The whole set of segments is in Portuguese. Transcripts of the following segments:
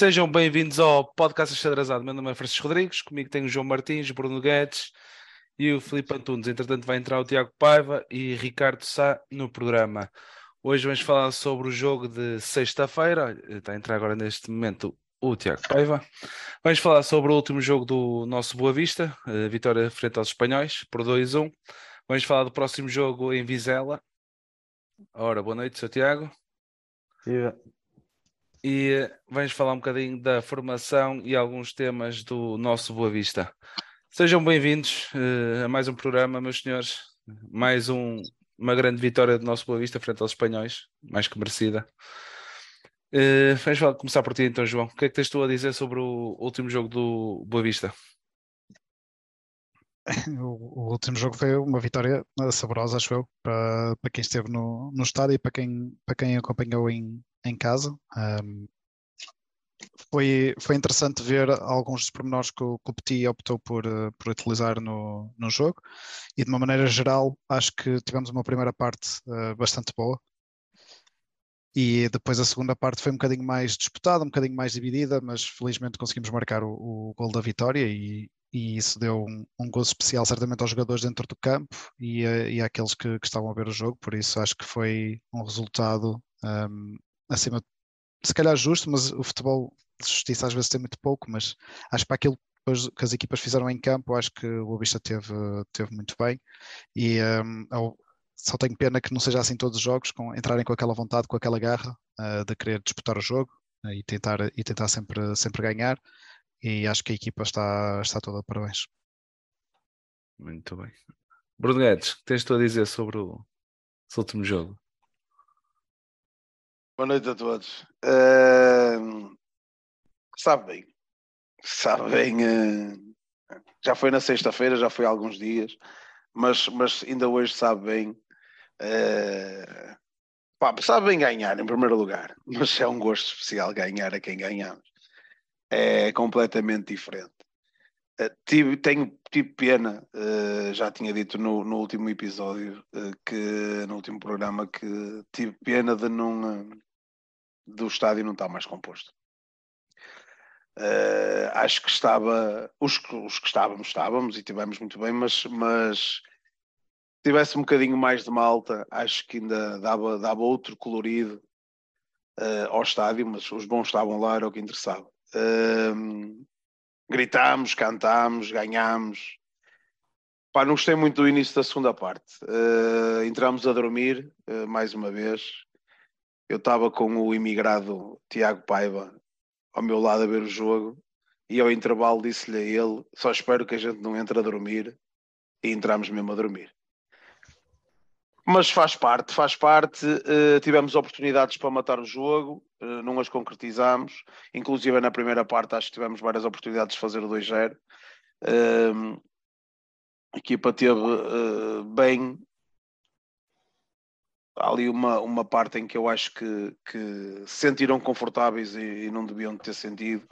Sejam bem-vindos ao podcast Xadrezado. Meu nome é Francisco Rodrigues, comigo tenho o João Martins, Bruno Guedes e o Filipe Antunes. Entretanto, vai entrar o Tiago Paiva e Ricardo Sá no programa. Hoje vamos falar sobre o jogo de sexta-feira. Está a entrar agora neste momento o Tiago Paiva. Vamos falar sobre o último jogo do nosso Boa Vista, vitória frente aos espanhóis, por 2-1. Vamos falar do próximo jogo em Vizela. Ora, boa noite, Sr. Tiago. Viva e vamos falar um bocadinho da formação e alguns temas do nosso Boa Vista. Sejam bem-vindos uh, a mais um programa, meus senhores. Mais um, uma grande vitória do nosso Boa Vista frente aos espanhóis, mais que merecida. Uh, vamos falar, começar por ti então, João. O que é que tens tu a dizer sobre o último jogo do Boa Vista? O, último jogo foi uma vitória saborosa, acho eu, para, para quem esteve no, no estádio e para quem, para quem acompanhou em, em casa. Um, foi, foi interessante ver alguns dos pormenores que o, que o Petit optou por, uh, por utilizar no, no jogo. E de uma maneira geral acho que tivemos uma primeira parte uh, bastante boa. E depois a segunda parte foi um bocadinho mais disputada, um bocadinho mais dividida, mas felizmente conseguimos marcar o, o gol da vitória e, e isso deu um, um gozo especial certamente aos jogadores dentro do campo e, e àqueles que, que, estavam a ver o jogo, por isso acho que foi um resultado um, acima, se calhar justo, mas o futebol de justiça às vezes tem muito pouco, mas acho que para aquilo que as equipas fizeram em campo, acho que o Boavista teve, teve muito bem e um, só tenho pena que não seja assim todos os jogos, com, entrarem com aquela vontade, com aquela garra uh, de querer disputar o jogo uh, e tentar, e tentar sempre, sempre ganhar e acho que a equipa está, está toda de parabéns. Muito bem. Bruno Guedes, o que tens tu a dizer sobre o, sobre o último jogo? Boa noite a todos. Uh, sabe bem, sabe bem. Uh, já foi na sexta-feira, já foi há alguns dias, mas, mas ainda hoje sabe bem. Uh, pá, sabe bem ganhar em primeiro lugar, mas é um gosto especial ganhar a quem ganhamos. É completamente diferente. Uh, tive, tenho tive pena, uh, já tinha dito no, no último episódio, uh, que no último programa, que tive pena de não do estádio não está mais composto. Uh, acho que estava, os, os, que estávamos, estávamos e tivemos muito bem, mas, mas tivesse um bocadinho mais de malta, acho que ainda dava, dava outro colorido uh, ao estádio, mas os bons estavam lá, era o que interessava. Uh, gritámos, cantámos, ganhámos. Pá, não gostei muito do início da segunda parte. Uh, entramos a dormir, mais uma vez, eu estava com o imigrado Tiago Paiva ao meu lado a ver o jogo e ao intervalo disse-lhe a ele: só espero que a gente não entre a dormir e entramos mesmo a dormir. Mas faz parte, faz parte. Uh, tivemos oportunidades para matar o jogo, uh, não as concretizamos. Inclusive na primeira parte acho que tivemos várias oportunidades de fazer o 2-0. Uh, a equipa teve bem há ali uma, uma parte em que eu acho que, que se sentiram confortáveis e, e, não deviam ter sentido,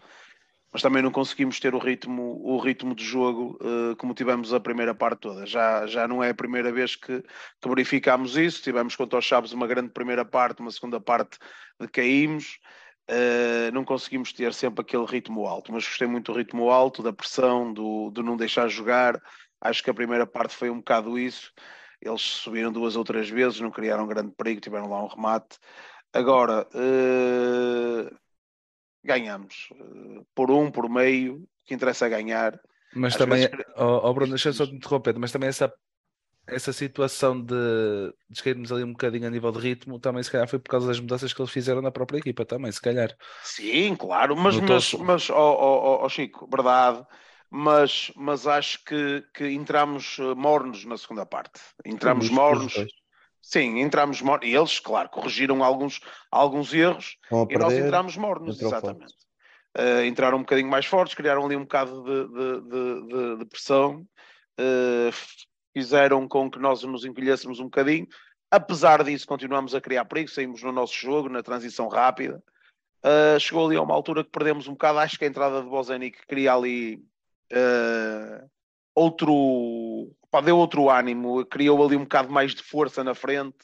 mas também não conseguimos ter o ritmo, o ritmo de jogo uh, como tivemos a primeira parte toda. Já, já não é a primeira vez que, que verificámos isso, tivemos contra os Chaves uma grande primeira parte, uma segunda parte de caímos. Uh, não conseguimos ter sempre aquele ritmo alto, mas gostei muito do ritmo alto, da pressão, do, do não deixar jogar. Acho que a primeira parte foi um bocado isso. Eles subiram duas ou três vezes, não criaram grande perigo, tiveram lá um remate. Agora, uh, ganhamos. Uh, por um, por meio, o que interessa é ganhar. Mas Às também, vezes... oh, oh Bruno, deixa só te interromper, mas também essa, essa situação de, de cairmos ali um bocadinho a nível de ritmo, também se calhar foi por causa das mudanças que eles fizeram na própria equipa, também, se calhar. Sim, claro, mas, mas, mas oh, oh, oh, Chico, verdade mas, mas acho que, que entramos eh, mornos na segunda parte. Entramos mornos. Sim, entramos mornos. E eles, claro, corrigiram alguns, alguns erros e nós entramos mornos, exatamente. Uh, entraram um bocadinho mais fortes, criaram ali um bocado de, de, de, de pressão, uh, fizeram com que nós nos encolhêssemos um bocadinho. Apesar disso, continuamos a criar perigo, saímos no nosso jogo, na transição rápida. Uh, chegou ali a uma altura que perdemos um bocado. Acho que a entrada de Bozenic queria ali uh, outro. Pá, deu outro ânimo, criou ali um bocado mais de força na frente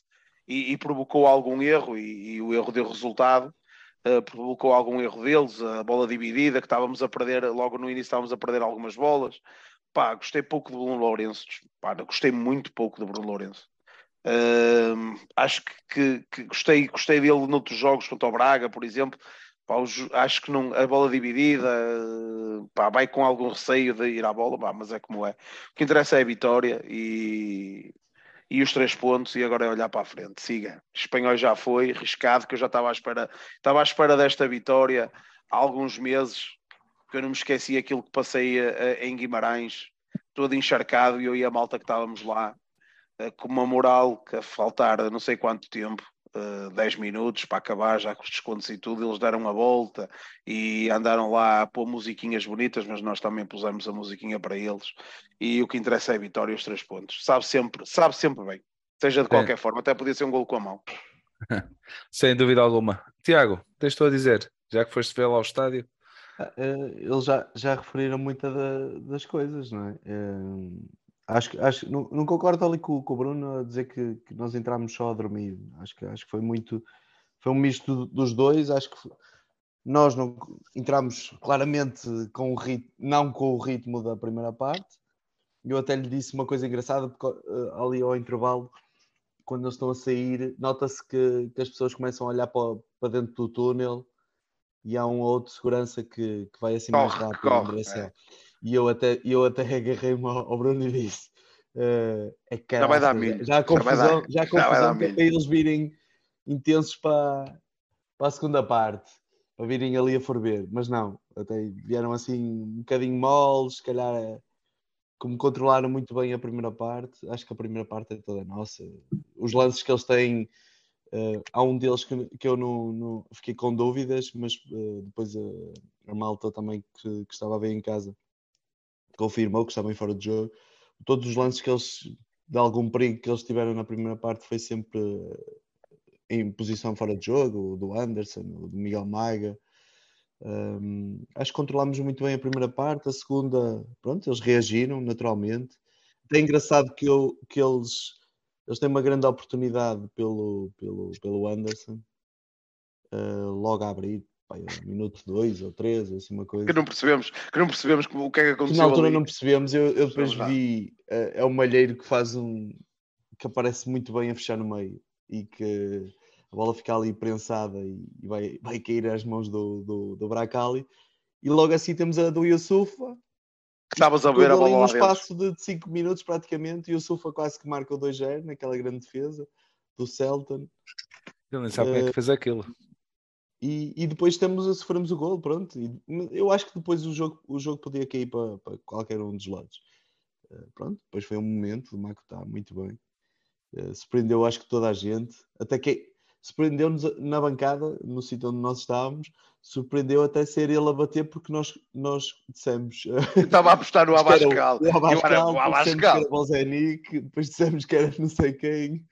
e, e provocou algum erro. E, e, o erro deu resultado. Uh, provocou algum erro deles, a bola dividida, que estávamos a perder, logo no início estávamos a perder algumas bolas. Pá, gostei pouco de Bruno Lourenço, pá, gostei muito pouco de Bruno Lourenço. Uh, acho que, que, que, gostei, gostei dele noutros jogos contra o Braga, por exemplo. Pá, acho que não, a bola dividida pá, vai com algum receio de ir à bola, pá, mas é como é. O que interessa é a vitória e, e os três pontos, e agora é olhar para a frente. Siga. Espanhol já foi, riscado, que eu já estava à espera, estava à espera desta vitória há alguns meses, que eu não me esqueci aquilo que passei a, a, em Guimarães, todo encharcado, e eu e a malta que estávamos lá eh, com uma moral que a faltar não sei quanto tempo, uh, eh, 10 minutos para acabar, já com os descontos e tudo, eles deram a volta e andaram lá a pôr musiquinhas bonitas, mas nós também pusemos a musiquinha para eles. E o que interessa é a vitória e os três pontos. Sabe sempre, sabe sempre bem, seja de qualquer é. forma, até podia ser um gol com a mão. Sem dúvida alguma. Tiago, tens tu a dizer, já que foste vê-lo ao estádio? Ah, eh, eles já, já referiram muitas das coisas, não é? Acho, acho não, não concordo ali com, com o Bruno a dizer que, que, nós entramos só a dormir. Acho que, acho que foi muito. Foi um misto dos dois. Acho que nós não entramos claramente com o ritmo, não com o ritmo da primeira parte. Eu até lhe disse uma coisa engraçada, porque uh, ali ao intervalo, quando eles estão a sair, nota-se que, que, as pessoas começam a olhar para, para dentro do túnel e há um outro segurança que, que vai assim mais rápido corre, é. E eu até, eu até agarrei-me ao Bruno e disse: uh, é que já vai dar milho. Já a confusão, já, a confusão para eles virem intensos para, para a segunda parte, para virem ali a forber. Mas não, até vieram assim um bocadinho moles, se calhar eh, como controlaram muito bem a primeira parte, acho que a primeira parte é toda nossa. Os lances que eles têm, uh, há um deles que, que eu não, não fiquei com dúvidas, mas uh, depois a, a malta também que, que, estava a ver em casa confirmou que estavam fora de jogo. Todos os lances que eles, de algum perigo que eles tiveram na primeira parte, foi sempre em posição fora de jogo, o do Anderson, o do Miguel Maga. Um, acho que controlámos muito bem a primeira parte, a segunda, pronto, eles reagiram naturalmente. É engraçado que, eu, que eles, eles têm uma grande oportunidade pelo, pelo, pelo Anderson, uh, logo a abrir, pai, um minuto dois ou três, assim uma coisa. Que não percebemos, que não percebemos o que é que aconteceu. Que na altura ali. não percebemos, eu, eu depois vi, uh, é o malheiro que faz um que aparece muito bem a fechar no meio e que a bola fica ali prensada e, e vai, vai cair às mãos do, do, do Bracali. E logo assim temos a do Yusufa. Estavas a ver a bola num espaço de 5 minutos praticamente. E o Yusufa quase que marca o 2-0 naquela grande defesa do Celton. Ele nem sabe uh, como é que fez aquilo. E, e, depois estamos a sofrermos o gol, pronto. E, eu acho que depois o jogo, o jogo podia cair para, para qualquer um dos lados. Uh, pronto, depois foi um momento, o Marco está muito bem. Uh, surpreendeu, acho que toda a gente. Até que surpreendeu-nos na bancada, no sítio onde nós estávamos, surpreendeu até ser ele a bater porque nós, nós dissemos. Estava a apostar no Abascal. O Abascal, o Abascal. Era o depois dissemos que era não sei quem,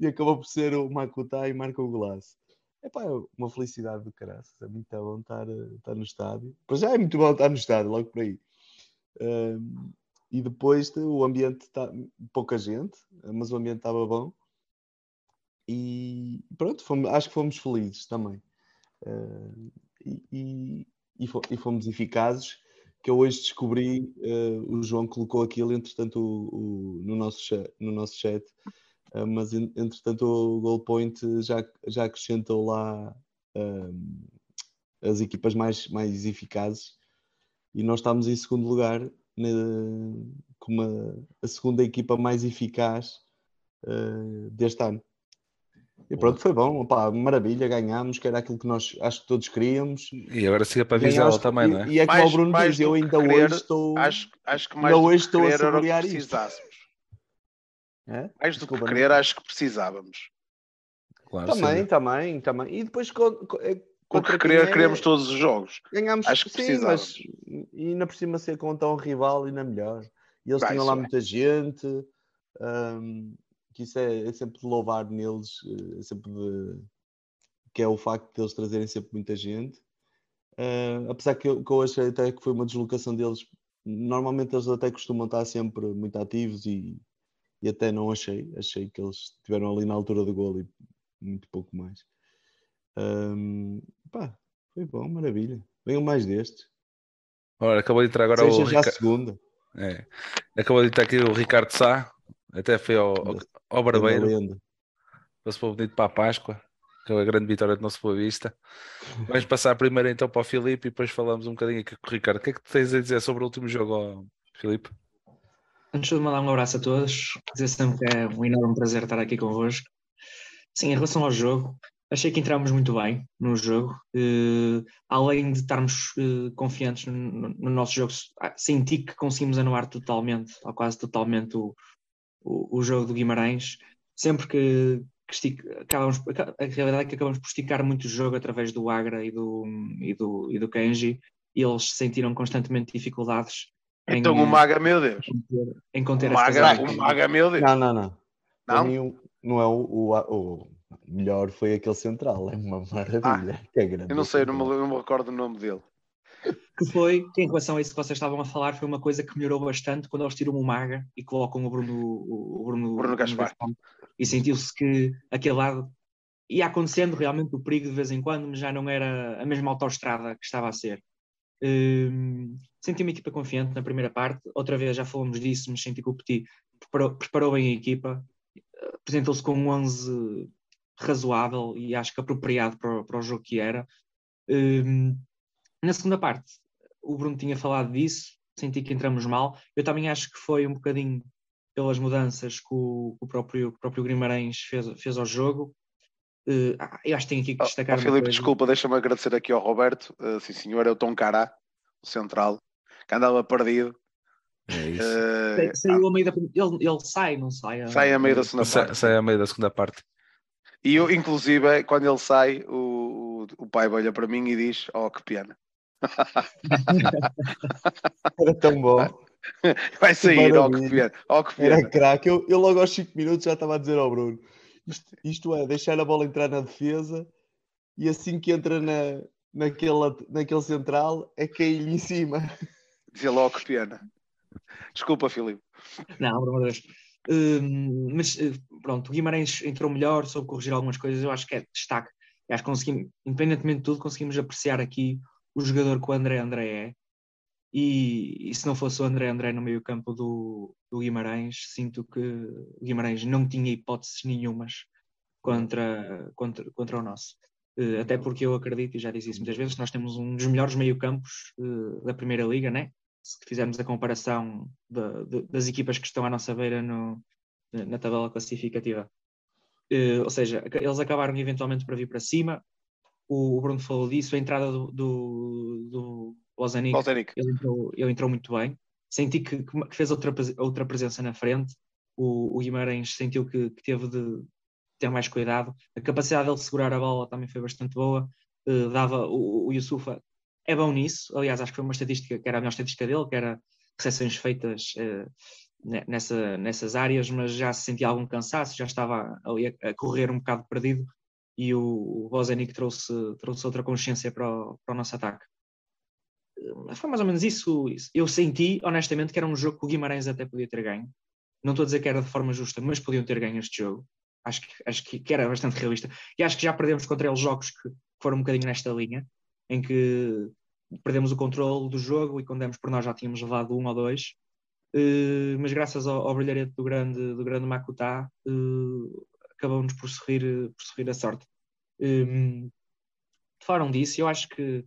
e acabou por ser o Makuta e marca o golaço. É pá, uma felicidade do caraças. É muito bom estar, estar no estádio. Pois já é muito bom estar no estádio, logo por aí. Um, e depois o ambiente está pouca gente, mas o ambiente estava bom. E pronto, fomos, acho que fomos felizes também. Uh, e, e, e, fomos eficazes. Que eu hoje descobri, uh, o João colocou aquilo, entretanto, o, o, no, nosso no nosso chat mas entretanto o Goalpoint já, já acrescentou lá um, as equipas mais, mais eficazes e nós estamos em segundo lugar na, como a, a segunda equipa mais eficaz uh, deste ano. E pronto, foi bom, Opa, maravilha, ganhámos, que era aquilo que nós acho que todos queríamos. E agora siga para Vizela também, não é? E é como o Bruno diz, eu ainda hoje estou. Acho, acho que mais hoje estou a saborear isto. É? Mais do Desculpa, que querer, não. acho que precisávamos. Claro, também, sim. também, também. E depois é, contra querer, é, queremos todos os jogos. Ganhámos, acho que sim, precisávamos. mas e ainda por cima ser contra um rival ainda melhor. E eles tinham lá é. muita gente, um, que isso é, é, sempre de louvar neles, é sempre de que é o facto de eles trazerem sempre muita gente. Uh, apesar que eu, que eu achei até que foi uma deslocação deles, normalmente eles até costumam estar sempre muito ativos e, e até não achei. Achei que eles estiveram ali na altura do gol e muito pouco mais. Um, pá, foi bom, maravilha. Venham mais destes. Ora, acabou de entrar agora Seja o já a Rica... segunda. é. Acabou de entrar aqui o Ricardo Sá, até foi ao, ao, ao Barbeiro, passou bonito para a Páscoa, que é a grande vitória do nosso Boa Vista. Vamos passar primeiro então para o Filipe e depois falamos um bocadinho aqui com o Ricardo. O que é que tens a dizer sobre o último jogo, Filipe? Antes de mandar um abraço a todos, dizer sempre que é um enorme prazer estar aqui convosco. Sim, em relação ao jogo, achei que entramos muito bem no jogo. Uh, além de estarmos uh, confiantes no, no, nosso jogo, ah, senti que conseguimos anular totalmente, ou quase totalmente, o, o, o jogo do Guimarães. Sempre que, que acabamos, a realidade é que acabamos por esticar muito o jogo através do Agra e do, e do, e do Kenji, e eles sentiram constantemente dificuldades. Então em, o Maga, meu Deus. Em conter o Maga, o Maga, meu Deus. Não, não, não. Não? Mim, não é o, o, o, melhor, foi aquele central. É uma maravilha. Ah, que é grande eu não sei, não me, não me recordo o nome dele. Que foi, que em relação a isso que vocês estavam a falar, foi uma coisa que melhorou bastante quando eles tiram o Maga e colocam o Bruno, o Bruno, Bruno Gaspar. E sentiu-se que aquele lado ia acontecendo realmente o perigo de vez em quando, mas já não era a mesma autoestrada que estava a ser. Um, senti uma equipa confiante na primeira parte, outra vez já falamos disso, mas senti que o Petit preparou, preparou bem a equipa, apresentou-se com um 11 razoável e acho que apropriado para o, para o jogo que era. Um, na segunda parte, o Bruno tinha falado disso, senti que entramos mal. Eu também acho que foi um bocadinho pelas mudanças que o, o próprio, o próprio fez, fez ao jogo. Uh, eu acho que tenho aqui que destacar. Oh, oh, Filipe, desculpa, deixa-me agradecer aqui ao Roberto. Uh, sim, senhor, é o Tom Cará, o central, que andava perdido. É isso. Uh, Saiu a meio da, ele, ele sai, não sai? Sai a meio da segunda sai, parte. Sai a meio da segunda parte. E eu, inclusive, quando ele sai, o, o, o pai olha para mim e diz: Oh, que pena. Era tão bom. Vai sair, ó oh, que pena. Oh, que pena. Era craque. Eu, eu logo aos 5 minutos já estava a dizer ao Bruno: isto, isto, é, deixar a bola entrar na defesa e assim que entra na, naquele, naquele central é cair-lhe em cima. Dizia logo que pena. Desculpa, Filipe. Não, por amor de Deus. Uh, mas uh, pronto, o Guimarães entrou melhor, soube corrigir algumas coisas, eu acho que é destaque. Eu acho que conseguimos, independentemente de tudo, conseguimos apreciar aqui o jogador que o André André é. E, e se não fosse o André André no meio campo do, do Guimarães, sinto que o Guimarães não tinha hipóteses nenhumas contra, contra, contra o nosso. Uh, até porque eu acredito, e já disse isso muitas vezes, nós temos um dos melhores meio-campos uh, da Primeira Liga, né? se fizermos a comparação de, de, das equipas que estão à nossa beira no, na tabela classificativa. Uh, ou seja, eles acabaram eventualmente para vir para cima. O, o Bruno falou disso, a entrada do, do, do Ozanic, ele entrou, ele entrou muito bem. Senti que, que, fez outra, outra presença na frente. O, o Guimarães sentiu que, que, teve de ter mais cuidado. A capacidade dele de segurar a bola também foi bastante boa. Uh, dava o, o Yusufa é bom nisso. Aliás, acho que foi uma estatística que era a melhor estatística dele, que era recepções feitas uh, nessa, nessas áreas, mas já se sentia algum cansaço, já estava ali a, a correr um bocado perdido e o, o Bozenic trouxe, trouxe outra consciência para o, para o nosso ataque. Foi mais ou menos isso. Eu senti, honestamente, que era um jogo que o Guimarães até podia ter ganho. Não estou a dizer que era de forma justa, mas podiam ter ganho este jogo. Acho que, acho que, que era bastante realista. E acho que já perdemos contra eles jogos que foram um bocadinho nesta linha em que perdemos o controle do jogo e quando demos por nós já tínhamos levado um ou dois. Uh, mas graças ao, ao brilharete do grande, do grande Makutá, uh, acabamos por sorrir, por sorrir a sorte. Um, falaram disso, eu acho que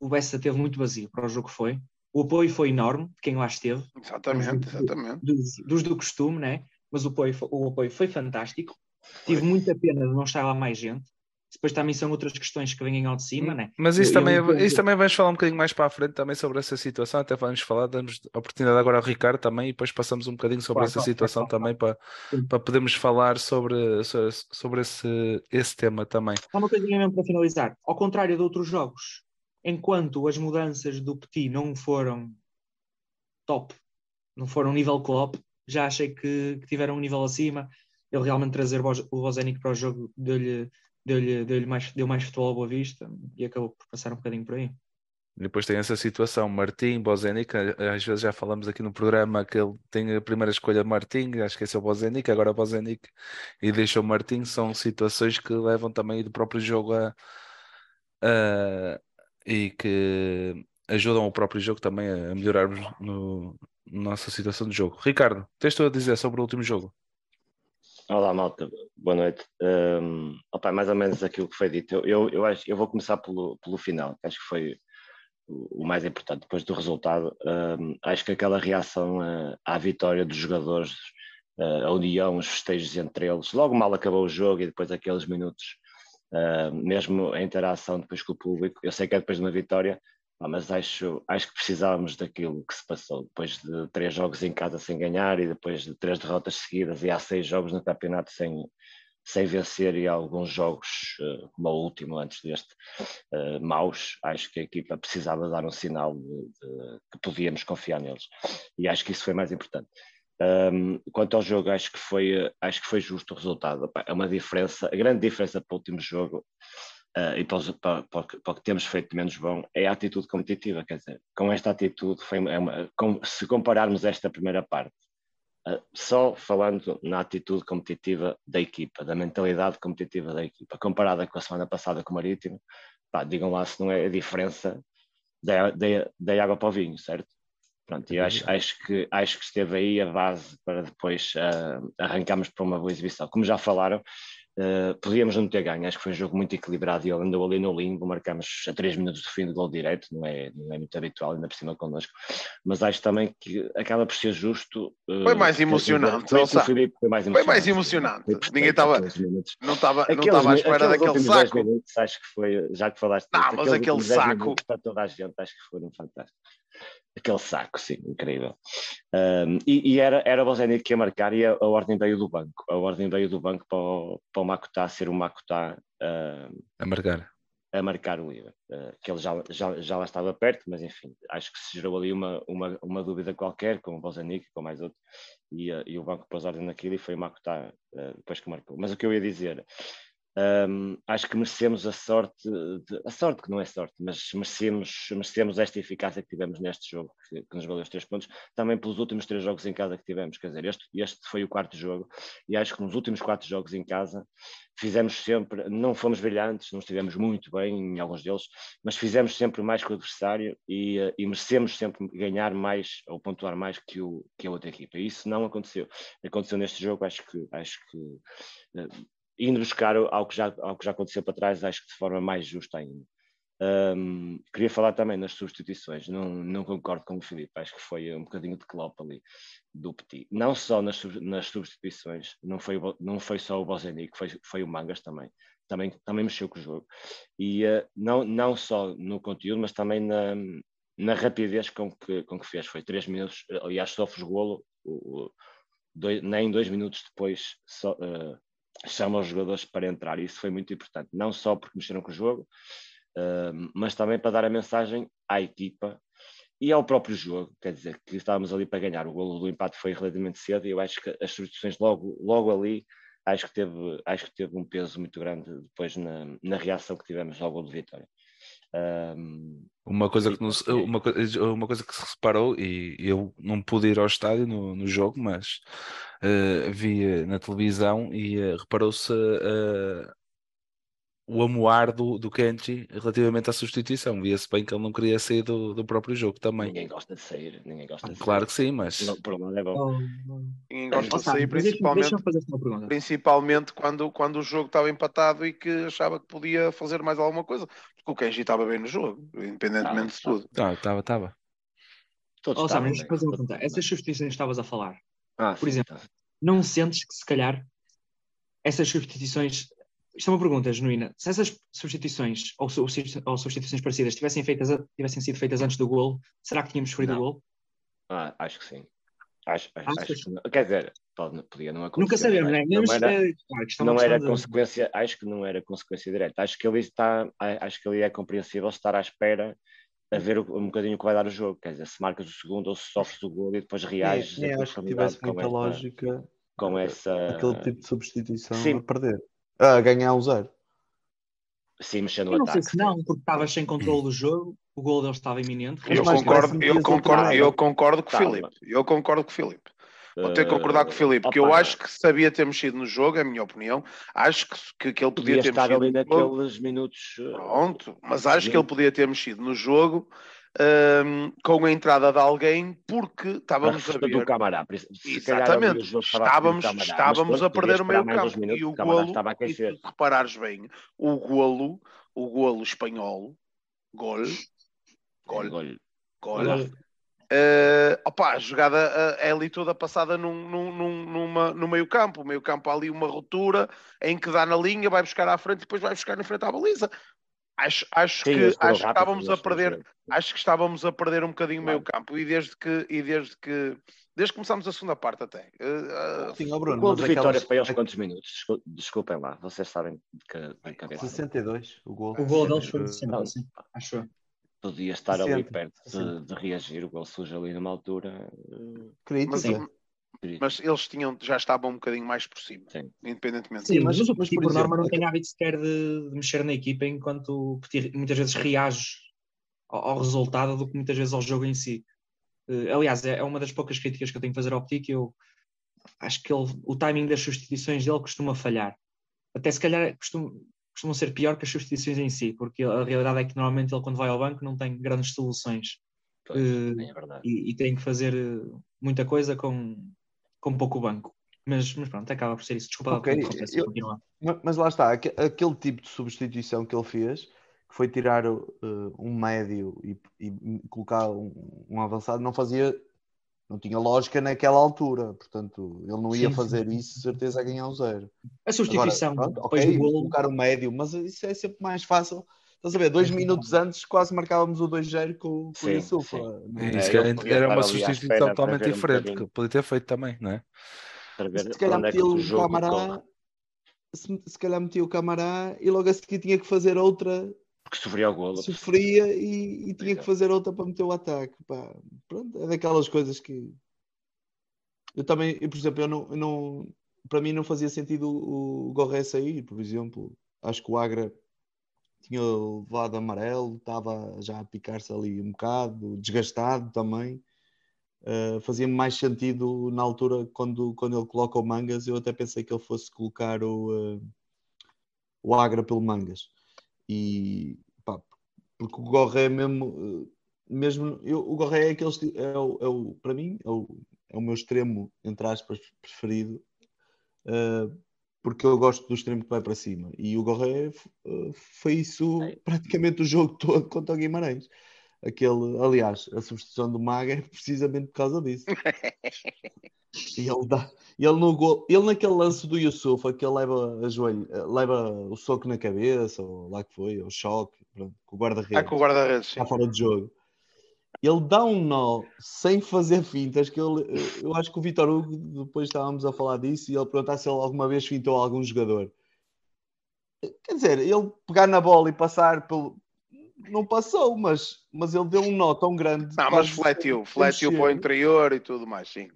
o Bessa teve muito vazio para o jogo que foi. O apoio foi enorme de quem lá esteve. Exatamente, exatamente. Dos, dos do costume, né? mas o apoio, o apoio foi fantástico. Tive muita pena de não estar lá mais gente. Depois também são outras questões que vêm ao de cima, né? Mas isso, eu, também, eu... isso também vamos falar um bocadinho mais para a frente também sobre essa situação, até vamos falar, damos a oportunidade agora ao Ricardo também e depois passamos um bocadinho sobre claro, essa claro, situação claro, também para, para podermos falar sobre, sobre esse, esse tema também. Há uma coisinha mesmo para finalizar. Ao contrário de outros jogos, enquanto as mudanças do Petit não foram top, não foram nível Klopp, já achei que, que tiveram um nível acima ele realmente trazer o Bozenic para o jogo deu-lhe deu deu mais, deu mais futebol à Boa Vista e acabou por passar um bocadinho por aí. Depois tem essa situação, Martim, Bozenic, às vezes já falamos aqui no programa que ele tem a primeira escolha Martim, já esqueceu Bozenic, agora Bozenic e deixou Martim, são situações que levam também do próprio jogo a, a e que ajudam o próprio jogo também a melhorarmos no, nossa situação de jogo. Ricardo, tens tu a dizer sobre o último jogo? Olá, malta, boa noite. Um, opa, mais ou menos aquilo que foi dito. Eu, eu, eu, acho, eu vou começar pelo, pelo final, que acho que foi o mais importante depois do resultado. Um, acho que aquela reação uh, à vitória dos jogadores, uh, a união, os festejos entre eles, logo mal acabou o jogo e depois aqueles minutos, uh, mesmo a interação depois com o público. Eu sei que é depois de uma vitória, mas acho, acho que precisávamos daquilo que se passou depois de três jogos em casa sem ganhar e depois de três derrotas seguidas e há seis jogos no campeonato sem, sem vencer e alguns jogos, uh, como o último antes deste, uh, maus, acho que a equipa precisava dar um sinal de, de, que podíamos confiar neles. E acho que isso foi mais importante. Um, quanto ao jogo, acho que foi, acho que foi justo o resultado. É uma diferença, a grande diferença para o último jogo uh, e para, para, para, para, o que temos feito menos bom é a atitude competitiva. Quer dizer, com esta atitude, foi é uma, com, se compararmos esta primeira parte ah, só falando na atitude competitiva da equipa, da mentalidade competitiva da equipa, comparada com a semana passada com o Marítimo, pá, digam lá se não é a diferença da água para o vinho, certo? Pronto, e acho, acho, que, acho que esteve aí a base para depois uh, arrancarmos para uma boa exibição. Como já falaram, Uh, podíamos não ter ganho, acho que foi um jogo muito equilibrado e ele andou ali no limbo, marcamos a 3 minutos do fim do gol direto, não é, não é muito habitual, ainda por cima connosco, mas acho também que acaba por ser justo. Uh, foi mais emocionante, foi, foi, Filipe, foi, mais emocionante. Foi mais emocionante, ninguém estava, não estava não estava à espera daquele saco. Minutos, acho que foi, já que falaste, não, mas aquele saco para toda a gente, acho que foram fantásticos. Aquele saco, sim, incrível. Um, e, e, era, era o Bozenic que ia marcar e a, a, ordem veio do banco. A ordem veio do banco para o, para o Makutá ser o Makutá uh, a marcar. A marcar o livro. Uh, que ele já, já, já lá estava perto, mas enfim, acho que se gerou ali uma, uma, uma dúvida qualquer com o Bozenic e com mais outro. E, uh, e o banco pôs ordem naquilo e foi o Makutá depois que marcou. Mas o que eu ia dizer um, acho que merecemos a sorte, de, a sorte que não é sorte, mas merecemos, merecemos esta eficácia que tivemos neste jogo, que, que, nos valeu os três pontos, também pelos últimos três jogos em casa que tivemos. Quer dizer, este, este foi o quarto jogo, e acho que nos últimos quatro jogos em casa fizemos sempre, não fomos brilhantes, não estivemos muito bem em alguns deles, mas fizemos sempre mais que o adversário e, e merecemos sempre ganhar mais ou pontuar mais que, o, que a outra equipa. E isso não aconteceu. Aconteceu neste jogo, acho que, acho que indo buscar ao que, já, ao que já aconteceu para trás, acho que de forma mais justa ainda. Um, queria falar também nas substituições, não, não concordo com o Filipe, acho que foi um bocadinho de Klopp ali do Petit, não só nas, nas substituições, não foi, não foi só o Bozenic, foi, foi o Mangas também, também, também mexeu com o jogo, e uh, não, não só no conteúdo, mas também na, na rapidez com que, com que fez, foi três minutos, aliás sofres golo, o, o, dois, nem dois minutos depois só, uh, chama os jogadores para entrar. E isso foi muito importante, não só porque mexeram com o jogo, mas também para dar a mensagem à equipa e ao próprio jogo. Quer dizer, que estávamos ali para ganhar. O golo do empate foi relativamente cedo e eu acho que as substituições logo, logo ali. Acho que, teve, acho que teve um peso muito grande depois na, na reação que tivemos ao gol de vitória. Um, uma coisa que nos, uma, uma coisa que se reparou e eu não pude ir ao estádio no, no jogo, mas uh, vi na televisão e uh, reparou-se uh, o amoar do, do Kenji relativamente à substituição. Via-se bem que ele não queria sair do, do próprio jogo também. Ninguém gosta de sair, ninguém gosta de Claro que sim, mas. Não, por é bom. Ninguém gosta de sair, principalmente, principalmente quando, quando o jogo estava empatado e que achava que podia fazer mais alguma coisa. Porque o Kenji estava bem no jogo, independentemente de tudo. Estava, estava. Todos oh, Sabe, fazer uma pergunta. Essas substituições que estavas a falar, ah, por sim, exemplo, tá. não sentes que se calhar essas substituições isto é uma pergunta genuína. Se essas substituições ou, ou substituições parecidas tivessem, feitas, tivessem sido feitas antes do gol, será que tínhamos sofrido o gol? Ah, acho que sim. Acho, acho, acho que, quer dizer, pode, podia não acontecer. Nunca sabemos, não é? Não, era, é, não era consequência, acho que não era consequência direta. Acho que ele está, acho que ele é compreensível estar à espera a ver um bocadinho o que vai dar o jogo. Quer dizer, se marcas o segundo ou se sofres o gol e depois reages. É, acho que tivesse muita lógica com essa. Aquele tipo de substituição Sim. a perder. A ganhar um zero. Sim, mexendo no ataque. Não sei se não, porque estavas sem controle do jogo, o gol deles estava iminente. Eu concordo, eu concordo, eu concordo com o Filipe. Eu concordo com o Filipe. Vou ter que concordar com o Filipe, porque eu acho que sabia ter mexido no jogo, é a minha opinião. Acho que, que, que ele podia ter estar mexido ali naqueles minutos. Eh, Pronto, mas acho que ele podia ter mexido no jogo um, com a entrada de alguém, porque estávamos a ver. Do Camará. Exatamente, estávamos, Camará, estávamos a perder o meio campo. Minutos, e o golo, e se reparares bem, o golo, o golo espanhol, gol, gol, gol, gol, gol Uh, opa, a jogada uh, é ali toda passada num, num, numa, no meio campo. O meio campo há ali uma ruptura em que dá na linha, vai buscar à frente e depois vai buscar na frente à baliza. Acho, acho Sim, que, acho que estávamos a perder, acho que estávamos a perder um bocadinho o meio campo e desde que, e desde que desde que começámos a segunda parte até. Uh, Sim, oh Bruno, o gol de vitória foi aos quantos minutos? Desculpem lá, vocês sabem de, de cabeça. 62, o gol. O gol deles foi de 60, acho podia estar ali perto de, de, reagir, o gol surge ali numa altura. Mas, mas, eles tinham, já estavam um bocadinho mais por cima, Sim. independentemente. Sim, mas, mas, mas por, por norma não tem hábito sequer de, de, mexer na equipa enquanto muitas vezes reage ao, ao, resultado do que muitas vezes ao jogo em si. Uh, aliás, é, é, uma das poucas críticas que eu tenho que fazer ao Petit, que eu acho que ele, o timing das substituições dele costuma falhar. Até se calhar costuma, costumam ser pior que as substituições em si, porque a realidade é que normalmente ele, quando vai ao banco, não tem grandes soluções pois, uh, é e, e, tem que fazer eh, muita coisa com, com pouco banco. Mas, mas pronto, acaba por ser isso. Desculpa, okay. eu, mas lá está, aquele tipo de substituição que ele fez, que foi tirar uh, um médio e, e colocar um, um, avançado, não fazia não tinha lógica naquela altura, portanto, ele não ia sim, fazer sim. isso, certeza, a ganhar um zero. A substituição, Agora, pronto, depois okay, do golo. colocar o médio, mas isso é sempre mais fácil. Estás a ver, dois minutos antes quase marcávamos o 2-0 com, com o Yusufa. É, era uma substituição totalmente diferente, que podia ter feito também, não é? Se calhar metia o Camará, se, se calhar metia o Camará e logo a seguir tinha que fazer outra porque sofria o golo. Sofria e, e tinha que fazer outra para meter o ataque. Pá. Pronto, é daquelas coisas que. Eu também, eu, por exemplo, eu não, eu não, para mim não fazia sentido o, o Gorré sair, por exemplo. Acho que o Agra tinha levado amarelo, estava já a picar-se ali um bocado, desgastado também. Uh, fazia mais sentido na altura quando, quando ele coloca o Mangas. Eu até pensei que ele fosse colocar o, uh, o Agra pelo Mangas e pá, porque o Gorré é mesmo, mesmo eu, o Gorré é aquele é o, é o, para mim é o, é o meu extremo, entre aspas, preferido, uh, porque eu gosto do extremo que vai para cima. E o Gorré uh, foi isso praticamente o jogo todo contra o Guimarães. Aquele, aliás, a substituição do Maga é precisamente por causa disso. E ele, dá, ele, no gol, ele naquele lance do Yusuf, aquele leva, a joelho, leva o soco na cabeça, ou lá que foi, o choque, pronto, com o guarda-redes. Ah, com o guarda-redes, Está fora de jogo. Ele dá um nó sem fazer fintas, que ele, eu acho que o Vitor Hugo, depois estávamos a falar disso, e ele perguntar se ele alguma vez fintou algum jogador. Quer dizer, ele pegar na bola e passar pelo, não passou, mas, mas ele deu um nó tão grande. Não, mas fletiu, fletiu para o interior e tudo mais, sim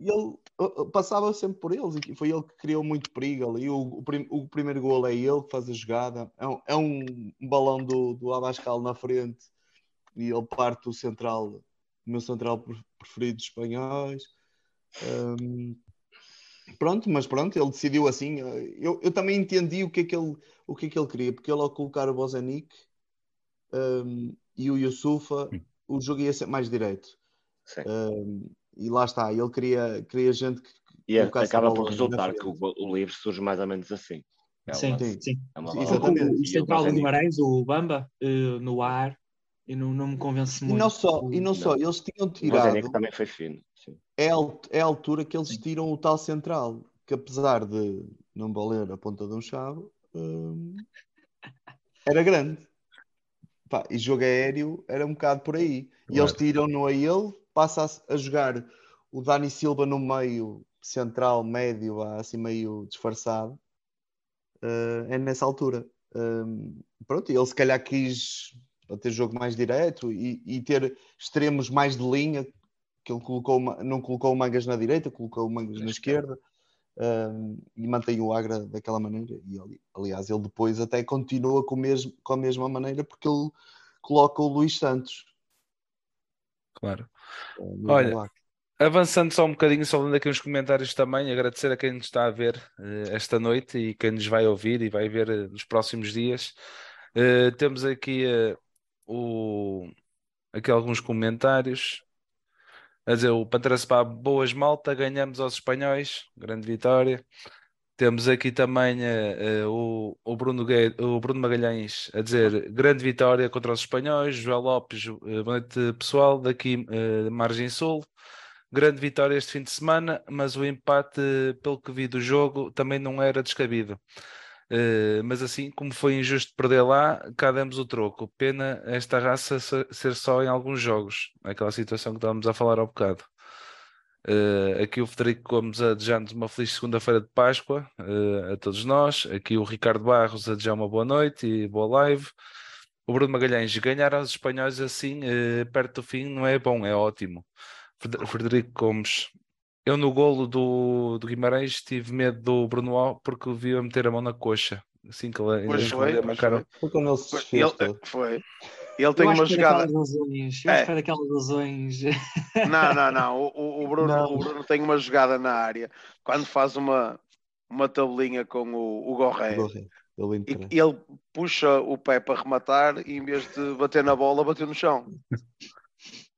e ele passava sempre por eles e foi ele que criou muito perigo ali. O, o, prim, o primeiro gol é ele que faz a jogada. É um, é um, balão do, do Abascal na frente e ele parte o central, o meu central preferido dos espanhóis. Um, pronto, mas pronto, ele decidiu assim. Eu, eu também entendi o que, é que ele, o que é que ele queria, porque ele ao colocar o Bozanic um, e o Yusufa, o jogo ia ser mais direito. Um, e lá está, ele queria, queria gente que. E é, acaba por resultar que o, o, livro surge mais ou menos assim. É sim, uma, sim. É uma Exatamente. O, o central de Guimarães, o Bamba, uh, no ar, e não, não me convence muito. E não só, e não, não. só eles tinham tirado. O também foi fino. Sim. É, é a altura que eles tiram o tal central, que apesar de não valer a ponta de um chave, hum, era grande. Pá, e jogo aéreo era um bocado por aí. E eles tiram-no a ele, passa a, a, jogar o Dani Silva no meio central, médio, assim meio disfarçado. Uh, é nessa altura. Um, pronto, ele se calhar quis ter jogo mais direto e, e, ter extremos mais de linha, que ele colocou, não colocou o Mangas na direita, colocou o Mangas na esquerda. um, e mantém o Agra daquela maneira. E aliás, ele depois até continua com, mesmo, com a mesma maneira porque ele coloca o Luís Santos. Claro. Olha, avançando só um bocadinho, só lendo aqui uns comentários também, agradecer a quem nos está a ver uh, esta noite e quem nos vai ouvir e vai ver uh, nos próximos dias. Uh, temos aqui o, aqui alguns comentários. A dizer, o Pantera Spa, boas malta, ganhamos aos espanhóis, grande vitória. Temos aqui também uh, uh, o, o, Bruno o Bruno Magalhães a dizer grande vitória contra os espanhóis. João Lopes, uh, boa noite pessoal, daqui Margem Sul. Grande vitória este fim de semana, mas o empate, pelo que vi do jogo, também não era descabido. Mas assim, como foi injusto perder lá, cá demos o troco. Pena esta raça ser só em alguns jogos, aquela situação que estávamos a falar há bocado. Uh, aqui o Federico Gomes a desejar-nos uma feliz segunda-feira de Páscoa uh, a todos nós. Aqui o Ricardo Barros a desejar uma boa noite e boa live. O Bruno Magalhães, ganhar aos espanhóis assim, perto do fim, não é bom, é ótimo. Frederico Gomes, eu no golo do, do Guimarães tive medo do Bruno Al porque o vi a meter a mão na coxa. Assim que ele pois foi. Foi quando ele se desfez. Ele, foi. Ele tem uma jogada. Eu acho que foi daquelas lesões. Não, não, não. O, o, Bruno, não. o Bruno tem uma jogada na área quando faz uma, uma tabelinha com o, o Gorré. Ele, ele puxa o pé para rematar e em vez de bater na bola, bateu no chão.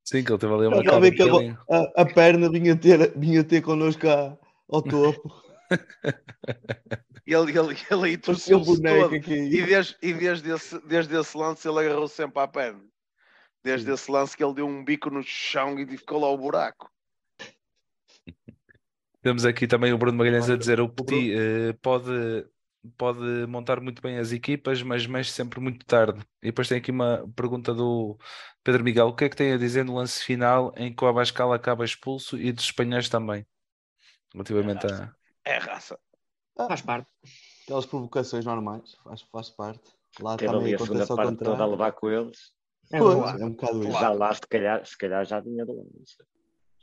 Sim, que ele teve ali uma cara que a, a, a, perna vinha ter, vinha ter connosco à, ao topo. ele, ele, ele aí torceu-se todo. Aqui. E, desde, e desde, esse, desde esse lance ele agarrou sempre à perna. Desde Sim. esse lance que ele deu um bico no chão e ficou lá o buraco. Temos aqui também o Bruno Magalhães a dizer o Petit uh, pode pode montar muito bem as equipas, mas mexe sempre muito tarde. E depois tem aqui uma pergunta do Pedro Miguel: o que é que tem a dizer no lance final em que o Abascal acaba expulso e dos espanhóis também? Relativamente é a. É raça. Ah, faz parte. Aquelas provocações normais, faz, faz parte. Lá Teve também a segunda parte toda a levar com eles. É, pois, é um bocado isso. Já lá, se calhar, se calhar já vinha do lado.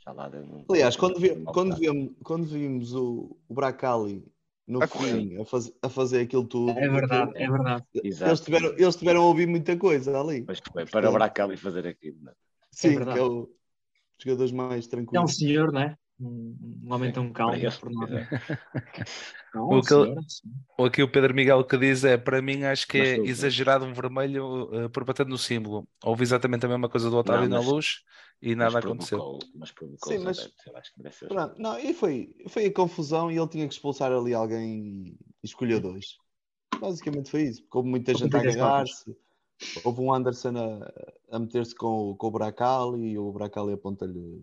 Já lá Aliás, quando, vi, quando, vimos, quando vimos o, o Bracali no a fim a, faz, a fazer aquilo tudo. É verdade, é verdade. Eles tiveram, eles tiveram a ouvir muita coisa ali. Mas foi para o Bracali fazer aquilo. Não? É? Sim, é que é o jogadores mais tranquilos. É um senhor, não é? Um, homem tão calmo por nós. Não, o, que, o que o Pedro Miguel que diz é para mim acho que é exagerado um vermelho uh, por bater no símbolo. Houve exatamente a mesma coisa do Otávio não, mas, na luz e nada mas aconteceu. mas provocou Sim, mas, pronto, não, e foi, foi a confusão e ele tinha que expulsar ali alguém e escolheu dois. Basicamente foi isso, porque houve muita gente a agarrar-se. Houve um Anderson a, a meter-se com, com o Bracali e o Bracali aponta-lhe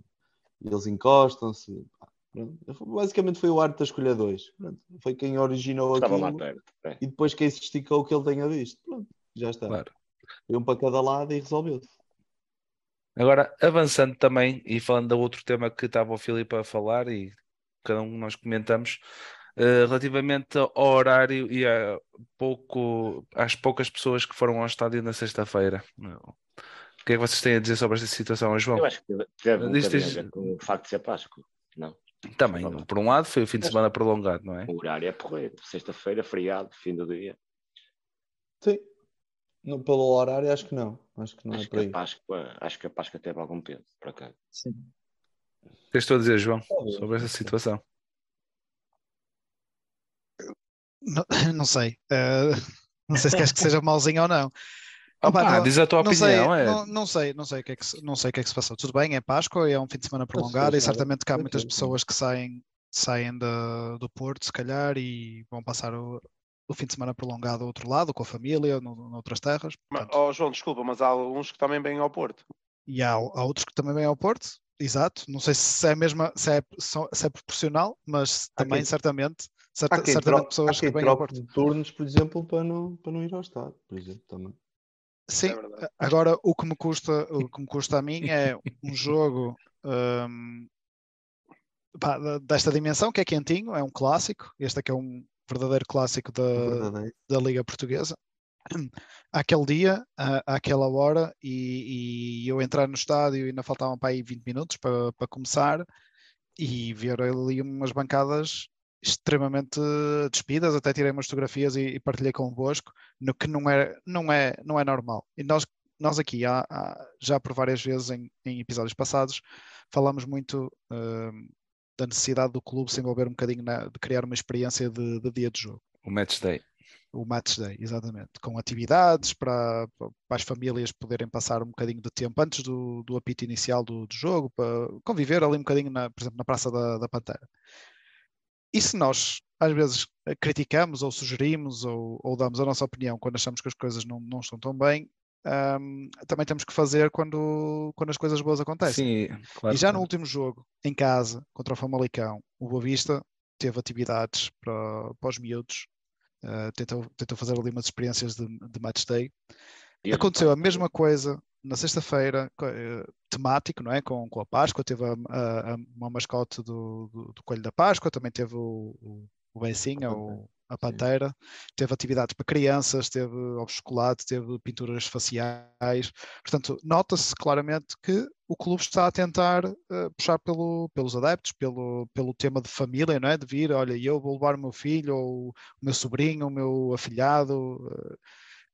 e eles encostam-se. Basicamente foi o arte da escolha 2. Foi quem originou Estava aquilo. Lá perto, é. E depois quem se esticou que ele tenha visto. Pronto, já está. Claro. Foi um para cada lado e resolveu-se. Agora, avançando também e falando do outro tema que estava o Filipe a falar e cada um nós comentamos, uh, relativamente ao horário e a pouco, às poucas pessoas que foram ao estádio na sexta-feira que é que vocês têm a dizer sobre esta situação, João? Eu acho que deve um Diz, a ver com o facto de ser Páscoa, não? Também, por um lado, foi o fim de semana prolongado, não é? O horário é porreiro, sexta-feira, feriado, fim do dia. Sim, no, pelo horário acho que não, acho que não acho é por aí. Páscoa, acho que a Páscoa teve algum peso, por acaso. Sim. O que estou a dizer, João, sobre essa situação? Não, não sei. Uh, não sei se queres que seja malzinho ou não. Opa, não, diz a tua não opinião. Sei, é... não, não, sei, não sei o que é que se, não sei o que é que se passou. Tudo bem, é Páscoa, é um fim de semana prolongado e certamente que há muitas pessoas que saem, saem de, do Porto, se calhar, e vão passar o, o fim de semana prolongado ao outro lado, com a família, no, noutras terras. Portanto, oh, João, desculpa, mas há alguns que também vêm ao Porto. E há, há outros que também vêm ao Porto, exato. Não sei se é, mesma, se é, se é proporcional, mas também quem, certamente, certa, certamente pessoas que vêm ao Porto. de turnos, por exemplo, para não, para não ir ao estado, por exemplo, também. Sim, é agora o que me custa, o que me custa a mim é um jogo um, pá, desta dimensão que é quentinho, é um clássico. Este aqui é um verdadeiro clássico da, da Liga Portuguesa. Aquele dia, àquela hora, e, e, eu entrar no estádio e ainda faltavam para aí 20 minutos para, para começar e ver ali umas bancadas extremamente despidas, até tirei umas fotografias e, e partilhei convosco, no que não é, não é, não é normal. E nós, nós aqui, há, há, já por várias vezes em, em, episódios passados, falamos muito uh, da necessidade do clube se envolver um bocadinho na, de criar uma experiência de, de dia de jogo. O match day. O match day, exatamente. Com atividades para, para as famílias poderem passar um bocadinho de tempo antes do, do apito inicial do, do jogo, para conviver ali um bocadinho, na, por exemplo, na Praça da, da Pantera. E se nós, às vezes, criticamos ou sugerimos ou, ou, damos a nossa opinião quando achamos que as coisas não, não estão tão bem, um, também temos que fazer quando, quando as coisas boas acontecem. Sim, claro. E já no último jogo, em casa, contra o Famalicão, o Boa Vista teve atividades para, para os miúdos, uh, tentou, tentou fazer ali umas experiências de, de match day. E Aconteceu a mesma coisa na sexta-feira, uh, temático, não é? Com, com a Páscoa, teve a, a, a uma mascote do, do, do, Coelho da Páscoa, também teve o, o, o Bencinha, o, a Pantera, Sim. teve atividades para crianças, teve ovos chocolate, teve pinturas faciais. Portanto, nota-se claramente que o clube está a tentar uh, puxar pelo, pelos adeptos, pelo, pelo tema de família, não é? De vir, olha, eu vou levar o meu filho, ou o meu sobrinho, o meu afilhado. Uh,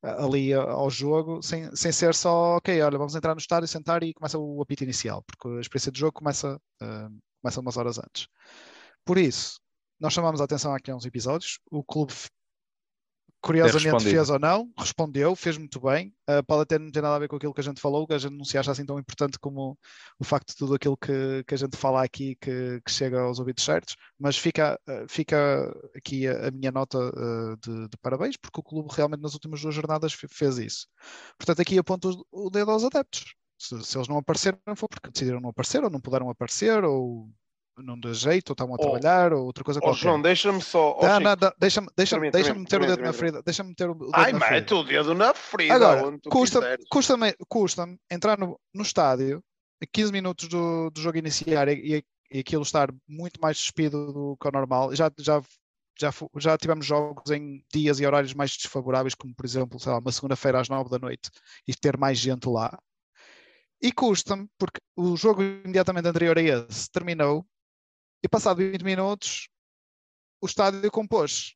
ali ao jogo, sem, sem ser só, ok, olha, vamos entrar no estádio, sentar e começa o apito inicial, porque a experiência de jogo começa, uh, começa umas horas antes. Por isso, nós chamamos a atenção aqui a uns episódios. O clube, curiosamente, fez ou não, respondeu, fez muito bem. Uh, pode até não ter nada a ver com aquilo que a gente falou, que a gente não se acha assim tão importante como o facto de tudo aquilo que, que a gente fala aqui que, que chega aos ouvidos certos. Mas fica, uh, fica aqui a, a minha nota uh, de, de, parabéns, porque o clube realmente nas últimas duas jornadas fez isso. Portanto, aqui aponto o dedo aos adeptos. Se, se, eles não apareceram, foi porque decidiram não aparecer, ou não puderam aparecer, ou não dá jeito, ou estavam a trabalhar, ou outra coisa qualquer. João, deixa-me só. Oh, não, não, deixa-me deixa deixa meter o dedo na ferida. Deixa-me meter o dedo Ai, na ferida. mete o dedo na ferida. Agora, custa-me custa custa entrar no, no estádio, 15 minutos do, do jogo iniciar e, e aquilo estar muito mais despido do que o normal. Já, já, já, já tivemos jogos em dias e horários mais desfavoráveis, como por exemplo, lá, uma segunda-feira às 9 da noite e ter mais gente lá. E custa-me, porque o jogo imediatamente anterior a esse terminou e passado 20 minutos o estádio compôs.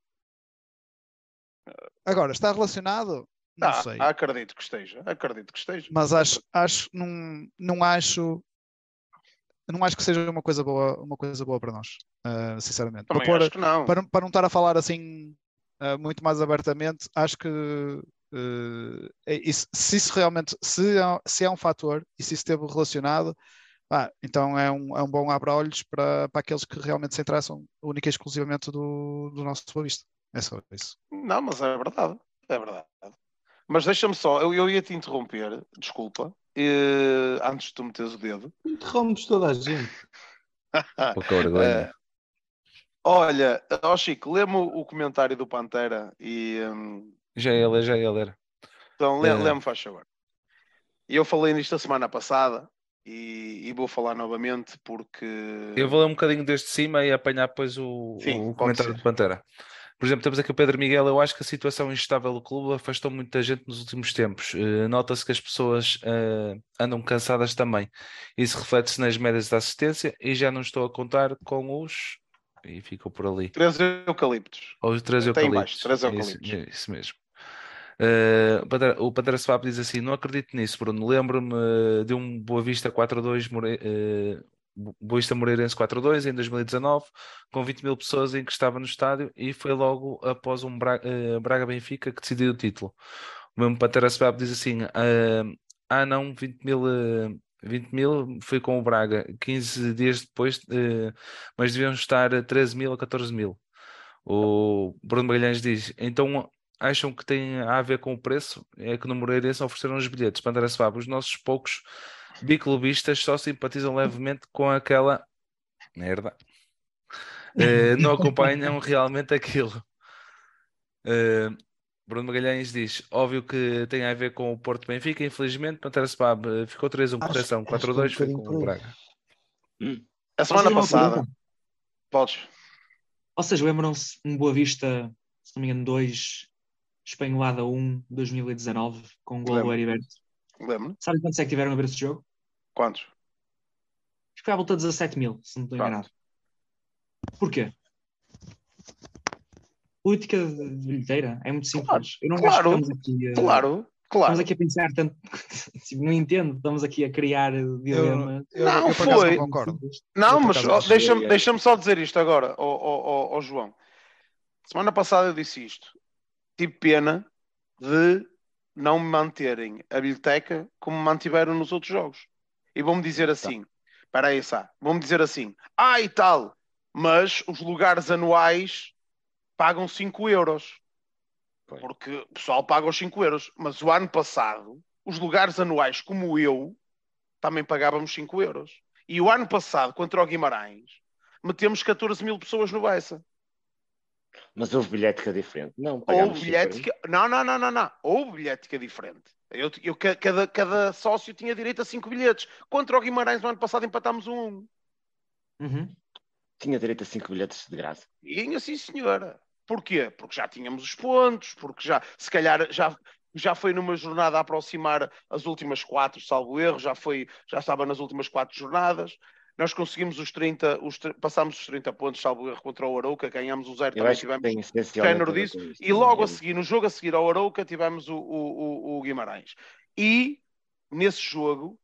Agora, está relacionado? Não ah, sei. Acredito que esteja, acredito que esteja. Mas acho, acho não, não acho não acho que seja uma coisa boa, uma coisa boa para nós, uh, sinceramente. Também para, acho que não. Para, para não estar a falar assim uh, muito mais abertamente, acho que uh, isso, se isso realmente se é, se é um fator e se isso esteve relacionado, ah, então é um, é um bom abre-olhos para, para aqueles que realmente se interessam única e exclusivamente do, do nosso Boa Vista. É só isso. Não, mas é verdade. É verdade. Mas deixa-me só, eu, eu ia te interromper, desculpa, e, antes de tu meteres o dedo. Interrompes toda a gente. Pouca vergonha. Uh, olha, ó oh Chico, lê-me o, comentário do Pantera e. Um... Já ia ler, já ia ler. Então, lê-me, lê faz favor. E eu falei nisto a semana passada e, e, vou falar novamente porque. Eu vou ler um bocadinho desde cima e apanhar depois o, Sim, o comentário do Pantera. Por exemplo, temos aqui o Pedro Miguel. Eu acho que a situação instável do clube afastou muita gente nos últimos tempos. Uh, Nota-se que as pessoas uh, andam cansadas também. Isso reflete-se nas médias da assistência e já não estou a contar com os. E ficou por ali. Três eucaliptos. Ou os três eucaliptos. três eucaliptos. Isso, isso mesmo. Uh, o Pantera Swap diz assim: Não acredito nisso, Bruno. Lembro-me de um Boa Vista 4-2, More... uh, Boa Vista Moreirense 4-2 em 2019, com 20 mil pessoas em que estava no estádio e foi logo após um Braga, uh, Braga Benfica que decidiu o título. O mesmo Pantera Swap diz assim: Ah, não, 20 mil. 20 mil foi com o Braga 15 dias depois, mas deviam estar 13 mil a 14 mil. O Bruno Magalhães diz: então acham que tem a ver com o preço é que no Moreirense ofereceram os bilhetes para André Svab. Os nossos poucos biclubistas só simpatizam levemente com aquela merda. Uh, não acompanham realmente aquilo. Uh, Bruno Magalhães diz: óbvio que tem a ver com o Porto Benfica, infelizmente, Pantera Sebab uh, ficou 3-1 correção, 4-2 foi com o Braga. Hum. A semana passada, podes. Vocês lembram-se um Boa Vista, se não me engano, 2, Espanholada 1 2019 com um gol do Heriberto. Lembro. Sabe quantos é que tiveram a ver esse jogo? Quantos? Acho que foi à volta de 17 mil, se não estou enganado. Porquê? política de bilheteira é muito simples. Claro, eu não claro, acho que estamos aqui a, Claro, claro. estamos aqui a pensar tanto. tipo, não entendo, estamos aqui a criar dilemas. Eu, Não, eu foi. não concordo. Não, mas deixa-me que- deixa só dizer isto agora, ó, João. Semana passada eu disse isto. Tive pena de não me manterem a biblioteca como mantiveram nos outros jogos. E vão-me dizer assim: espera aí, Sá, vão-me dizer assim, ah e tal, mas os lugares anuais pagam 5 euros. Pois. Porque o pessoal paga os 5 euros. Mas o ano passado, os lugares anuais, como eu, também pagávamos 5 euros. E o ano passado, contra o Guimarães, metemos 14 mil pessoas no Bessa. Mas houve é diferente. Não, Houve cinco que... Não, não, não, não, não. Houve bilhete que é diferente. Eu, eu, ca- cada, cada sócio tinha direito a 5 bilhetes. Contra o Guimarães, no ano passado, empatámos um. Uhum. Tinha direito a cinco bilhetes de graça. Tinha, sim, senhora. Porquê? Porque já tínhamos os pontos, porque já, se calhar, já, já foi numa jornada a aproximar as últimas quatro, salvo erro, já, foi, já estava nas últimas quatro jornadas. Nós conseguimos os 30, os, passámos os 30 pontos, salvo erro, contra o Arouca, ganhámos o zero, Eu também tivemos género disso, E logo a é? seguir, no jogo a seguir ao Arouca, tivemos o, o, o, o Guimarães. E nesse jogo,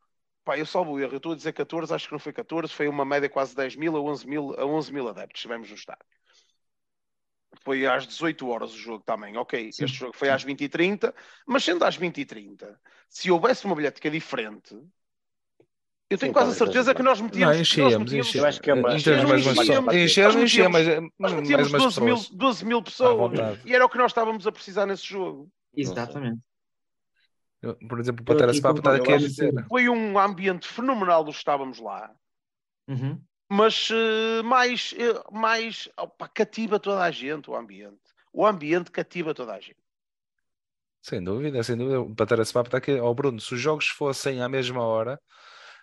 pá, eu salvo o erro, eu estou a dizer 14, acho que não foi 14, foi uma média quase 10 mil a 11 mil, a 11 mil adeptos, tivemos no estádio. Foi às 18 horas o jogo também, ok. Sim. Este jogo foi às 20 e 30, mas sendo às 20 e 30, se houvesse uma bilhética diferente, eu tenho Sim, quase a certeza que nós Não, metíamos. que nós enchíamos, metíamos- enchíamos. Eu acho que é uma- Enchemos mais umas metíamos- pessoas. Enchemos, enchemos, mas Nós mais metíamos umas 12 mil, pessoas. 12 mil pessoas. E era o que nós estávamos a precisar nesse jogo. Exatamente. Eu, Por exemplo, o Eu Pantera aqui Spap está aqui a dizer. que- Foi um ambiente fenomenal dos que estávamos lá. Uhum. mas eh, mais, eh, mais opa, cativa toda a gente o ambiente. O ambiente cativa toda a gente. Sem dúvida, sem dúvida. O Pantera Spap está aqui. Ó Bruno, se os jogos fossem à mesma hora,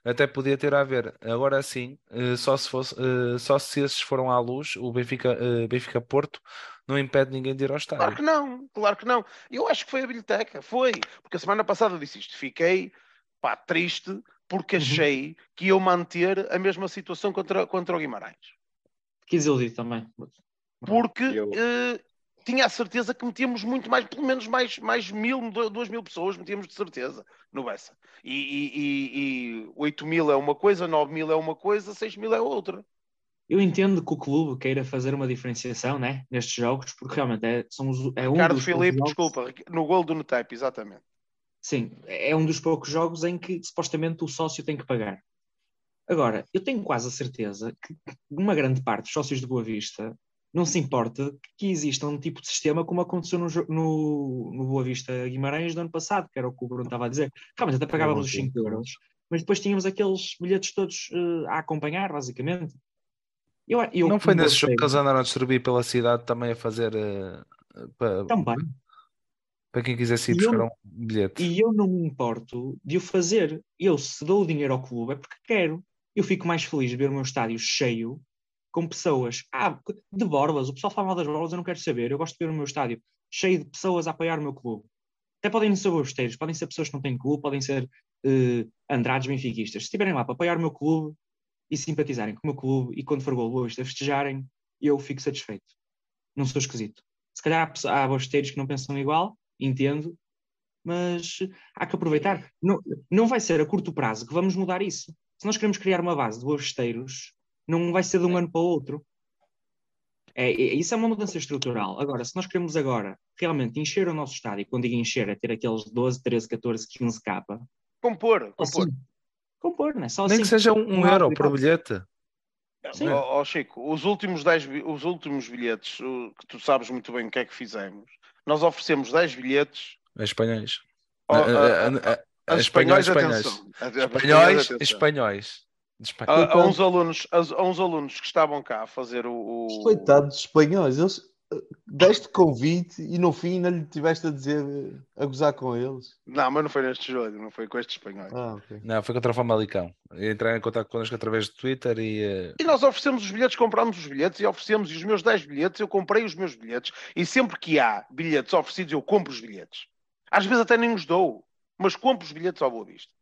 até podia ter a ver. Agora sim, eh, só se fosse, eh, só se esses foram à luz, o Benfica, eh, Benfica Porto não impede ninguém de ir ao Claro estádio. que não, claro que não. Eu acho que foi a biblioteca, foi. Porque a semana passada eu disse isto. Fiquei pá, triste porque Uhum. achei que iam manter a mesma situação contra, contra o Guimarães. Quis iludir também. Porque Eu- eh, tinha a certeza que metíamos muito mais, pelo menos mais, mais mil, du- duas mil pessoas, metíamos de certeza no Bessa. E, e, e, e 8 mil é uma coisa, 9 mil é uma coisa, 6 mil é outra. Eu entendo que o clube queira fazer uma diferenciação né, nestes jogos, porque realmente é, são os, é um Ricardo dos Filipe, jogos- desculpa, no gol do Nutep, exatamente. Sim, é um dos poucos jogos em que supostamente o sócio tem que pagar. Agora, eu tenho quase a certeza que uma grande parte dos sócios de Boa Vista não se importa que exista um tipo de sistema como aconteceu no, no, no Boa Vista Guimarães do ano passado, que era o que o Bruno estava a dizer. Realmente até pagávamos os 5 euros, mas depois tínhamos aqueles bilhetes todos eh, a acompanhar, basicamente. Eu, eu, Não foi nesse jogo que eles andaram a distribuir pela cidade também a fazer eh, para, Também. para quem quisesse ir E eu- buscar um bilhete. E eu não me importo de o fazer. Eu, se dou o dinheiro ao clube, é porque quero. Eu fico mais feliz de ver o meu estádio cheio com pessoas. Ah, de borlas. O pessoal fala mal das borlas, eu não quero saber. Eu gosto de ver o meu estádio cheio de pessoas a apoiar o meu clube. Até podem ser bosteiros, podem ser pessoas que não têm clube, podem ser eh, andrades benfiquistas. Se estiverem lá para apoiar o meu clube e simpatizarem com o meu clube e quando for gol hoje a festejarem, eu fico satisfeito. Não sou esquisito. Se calhar há, há bosteiros que não pensam igual, entendo, mas há que aproveitar. Não, não vai ser a curto prazo que vamos mudar isso. Se nós queremos criar uma base de bosteiros, não vai ser de um ano para o outro. É, é- isso é uma mudança estrutural. Agora, se nós queremos agora realmente encher o nosso estádio, quando digo encher, é ter aqueles 12, 13, 14, 15 capa, Compor, compor. assim, compor, né? Só Nem assim. que seja um, um euro por bilhete. Sim. Ó ó, Chico, os últimos, 10, bi- os últimos bilhetes, o- que tu sabes muito bem o que é que fizemos, nós oferecemos 10 bilhetes A espanhóis. ao- A- a- a- a- a- a- a espanhóis, espanhóis, espanhóis. Espanhóis, espanhóis. De. A, a uns alunos, a, a uns alunos que estavam cá a fazer o. o- Coitados dos espanhóis, eles eh, deste convite e no fim ainda lhe tiveste a dizer eh, a gozar com eles. Não, mas não foi neste jogo, não foi com estes espanhóis. Ah, ok. Não, foi contra o Famalicão. Entraram em contato connosco através do Twitter e. eh, E nós oferecemos os bilhetes, comprámos os bilhetes e oferecemos, e os meus 10 bilhetes, eu comprei os meus bilhetes, e sempre que há bilhetes oferecidos, eu compro os bilhetes. Às vezes até nem os dou, mas compro os bilhetes ao Boa Vista.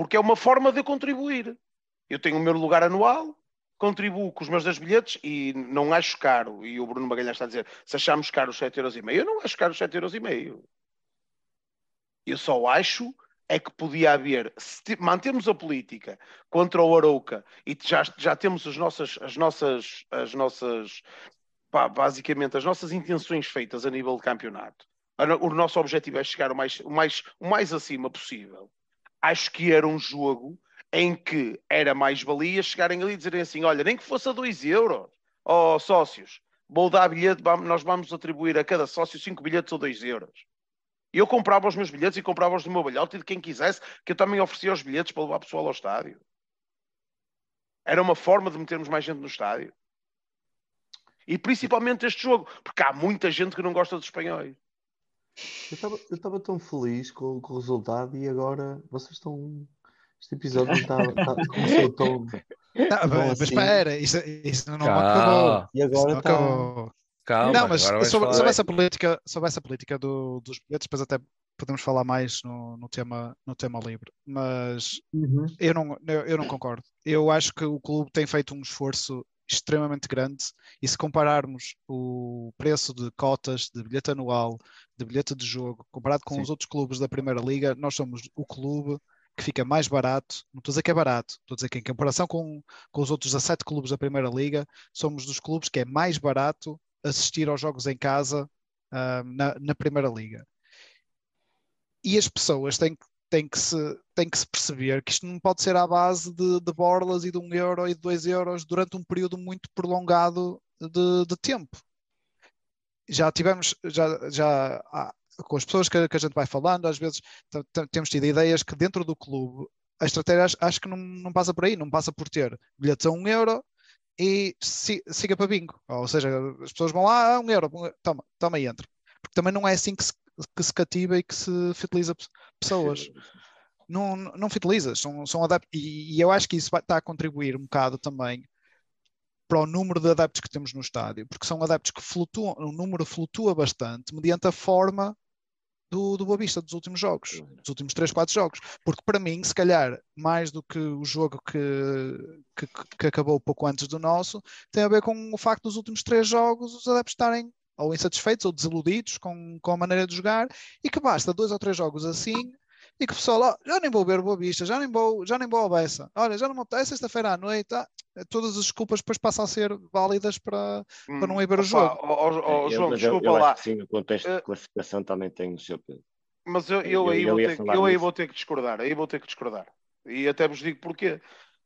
Porque é uma forma de contribuir. Eu tenho o meu lugar anual, contribuo com os meus 10 bilhetes e não acho caro. E o Bruno Magalhães está a dizer: se achamos caro os 7,5€, eu não acho caro os 7,5€. Eu só acho é que podia haver, se mantemos a política contra o Arouca e já, já temos as nossas, as nossas, as nossas pá, basicamente as nossas intenções feitas a nível de campeonato. O nosso objetivo é chegar o mais, o mais, o mais acima possível. Acho que era um jogo em que era mais valia chegarem ali e dizerem assim: olha, nem que fosse a 2 euros, ó oh, sócios, vou dar bilhete, nós vamos atribuir a cada sócio 5 bilhetes ou 2 euros. E eu comprava os meus bilhetes e comprava os do meu balhote e de quem quisesse, que eu também oferecia os bilhetes para levar pessoal ao estádio. Era uma forma de metermos mais gente no estádio. E principalmente este jogo, porque há muita gente que não gosta dos espanhóis. Eu estava tão feliz com, com, o resultado e agora vocês estão. Este episódio está, está, começou tão. Não, mas assim. espera, isso, isso não Calma. acabou. E agora está. Acabou. Calma, não, mas sobre, sobre, essa política, sobre essa política do, dos bilhetes, depois até podemos falar mais no, no, tema, no tema livre, mas uhum. eu, não, eu, eu, não concordo. Eu acho que o clube tem feito um esforço extremamente grande e se compararmos o preço de cotas de bilhete anual, de bilhete de jogo, comparado com Sim. os outros clubes da Primeira Liga, nós somos o clube que fica mais barato, não estou a dizer que é barato, estou a dizer que em comparação com, com os outros 17 clubes da Primeira Liga, somos dos clubes que é mais barato assistir aos jogos em casa uh, na, na, Primeira Liga. E as pessoas têm, têm, que se, têm que se perceber que isto não pode ser à base de, de borlas e de um euro e de dois euros durante um período muito prolongado de, de tempo. Já tivemos, já, já com as pessoas que, que, a gente vai falando, às vezes temos tido ideias que dentro do clube a estratégia acho, acho que não, não, passa por aí, não passa por ter bilhetes a um euro e si, siga para bingo. Ou seja, as pessoas vão lá, ah, um euro, toma, toma e entra. Porque também não é assim que se, que se cativa e que se fideliza pessoas. Não, não fidelizas, são, são adeptos. E, e eu acho que isso vai, está a contribuir um bocado também para o número de adeptos que temos no estádio, porque são adeptos que flutuam, o número flutua bastante mediante a forma do, do Boa Vista dos últimos jogos, dos últimos 3, 4 jogos. Porque para mim, se calhar, mais do que o jogo que, que, que acabou pouco antes do nosso, tem a ver com o facto dos últimos 3 jogos os adeptos estarem ou insatisfeitos ou desiludidos com, com a maneira de jogar e que basta dois ou três jogos assim e que o pessoal, oh, já nem vou ver Boa Vista, já nem vou, já nem vou ao Bessa, olha, já não me é sexta-feira à noite, ah, todas as desculpas depois passam a ser válidas para, hum, para não ir ver o jogo. Oh, oh, oh, João, eu, desculpa eu, eu lá. sim, o contexto de eh, classificação também tem o seu peso. Mas eu, eu, aí, vou ter, eu aí vou ter que discordar, aí vou ter que discordar. E até vos digo porquê.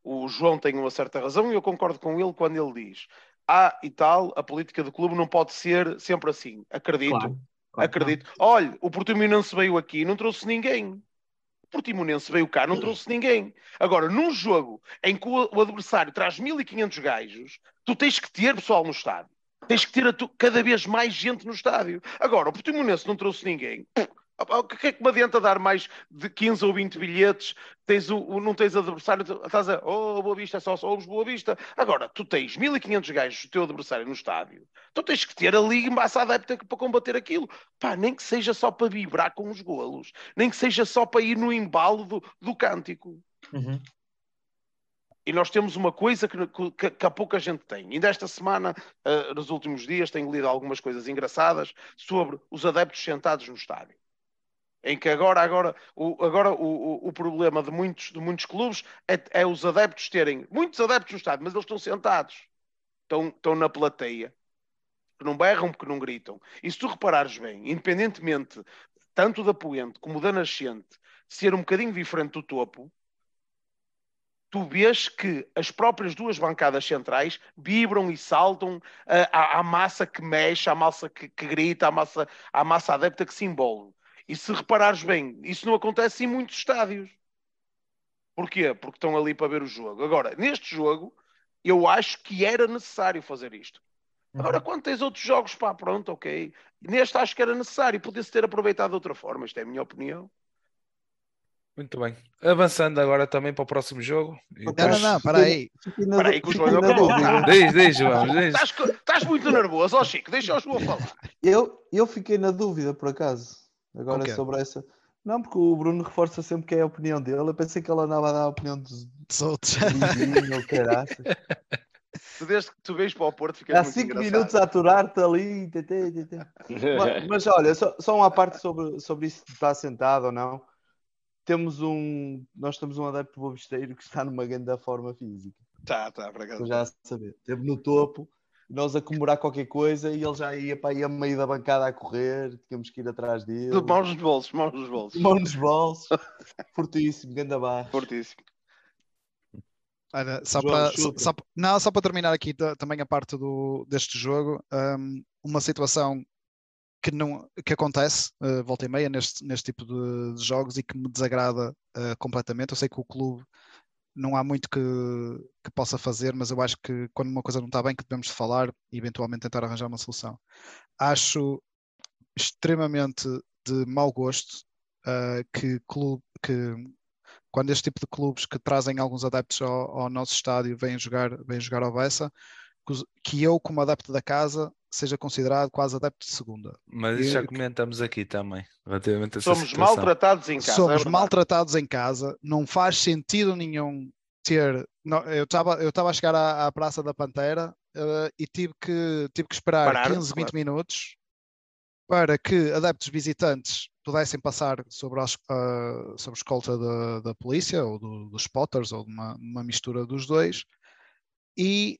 O João tem uma certa razão e eu concordo com ele quando ele diz ah, e tal, a política do clube não pode ser sempre assim. Acredito, claro, claro, acredito. Claro. Olha, o Portimonense veio aqui e não trouxe ninguém. Portimonense veio cá, não trouxe ninguém. Agora, num jogo em que o, adversário traz 1500 gajos, tu tens que ter pessoal no estádio. Tens que ter tu, cada vez mais gente no estádio. Agora, o Portimonense não trouxe ninguém. O que é que me adianta dar mais de 15 ou 20 bilhetes? Tens o, o não tens adversário, estás a, oh, Boa Vista, é só somos Boa Vista. Agora, tu tens 1500 gajos do teu adversário no estádio, tu tens que ter ali massa adepta para combater aquilo. Pá, nem que seja só para vibrar com os golos, nem que seja só para ir no embalo do, do cântico. Uhum. E nós temos uma coisa que, que, que, a pouca gente tem. Ainda esta semana, uh, nos últimos dias, tenho lido algumas coisas engraçadas sobre os adeptos sentados no estádio em que agora, agora, o, agora o, o, problema de muitos, de muitos clubes é, é, os adeptos terem, muitos adeptos no estádio, mas eles estão sentados, estão, estão na plateia, que não berram, porque não gritam. E se tu reparares bem, independentemente tanto da poente como da nascente ser um bocadinho diferente do topo, tu vês que as próprias duas bancadas centrais vibram e saltam à, massa que mexe, à massa que, que grita, à massa, massa adepta que se embole. E se reparares bem, isso não acontece em muitos estádios. Porquê? Porque estão ali para ver o jogo. Agora, neste jogo, eu acho que era necessário fazer isto. Agora, uhum. quando tens outros jogos, pá, pronto, ok. Neste acho que era necessário, podia-se ter aproveitado de outra forma. Isto é a minha opinião. Muito bem. Avançando agora também para o próximo jogo. Não, não, não, para aí. Para aí que o João não acabou. Diz, diz, João. Diz. Estás, estás muito nervoso, ó oh, Chico, deixa o João falar. Eu, eu fiquei na dúvida, por acaso. Agora sobre essa. Não, porque o Bruno reforça sempre que é a opinião dele. Eu pensei que ele andava a dar a opinião dos, dos outros. Vizinho, tu desde que tu vês para o Porto ficas Há 5 minutos a aturar-te ali. Tê, tê, tê. mas, mas, olha, só, só uma parte sobre, sobre isso de estar sentado ou não. Temos um. Nós temos um adepto bobisteiro que está numa grande forma física. Tá, tá, para cá. já a saber. Esteve no topo, nós a comemorar qualquer coisa e ele já ia para aí a meio da bancada a correr, tínhamos que ir atrás dele. Mãos nos bolsos, mãos nos bolsos. Mãos nos bolsos. Fortíssimo, grande barra. Fortíssimo. Olha, só para, só, só, não, só para terminar aqui também a parte do, deste jogo, um, uma situação que, não, que acontece uh, volta e meia neste, neste tipo de, de jogos e que me desagrada uh, completamente. Eu sei que o clube não há muito que, que possa fazer, mas eu acho que quando uma coisa não está bem, que devemos falar e eventualmente tentar arranjar uma solução. Acho extremamente de mau gosto uh, que, clube, que quando este tipo de clubes que trazem alguns adeptos ao, ao nosso estádio vêm jogar, vêm jogar ao Bessa, que eu, como adepto da casa, seja considerado quase adepto de segunda. Mas isso já comentamos aqui também, relativamente a essa Somos situação. maltratados em casa. Somos é maltratados em casa, não faz sentido nenhum ter. Não, eu estava eu a chegar à, à, Praça da Pantera uh, e tive que, tive que esperar Parar, 15, 20 claro. minutos para que adeptos visitantes pudessem passar sobre a, uh, sobre a escolta da, da polícia ou do, dos spotters ou uma, uma mistura dos dois e,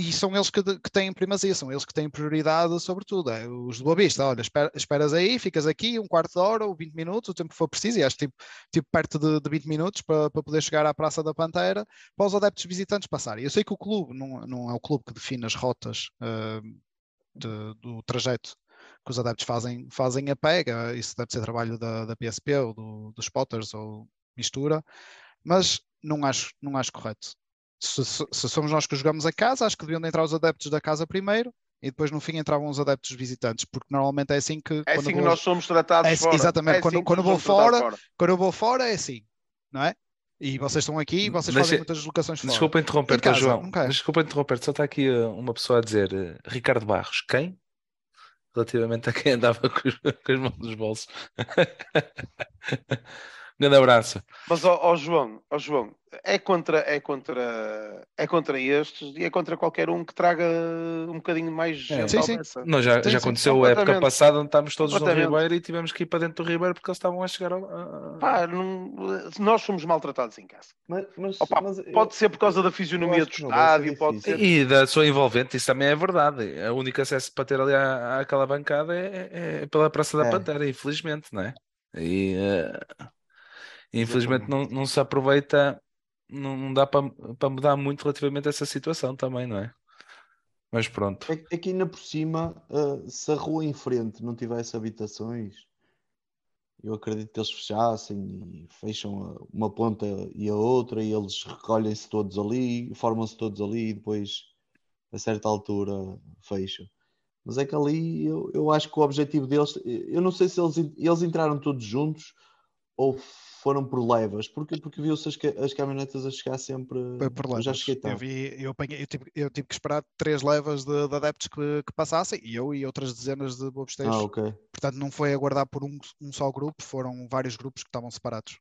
e são eles que, que têm primazia, são eles que têm prioridade sobre tudo. É, os do Boa Vista, olha, espera, esperas aí, ficas aqui um quarto de hora ou 20 minutos, o tempo que for preciso, e acho tipo, tipo perto de, de 20 minutos para, poder chegar à Praça da Pantera, para os adeptos visitantes passarem. Eu sei que o clube não, não é o clube que define as rotas uh, de, do trajeto que os adeptos fazem, fazem a pega, isso deve ser trabalho da, da PSP ou do, dos spotters ou mistura, mas não acho, não acho correto. Se, se, se, somos nós que jogamos a casa, acho que deviam entrar os adeptos da casa primeiro e depois no fim entravam os adeptos visitantes, porque normalmente é assim que. É assim que nós somos tratados é, fora. Exatamente, é quando, assim quando, vou fora, fora, quando eu vou fora é assim, não é? E vocês estão aqui e vocês Deixa, fazem muitas deslocações fora. Desculpa interromper-te, João. Desculpa interromper-te, só está aqui eh, uma pessoa a dizer uh, Ricardo Barros, quem? relativamente a quem andava com, os, com as mãos nos bolsos. Grande abraço. Mas, ó, ó, João, ó, João, é contra, é, contra, é contra estes e é contra qualquer um que traga um bocadinho mais é. sim, sim. Não, já, sim, já aconteceu a época passada onde estávamos todos no Ribeiro e tivemos que ir para dentro do Ribeiro porque eles estavam a chegar ao... Pá, não, nós fomos maltratados em casa. Mas, mas, Opa, mas pode eu, ser por causa da fisionomia do estádio, pode ser... E da sua envolvente, isso também é verdade. O único acesso para ter ali à, àquela bancada é, é pela Praça da é. Pantera, infelizmente, não é? E... Uh... Infelizmente não, não se aproveita, não, não dá para, mudar muito relativamente a essa situação também, não é? Mas pronto. É, é que ainda por cima, uh, se a rua em frente não tivesse habitações, eu acredito que eles fechassem e fecham uma ponta e a outra e eles recolhem-se todos ali, formam-se todos ali e depois, a certa altura, fecham. Mas é que ali eu, eu acho que o objetivo deles, eu não sei se eles, eles entraram todos juntos ou foram por levas, porque, porque viu-se as, as caminhonetas a chegar sempre. Foi por levas. Já cheguei Eu, vi, eu, apanhei, eu, tive, eu tive que esperar três levas de, de adeptos que, que, passassem, e eu e outras dezenas de bobesteiros. Ah, ok. Portanto, não foi aguardar por um, um só grupo, foram vários grupos que estavam separados.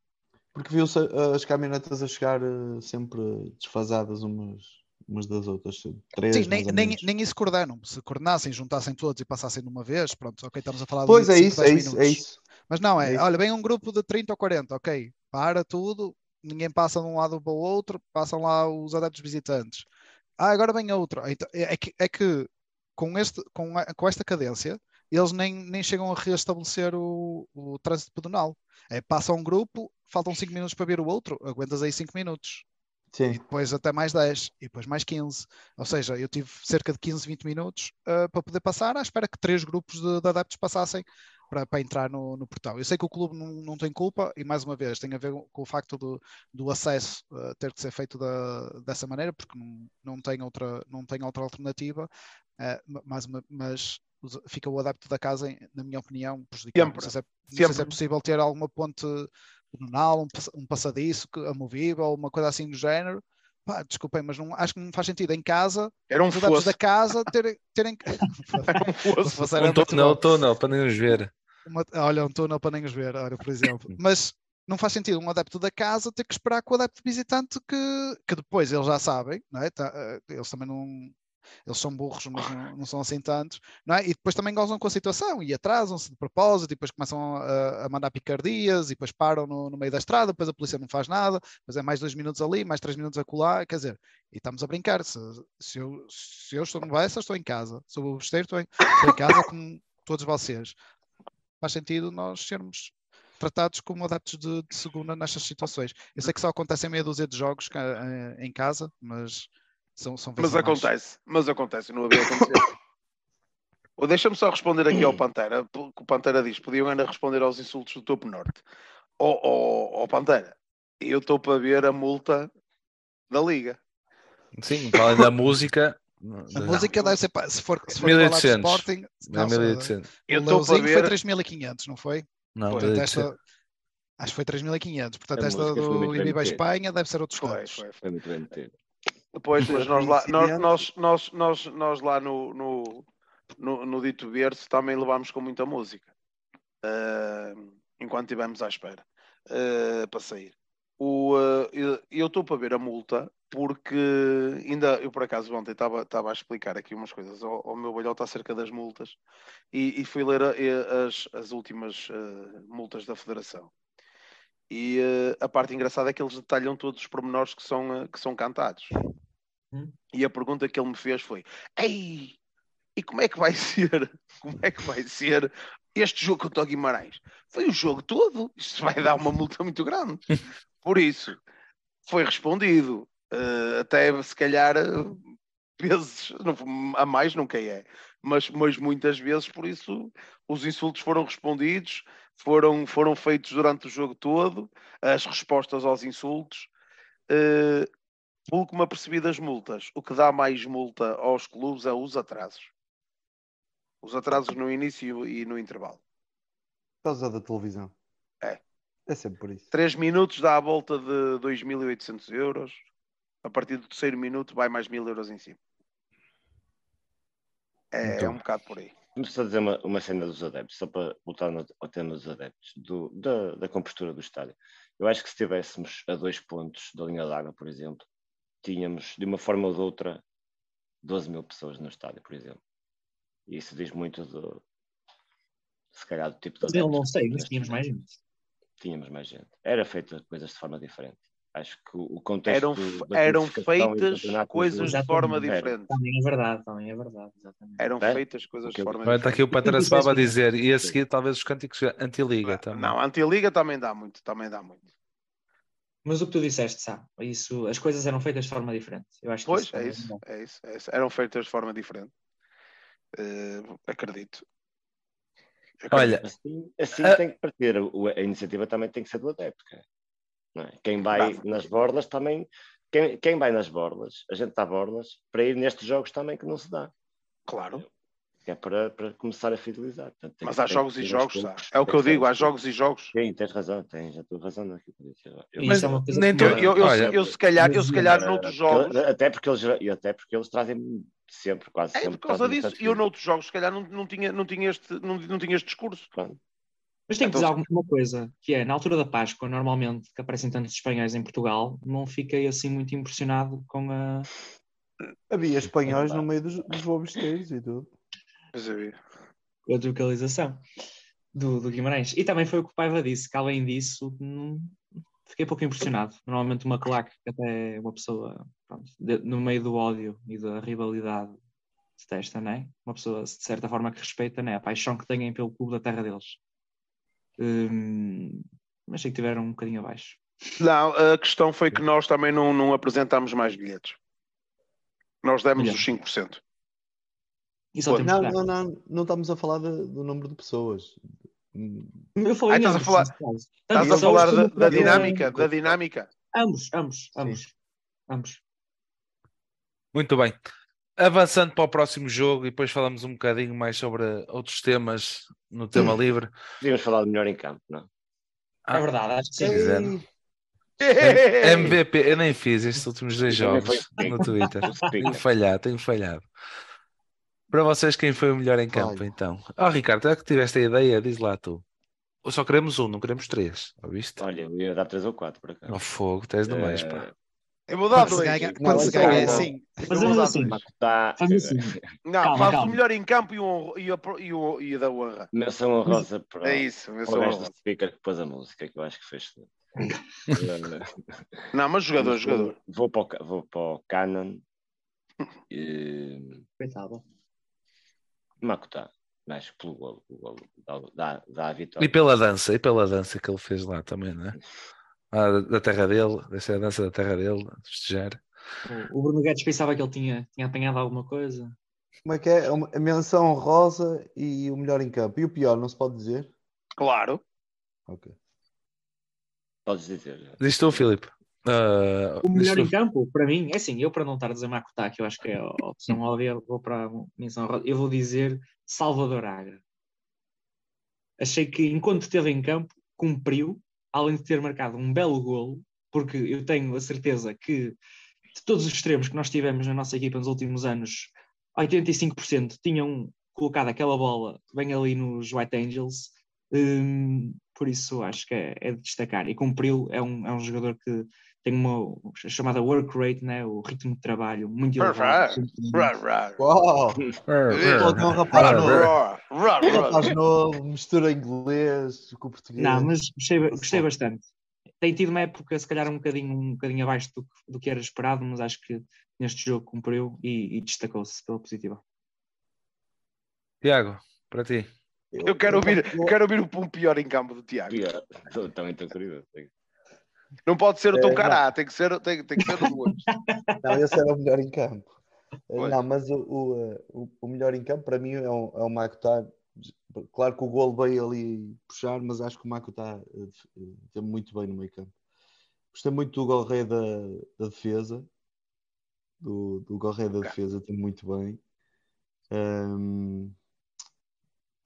Porque viu-se as caminhonetas a chegar eh, sempre desfasadas umas, umas das outras. Três, Sim, nem, nem, nem isso coordenam. Se coordenassem, juntassem todos e passassem de uma vez, pronto, ok, estamos a falar pois de Pois é isso, é isso, é isso. Mas não, é, é olha, vem um grupo de 30 ou 40, ok, para tudo, ninguém passa de um lado para o outro, passam lá os adeptos visitantes. Ah, agora vem outro. Então, é, é, que, é que com, este, com, com esta cadência, eles nem, nem chegam a restabelecer o, o trânsito pedonal. É, passa um grupo, faltam 5 minutos para ver o outro, aguentas aí 5 minutos. Sim. E depois até mais 10, e depois mais 15. Ou seja, eu tive cerca de 15, 20 minutos uh, para poder passar, à espera que três grupos de, de adeptos passassem para, para entrar no, no, portão. Eu sei que o clube não, não tem culpa e, mais uma vez, tem a ver com o facto do, do acesso uh, ter que ser feito da, dessa maneira, porque não, não, tem, outra, não tem outra alternativa, uh, mas, mas fica o adepto da casa, na minha opinião, prejudicado. Não sei, se é, não sei se é possível ter alguma ponte pedonal, um, um passadiço amovível, uma coisa assim do género. Pá, desculpem, mas não, acho que não faz sentido em casa Era um os adeptos da casa terem. terem... Era um fosso. um túnel, túnel, para nem os ver uma, olha, um túnel para nem os ver, olha, por exemplo. mas, não faz sentido um adepto da casa ter que esperar com o adepto visitante que, que depois eles já sabem, não é? Tá, eh, eles também não. Eles são burros, mas não, não, são assim tantos, não é? E depois também gozam com a situação e atrasam-se de propósito, e depois começam a, a mandar picardias, e depois param no, no, meio da estrada, depois a polícia não faz nada, mas é mais dois minutos ali, mais três minutos acolá, quer dizer, e estamos a brincar. Se, se, eu, se eu estou no Bessa, estou em casa. Se eu estou, estou em casa com todos vocês. Faz sentido nós sermos tratados como adeptos de, de, segunda nestas situações. Eu sei que só acontece em meia dúzia de jogos eh, em casa, mas são, são vezes Mas mais. acontece, mas acontece, não havia acontecido. Deixa-me só responder aqui ao Pantera, que o Pantera diz, podiam ainda responder aos insultos do topo norte. Ó oh, oh, oh, Pantera, eu estou para ver a multa da Liga. Sim, além da música, a música deve ser, se for, se for 1800. Sporting, não, 1800. Eu o Leuzinho ver... foi 3500, não foi? Não, Portanto, esta, acho que foi 3.500. Portanto, a esta do Ibiba Espanha deve ser outros foi, foi, foi, muito bem metido. Depois, mas nós lá, nós, nós, nós, nós, nós lá no, no, no, no Dito Berço também levámos com muita música. Uh, enquanto estivemos à espera uh, para sair. O, uh, eu estou para ver a multa porque ainda eu por acaso ontem estava a explicar aqui umas coisas ao, ao meu balhote acerca das multas e, e fui ler a, a, as, as últimas uh, multas da Federação. E uh, a parte engraçada é que eles detalham todos os pormenores que são, uh, que são cantados. Hum. E a pergunta que ele me fez foi: Ei, e como é que vai ser? Como é que vai ser este jogo contra o Guimarães? Foi o jogo todo. Isto vai dar uma multa muito grande. Por isso, foi respondido uh, até se calhar vezes a mais nunca é, mas, mas muitas vezes por isso os insultos foram respondidos, foram, foram feitos durante o jogo todo, as respostas aos insultos. Uh, pelo que me apercebi das multas, o que dá mais multa aos clubes é os atrasos. Os atrasos no início e no intervalo. Por causa da televisão. É. É sempre por isso. 3 minutos dá a volta de 2.800 euros a partir do terceiro minuto vai mais mil euros em cima. É, então, é um bocado por aí. Vamos só dizer uma, uma cena dos adeptos, só para voltar no, ao tema dos adeptos, do, da, da compostura do estádio. Eu acho que se estivéssemos a dois pontos da linha d'água, por exemplo, tínhamos, de uma forma ou de outra, 12 mil pessoas no estádio, por exemplo. E isso diz muito do, se calhar, do tipo de. Mas eu não sei, mas tínhamos mais gente. Tínhamos mais gente. Era feito coisas de forma diferente. Acho que o contexto. Eram, eram feitas coisas de forma diferente. Também é verdade, também é verdade. Exatamente. Eram é? feitas coisas de forma diferente. Está aqui o Pantera Sebaba a dizer, e a seguir talvez os cânticos anti-liga também. Não, anti-liga também dá muito, também dá muito. Mas o que tu disseste, sabe? Isso, as coisas eram feitas de forma diferente. Eu acho pois, é isso, é, isso, é isso. Eram feitas de forma diferente. Uh, acredito. acredito. Olha, assim, assim uh, tem que partir. A iniciativa também tem que ser do adepto. Cara. É? Quem vai não. nas bordas também, quem, quem vai nas bordas, a gente está bordas, para ir nestes jogos também que não se dá. Claro. É para, para começar a fidelizar. Portanto, Mas há jogos e jogos, é o que eu digo, há jogos e jogos. Sim, tens razão, tens a tua razão aqui. Eu, Mas, é nem tu, eu, eu, Olha, eu, se calhar, eu se calhar noutros jogos. Até porque eles, até porque eles trazem sempre, quase é sempre. É por causa disso. Eu noutros jogos, se calhar, não, não, tinha, não, tinha, este, não, não tinha este discurso. Pronto. Mas tenho que dizer alguma coisa, que é, na altura da Páscoa, normalmente, que aparecem tantos espanhóis em Portugal, não fiquei assim muito impressionado com a... Havia espanhóis no meio dos, dos bobesteiros e tudo. Pois havia. Com a localização do, do Guimarães. E também foi o que o Paiva disse, que além disso, não... fiquei pouco impressionado. Normalmente uma claque, que até é uma pessoa, pronto, de, no meio do ódio e da rivalidade detesta, não é? Uma pessoa, de certa forma, que respeita, não é? A paixão que têm pelo clube da terra deles. Hum, mas sei que tiveram um bocadinho abaixo. Não, a questão foi que nós também não, não apresentámos mais bilhetes. Nós demos Milhão. os 5%. não, não, não, não estamos a falar de, do número de pessoas. Eu falei ah, estás a falar, estás a falar da, da dinâmica, da dinâmica. Ambos, ambos, ambos, ambos. Muito bem. Avançando para o próximo jogo e depois falamos um bocadinho mais sobre outros temas no tema livre. Podíamos falar de melhor em campo, não? Ah, é verdade, acho que sim. MVP, eu nem fiz estes últimos dois jogos no Twitter. tenho falhado, tenho falhado. Para vocês, quem foi o melhor em campo, então? Oh, Ricardo, é que tiveste a ideia, diz lá tu. só queremos um, não queremos três. Ouviste? Olha, eu ia dar três ou quatro para cá. Ao fogo, tens demais, uh, pá. Eu vou dar quando dois. Se ganha, quando se ganha, é assim. Fazemos assim. Tá... Fazemos assim. Não, Calma, faz calma. o melhor em campo e o, e o, e o, e da honra. Menção honrosa para É isso, o menção gajo do speaker que pôs a música, que eu acho que fez tudo. Não, mas jogador, Vou- jogador. Vou para o, vou para o Canon. E... Coitado. Makuta. Acho que pelo golo. O golo dá, dá, dá a vitória. E pela dança, e pela dança que ele fez lá também, não é? Ah, da- da terra dele, dessa a dança da terra dele, festejar. O, o Bruno Guedes pensava que ele tinha, tinha apanhado alguma coisa. Como é que é? Uma- A menção rosa e o melhor em campo. E o pior, não se pode dizer? Claro. Ok. Podes dizer. Diz tu, Filipe. Ah, O melhor tu. em campo, para mim, é assim, eu para não estar a dizer Makuta, que eu acho que é a opção óbvia, vou para a menção rosa. Eu vou dizer Salvador Agra. Achei que enquanto esteve em campo, cumpriu, além de ter marcado um belo golo, porque eu tenho a certeza que de todos os extremos que nós tivemos na nossa equipa nos últimos anos, 85% tinham colocado aquela bola bem ali nos White Angels. Hum, por isso acho que é, é de destacar. E cumpriu, é um, é um jogador que tem uma chamada work rate, né? o ritmo de trabalho muito elevado. Um rapaz novo. Um mistura inglês com português. Não, mas gostei, gostei bastante. Tem tido uma época, se calhar, um bocadinho, um bocadinho abaixo do, que- do que era esperado, mas acho que neste jogo cumpriu e, e destacou-se pela positiva. Tiago, para ti. Eu quero ouvir, quero ouvir o um pior em campo do Tiago. Pior. Também estou curioso. Não pode ser o teu É, cará, tem que ser, tem, tem que ser o outro. Não, esse era o melhor em campo. Eh, Pois. Não, mas o, o, eh, o, o melhor em campo para mim é o, é o Makuta. Claro que o golo veio ali puxar, mas acho que o Makuta eh, def- eh, muito bem no meio campo. Gostei muito do Gorré da, da defesa. Do, do Gorré da Ok. defesa, teve muito bem. Ahm,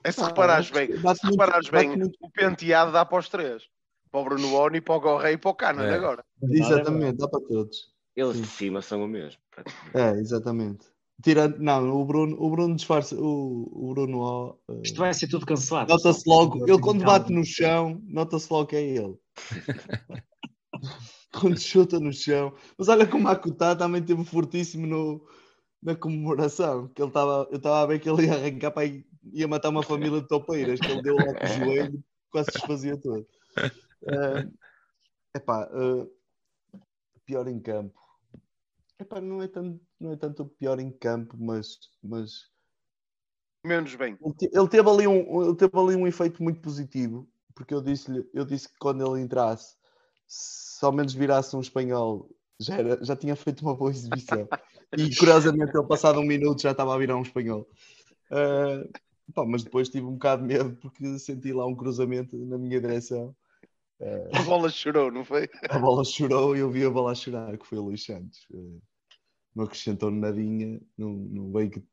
É se Ah, reparares acho bem, se reparares bem, muito- o penteado dá para os três. Para o Bruno Oni, para o Gorrei e para o Canan É. agora. exatamente, dá para todos. Eles Sim. de cima são o mesmo. É, exatamente. Tirando, não, o Bruno, o Bruno disfarça, o, o Bruno ó, eh, Isto vai ser tudo cancelado. Nota-se logo, ele quando bate no chão, nota-se logo que é ele. quando chuta no chão. Mas olha como a Akutá também teve fortíssimo no, na comemoração. Que ele estava, eu estava a ver que ele ia arrancar para ia matar uma família de topeiras, que ele deu lá com o joelho, quase se desfazia todo. É epá, eh, pior em campo. Epá, não, é tanto, não é tanto pior em campo, mas, mas Menos bem. ele te- ele teve ali um, ele teve ali um efeito muito positivo, porque eu disse-lhe, eu disse que quando ele entrasse, se ao menos virasse um espanhol, já, era- já tinha feito uma boa exibição. E curiosamente ele passado um minuto já estava a virar um espanhol. Ah, pá, mas depois tive um bocado de medo porque senti lá um cruzamento na minha direção. A bola chorou, não foi? A bola chorou e eu vi a bola a chorar, que foi o Luís Santos. Ah, não acrescentou nadinha, não, não veio que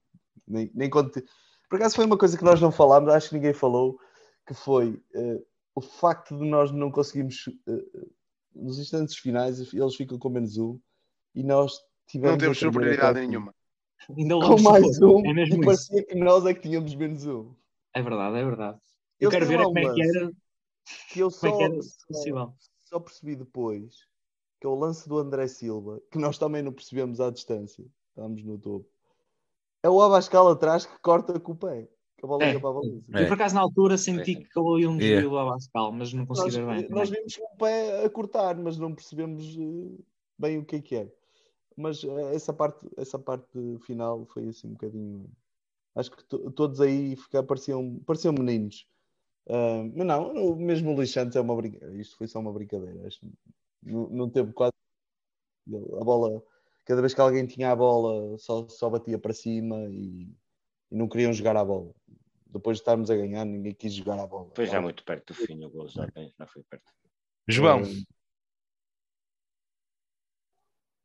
nem, nem quando te- Por acaso foi uma coisa que nós não falámos, acho que ninguém falou, que foi eh, o facto de nós não conseguirmos eh, nos instantes finais, eles ficam com menos um e nós tivemos Não temos superioridade nenhuma. Ainda Com mais tudo. um É mesmo e isso. parecia que nós é que tínhamos menos um. É verdade, é verdade. Eu Eles quero ver lá como é um que era, que eu é só, que era só, só percebi depois, que é o lance do André Silva, que nós também não percebemos à distância, estávamos no topo. É o Abascal atrás que corta com o pé, que a bola É. para a baliza. É. Eu por acaso na altura senti Sim. que calou aí um desvio Yeah. do Abascal, mas não Nós, considero bem. nós vimos com o pé a cortar, mas não percebemos eh, bem o que é que era. Mas eh, essa parte, essa parte final foi assim um bocadinho. Acho que to- todos aí ficar, pareciam, pareciam meninos. Ah, mas não, o- mesmo o Luís Santos é uma brincadeira. Isto foi só uma brincadeira. Não, não teve quase. A bola, cada vez que alguém tinha a bola, só, só batia para cima e, e não queriam jogar a bola. Depois de estarmos a ganhar, ninguém quis jogar a bola. Foi já muito perto do fim, o gol já, tem- já foi perto. João, Eh,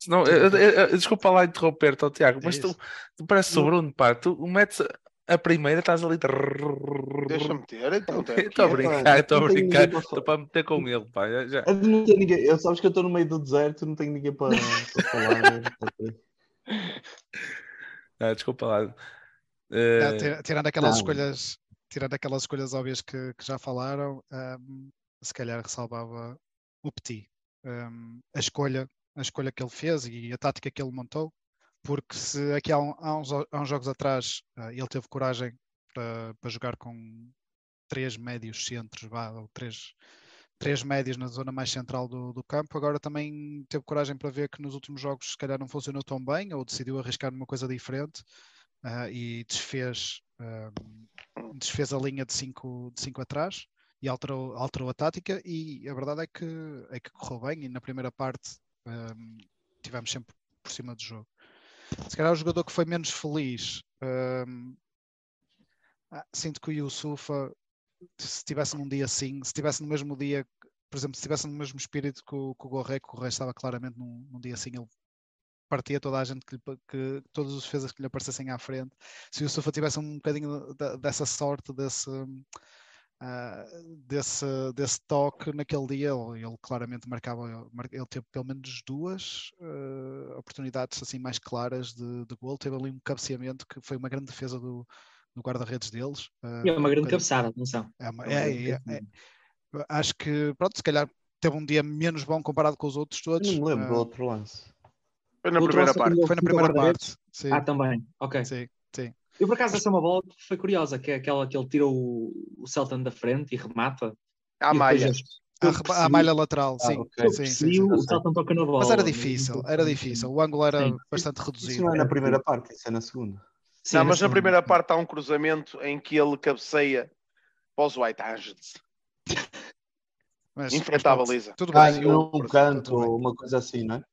não, eu- eu- eu- desculpa lá interromper-te, ó, Tiago, mas É tu, tu pareces o Bruno, pá. Tu metes a primeira, estás ali. Deixa-me ter, então. Estou a brincar, estou a tenho brincar. Estou para meter com ele, já- já. De não ter ninguém. Eu sabes que eu estou no meio do deserto, não tenho ninguém para, para falar. Ah, desculpa lá. Tira- tirando aquelas não. escolhas, tirando aquelas escolhas óbvias que, que já falaram, um, se calhar ressalvava o Petit. Um, a escolha, a escolha que ele fez e a tática que ele montou, porque se aqui há, um, há, uns, há uns, jogos atrás uh, ele teve coragem para, jogar com três médios centros, vá, ou três, três médios na zona mais central do, do, campo. Agora também teve coragem para ver que nos últimos jogos se calhar não funcionou tão bem, ou decidiu arriscar numa coisa diferente uh, e desfez, um, desfez a linha de 5 de cinco atrás e alterou, alterou a tática e a verdade é que, é que correu bem e na primeira parte um, tivemos sempre por cima do jogo. Se calhar o jogador que foi menos feliz um, ah, sinto que o Yusufa se estivesse num dia assim, se estivesse no mesmo dia, por exemplo, se estivesse no mesmo espírito que o, que Gorré, que o Gorré estava claramente num, num, dia assim, ele partia toda a gente que, que todos os defesas que lhe aparecessem à frente. Se o Yusufa tivesse um bocadinho dessa sorte, desse, uh, desse, desse toque naquele dia, ele, ele claramente marcava, ele teve pelo menos duas uh, oportunidades assim mais claras de, de gol, teve ali um cabeceamento que foi uma grande defesa do no guarda-redes deles. Uh, é uma grande cabeçada, atenção. É, uma, é, é, é, acho que, pronto, se calhar teve um dia menos bom comparado com os outros todos. Eu não me lembro uh, do outro lance. Foi na primeira parte. Foi na primeira parte. Sim. Ah, também. Ok. Sim, sim. Eu, por acaso, essa é uma bola que foi curiosa, que é aquela que ele tira o, o Celton da frente e remata. À malha. A, a malha lateral, sim. Ah, okay. sim, sim, sim, o Celton toca na bola. Mas era difícil, era difícil. O ângulo era sim. bastante reduzido. Isso não é na primeira parte, isso é na segunda. Sim, não, mas na primeira parte há um cruzamento em que ele cabeceia para os White Angels. Mas, Enfrenta a baliza. Tudo bem. Ah, um canto, uma coisa assim, não é?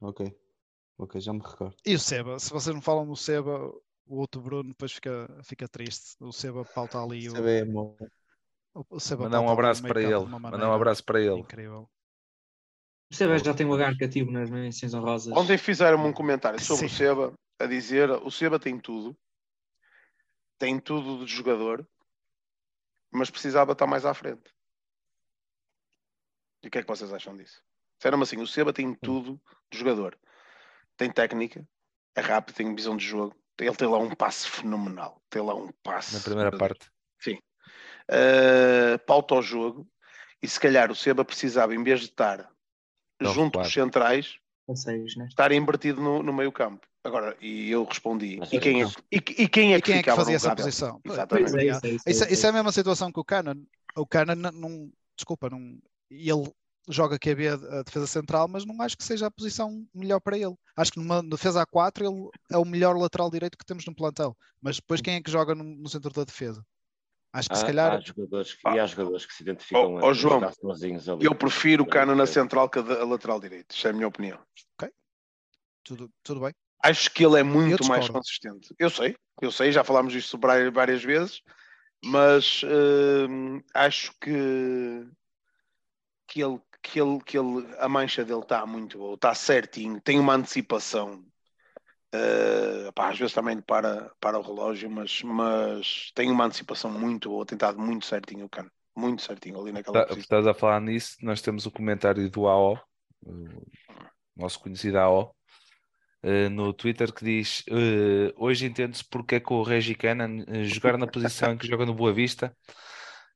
Ok. Ok, já me recordo. E o Seba? Se vocês não falam do Seba, o outro Bruno depois fica, fica triste. O Seba pauta ali. O Seba é bom. O Seba Mandar um abraço para ele. Mandar um abraço para ele. Incrível. O Seba já tem um lugar cativo nas menções honrosas. Ontem fizeram um comentário sobre Sim. o Seba a dizer o Seba tem tudo, tem tudo de jogador, mas precisava estar mais à frente. E o que é que vocês acham disso? Disseram-me assim: o Seba tem tudo de jogador, tem técnica, é rápido, tem visão de jogo, ele tem lá um passe fenomenal, tem lá um passe. Na primeira parte. Sim. Uh, pauta ao jogo, e se calhar o Seba precisava, em vez de estar Não, junto claro. dos centrais, Seis, né? estar invertido no, no meio campo. Agora, e eu respondi, e quem, é, e, e quem é que, quem é que fazia essa posição? Exatamente. É, isso, é, isso, isso, é a mesma situação que o Canon. O Canon não, desculpa, não, ele joga QB a defesa central, mas não acho que seja a posição melhor para ele. Acho que numa defesa A4 ele é o melhor lateral direito que temos no plantel. Mas depois quem é que joga no, no centro da defesa? Acho que há, se calhar. Há jogadores que, ah. e há jogadores que se identificam. Oh, oh João, eu prefiro o Cano na central que a lateral direito. Isto é a minha opinião. Ok. Tudo, tudo bem. Acho que ele é muito mais consistente. Eu sei, eu sei, já falámos disto várias vezes, mas uh, acho que, que, ele, que, ele, que ele, a mancha dele está muito boa, está certinho, tem uma antecipação Uh, pá, às vezes também para, para o relógio, mas, mas tem uma antecipação muito boa, tem estado muito certinho o cano, muito certinho ali naquela tá, Estás a falar nisso, nós temos o comentário do AO, nosso conhecido AO, uh, no Twitter que diz uh, hoje entende-se porque é que o Regi Cannon jogar na posição em que joga no Boa Vista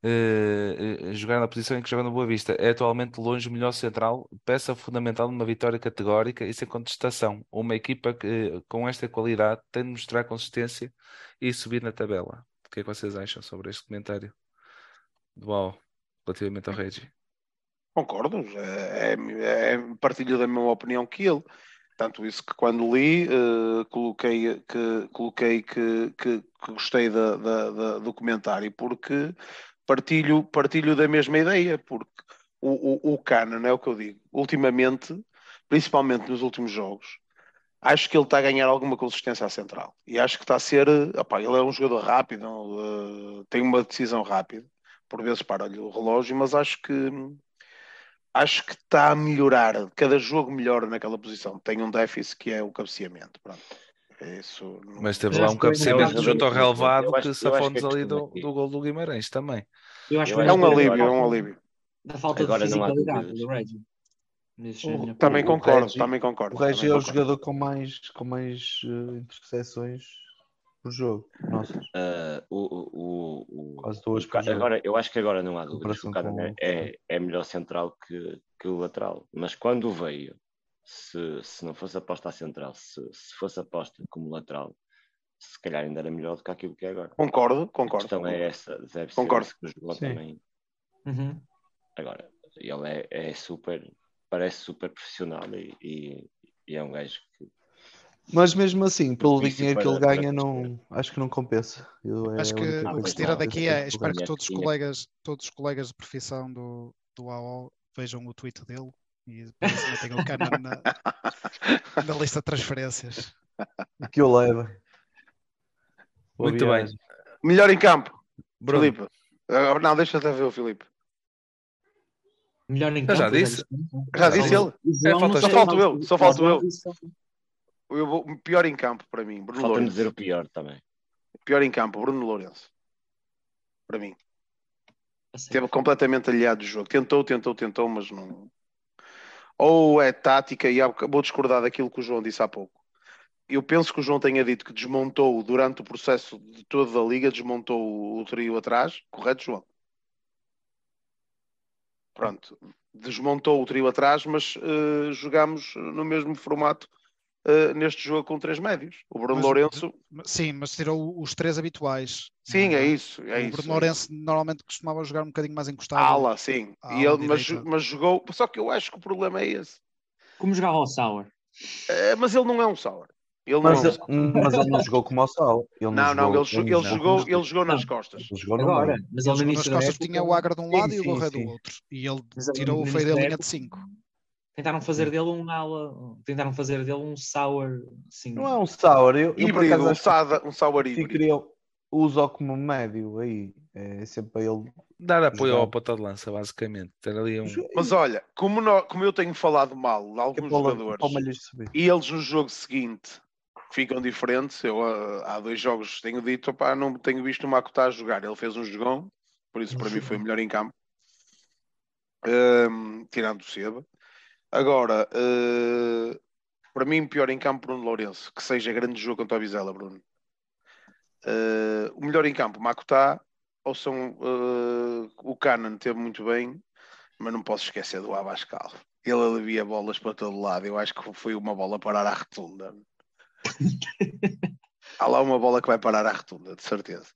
uh, jogar na posição em que joga no Boa Vista. É atualmente longe o melhor central, peça fundamental numa vitória categórica e sem contestação. Uma equipa que, com esta qualidade tem de mostrar consistência e subir na tabela. O que é que vocês acham sobre este comentário do relativamente ao Regi? Concordo, é, é, é, partilho da mesma opinião que ele. Tanto isso que quando li, uh, coloquei, que, coloquei que, que, que gostei da, da, da, do comentário, porque partilho, partilho da mesma ideia, porque o, o, o Canon, é o que eu digo, ultimamente, principalmente nos últimos jogos, acho que ele está a ganhar alguma consistência à central. E acho que está a ser. Opa, ele é um jogador rápido, uh, tem uma decisão rápida, por vezes para-lhe o relógio, mas acho que acho que está a melhorar, cada jogo melhora naquela posição. Tem um déficit que é o cabeceamento. Pronto. Isso. Mas teve lá um cabeceamento junto ao relevado que se afondes ali do, do gol do Guimarães também. Eu acho é um alívio, é um alívio. Da falta Agora de fisicalidade do Reggie. Também concordo, também concordo. O Reggie é o jogador com mais, com mais uh, interseções por jogo. Nossa. Uh, o, o, o, duas o, agora, eu acho que agora não há dúvidas. O com- é, é melhor central que, que o lateral. Mas quando veio, se, se não fosse aposta a central, se, se fosse aposta como lateral, se calhar ainda era melhor do que aquilo que é agora. Concordo, A concordo. questão é essa. Deve ser Concordo. isso que jogou Sim. também. Uhum. Agora, ele é, é super, parece super profissional e, e, e é um gajo que Mas mesmo assim, pelo dinheiro que ele ganha, não, acho que não compensa. Eu, é Acho a que Ah, o que se tira daqui é, eu espero que todos os colegas, todos os colegas de profissão do, do AO vejam o tweet dele e depois metem o Canon na, na lista de transferências. que eu levo. Boa Muito bem. Melhor em campo, Bruno, Filipe. Ah, não, deixa até ver o Filipe. Melhor em Eu campo. já disse. Já disse ele? João falta- só falto eu, só falto eu. Eu vou, pior em campo para mim, Bruno falta-me Lourenço. dizer o pior também. Pior em campo, Bruno Lourenço. Para mim. Esteve completamente aliado do jogo. Tentou, tentou, tentou, mas não. Ou é tática, e vou discordar daquilo que o João disse há pouco. Eu penso que o João tenha dito que desmontou durante o processo de toda a liga, desmontou o, trio atrás. Correto, João? Pronto. Desmontou o trio atrás, mas eh, jogámos no mesmo formato eh, neste jogo com três médios. O Bruno Mas- Lourenço. Sim, mas tirou os três habituais. Sim, é Ah, isso. É o isso, Bruno é Lourenço normalmente costumava jogar um bocadinho mais encostado. Ala, sim. Ala E ele, mas, mas jogou. Só que eu acho que o problema é esse. Como jogava ao Sauer? É, mas ele não é um sour. Ele Mas, não, é sour. mas ele não jogou como o Sal. Ele não, não, ele, jo- ele não- jogou, ele jogou nas costas. ele jogou Agora, mas Ele ele no jogou nas costas época, tinha o Agra de um Sim, lado e o sim, Borré do sim. outro. E ele Mas ele tirou o feio da da linha época- de 5. Tentaram fazer dele um ala, tentaram fazer dele um sour, assim. Não é um sour. Eu, eu Híbrido, acaso um, sada, um sour híbrido. queria uso como médio aí. É sempre para ele. dar apoio Jogar. ao ponta de lança, basicamente. Ter ali um. Mas olha, como, nó- como eu tenho falado mal de é alguns jogadores e eles no jogo seguinte ficam diferentes, eu ah, há dois jogos tenho dito, opá, não tenho visto o Makuta a jogar. Ele fez um jogão, por isso Um para mim foi melhor em campo. Ahm, tirando o Seba. Agora, eh, para mim, pior em campo, Bruno Lourenço. Que seja grande jogo contra a Vizela, Bruno. Eh, o melhor em campo, Makuta. Ou são, eh, o Canan teve muito bem, mas não posso esquecer do Abascal. Ele alivia bolas para todo lado. Eu acho que foi uma bola parar à retunda. Há lá uma bola que vai parar à retunda, de certeza.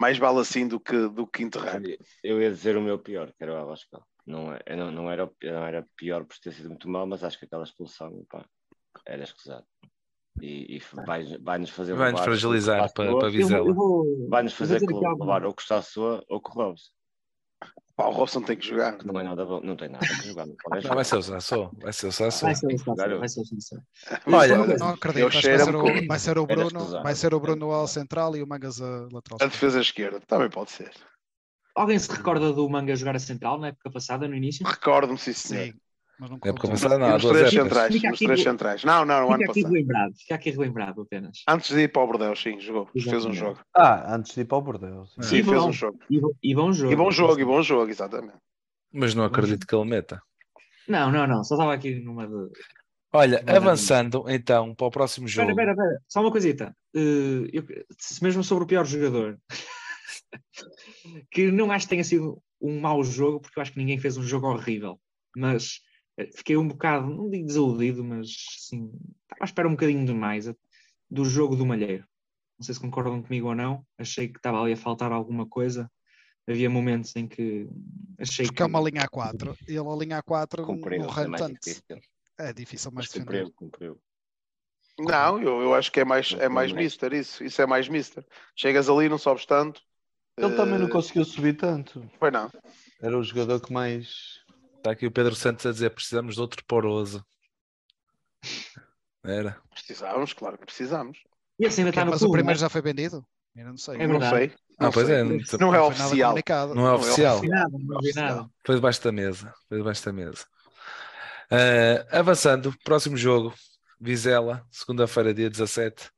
Mais vale assim do que, do que enterrar. Eu ia dizer o meu pior, que era o Abascal. Não, é- não, não, era, não era pior por ter sido muito mal, mas acho que aquela expulsão pá, era escusado. E, e vai, vai-nos fazer Vai-nos levar fragilizar para, para Costa Vizela. Vai-nos fazer levar ou com o Sassoa ou com o Robson, Pá, o Robson tem que jogar. não é nada bom, não tem nada para jogar. Não pode Não, vai ser o Sassou. Vai ser o Sassou. Vai ser o Sassou, vai. Olha, Não acredito, eu acho que vai ser, o, vai Bruno, vai ser o Bruno ao central e o Mangas a lateral. A defesa esquerda também pode ser. Alguém se recorda do Manga jogar a central na época passada, no início? Recordo-me, sim, senhor. Sim, mas não É porque correu passada não, nos duas três épocas. centrais. Fica Nos aqui três centrais. Não, não, no ano aqui passado. relembrado, fica aqui relembrado apenas. Antes de ir para o Bordeaux, sim, jogou. Fez um Exatamente. jogo. Ah, antes de ir para o Bordeaux. sim. Sim, fez bom. um jogo. E, bo- e bom jogo. E bom jogo, e bom jogo, exatamente. Mas não acredito que ele meta. Não, não, não, só estava aqui numa de. Olha, avançando então para o próximo jogo. Espera, espera, espera, só uma coisita. Eh, eu- se mesmo sobre o pior jogador, que não acho que tenha sido um mau jogo, porque eu acho que ninguém fez um jogo horrível, mas eh, fiquei um bocado, não digo desiludido, mas sim, estava à espera um bocadinho demais eh, do jogo do Malheiro. Não sei se concordam comigo ou não, achei que estava ali a faltar alguma coisa. Havia momentos em que achei Porque é que uma linha A4 e ele a linha A4 Cumpriu, é mais tanto. difícil. É difícil mais Mas defender. cumpriu, cumpriu. Não, eu, eu acho que é mais, é mais é. mister isso. Isso é mais mister. Chegas ali, não sobes tanto. Ele também não conseguiu subir tanto. Foi não. Era o jogador que mais. Está aqui o Pedro Santos a dizer precisamos de outro poroso. Era. Precisávamos, claro que precisávamos. E assim ainda está no mas o primeiro não já foi vendido? Ainda não sei. É não verdade. sei. Não pois é. Não, Não é oficial. não é oficial. não vi nada. Foi debaixo da mesa. Foi debaixo da mesa. Ah, avançando, próximo jogo. Vizela, segunda-feira, dia 17.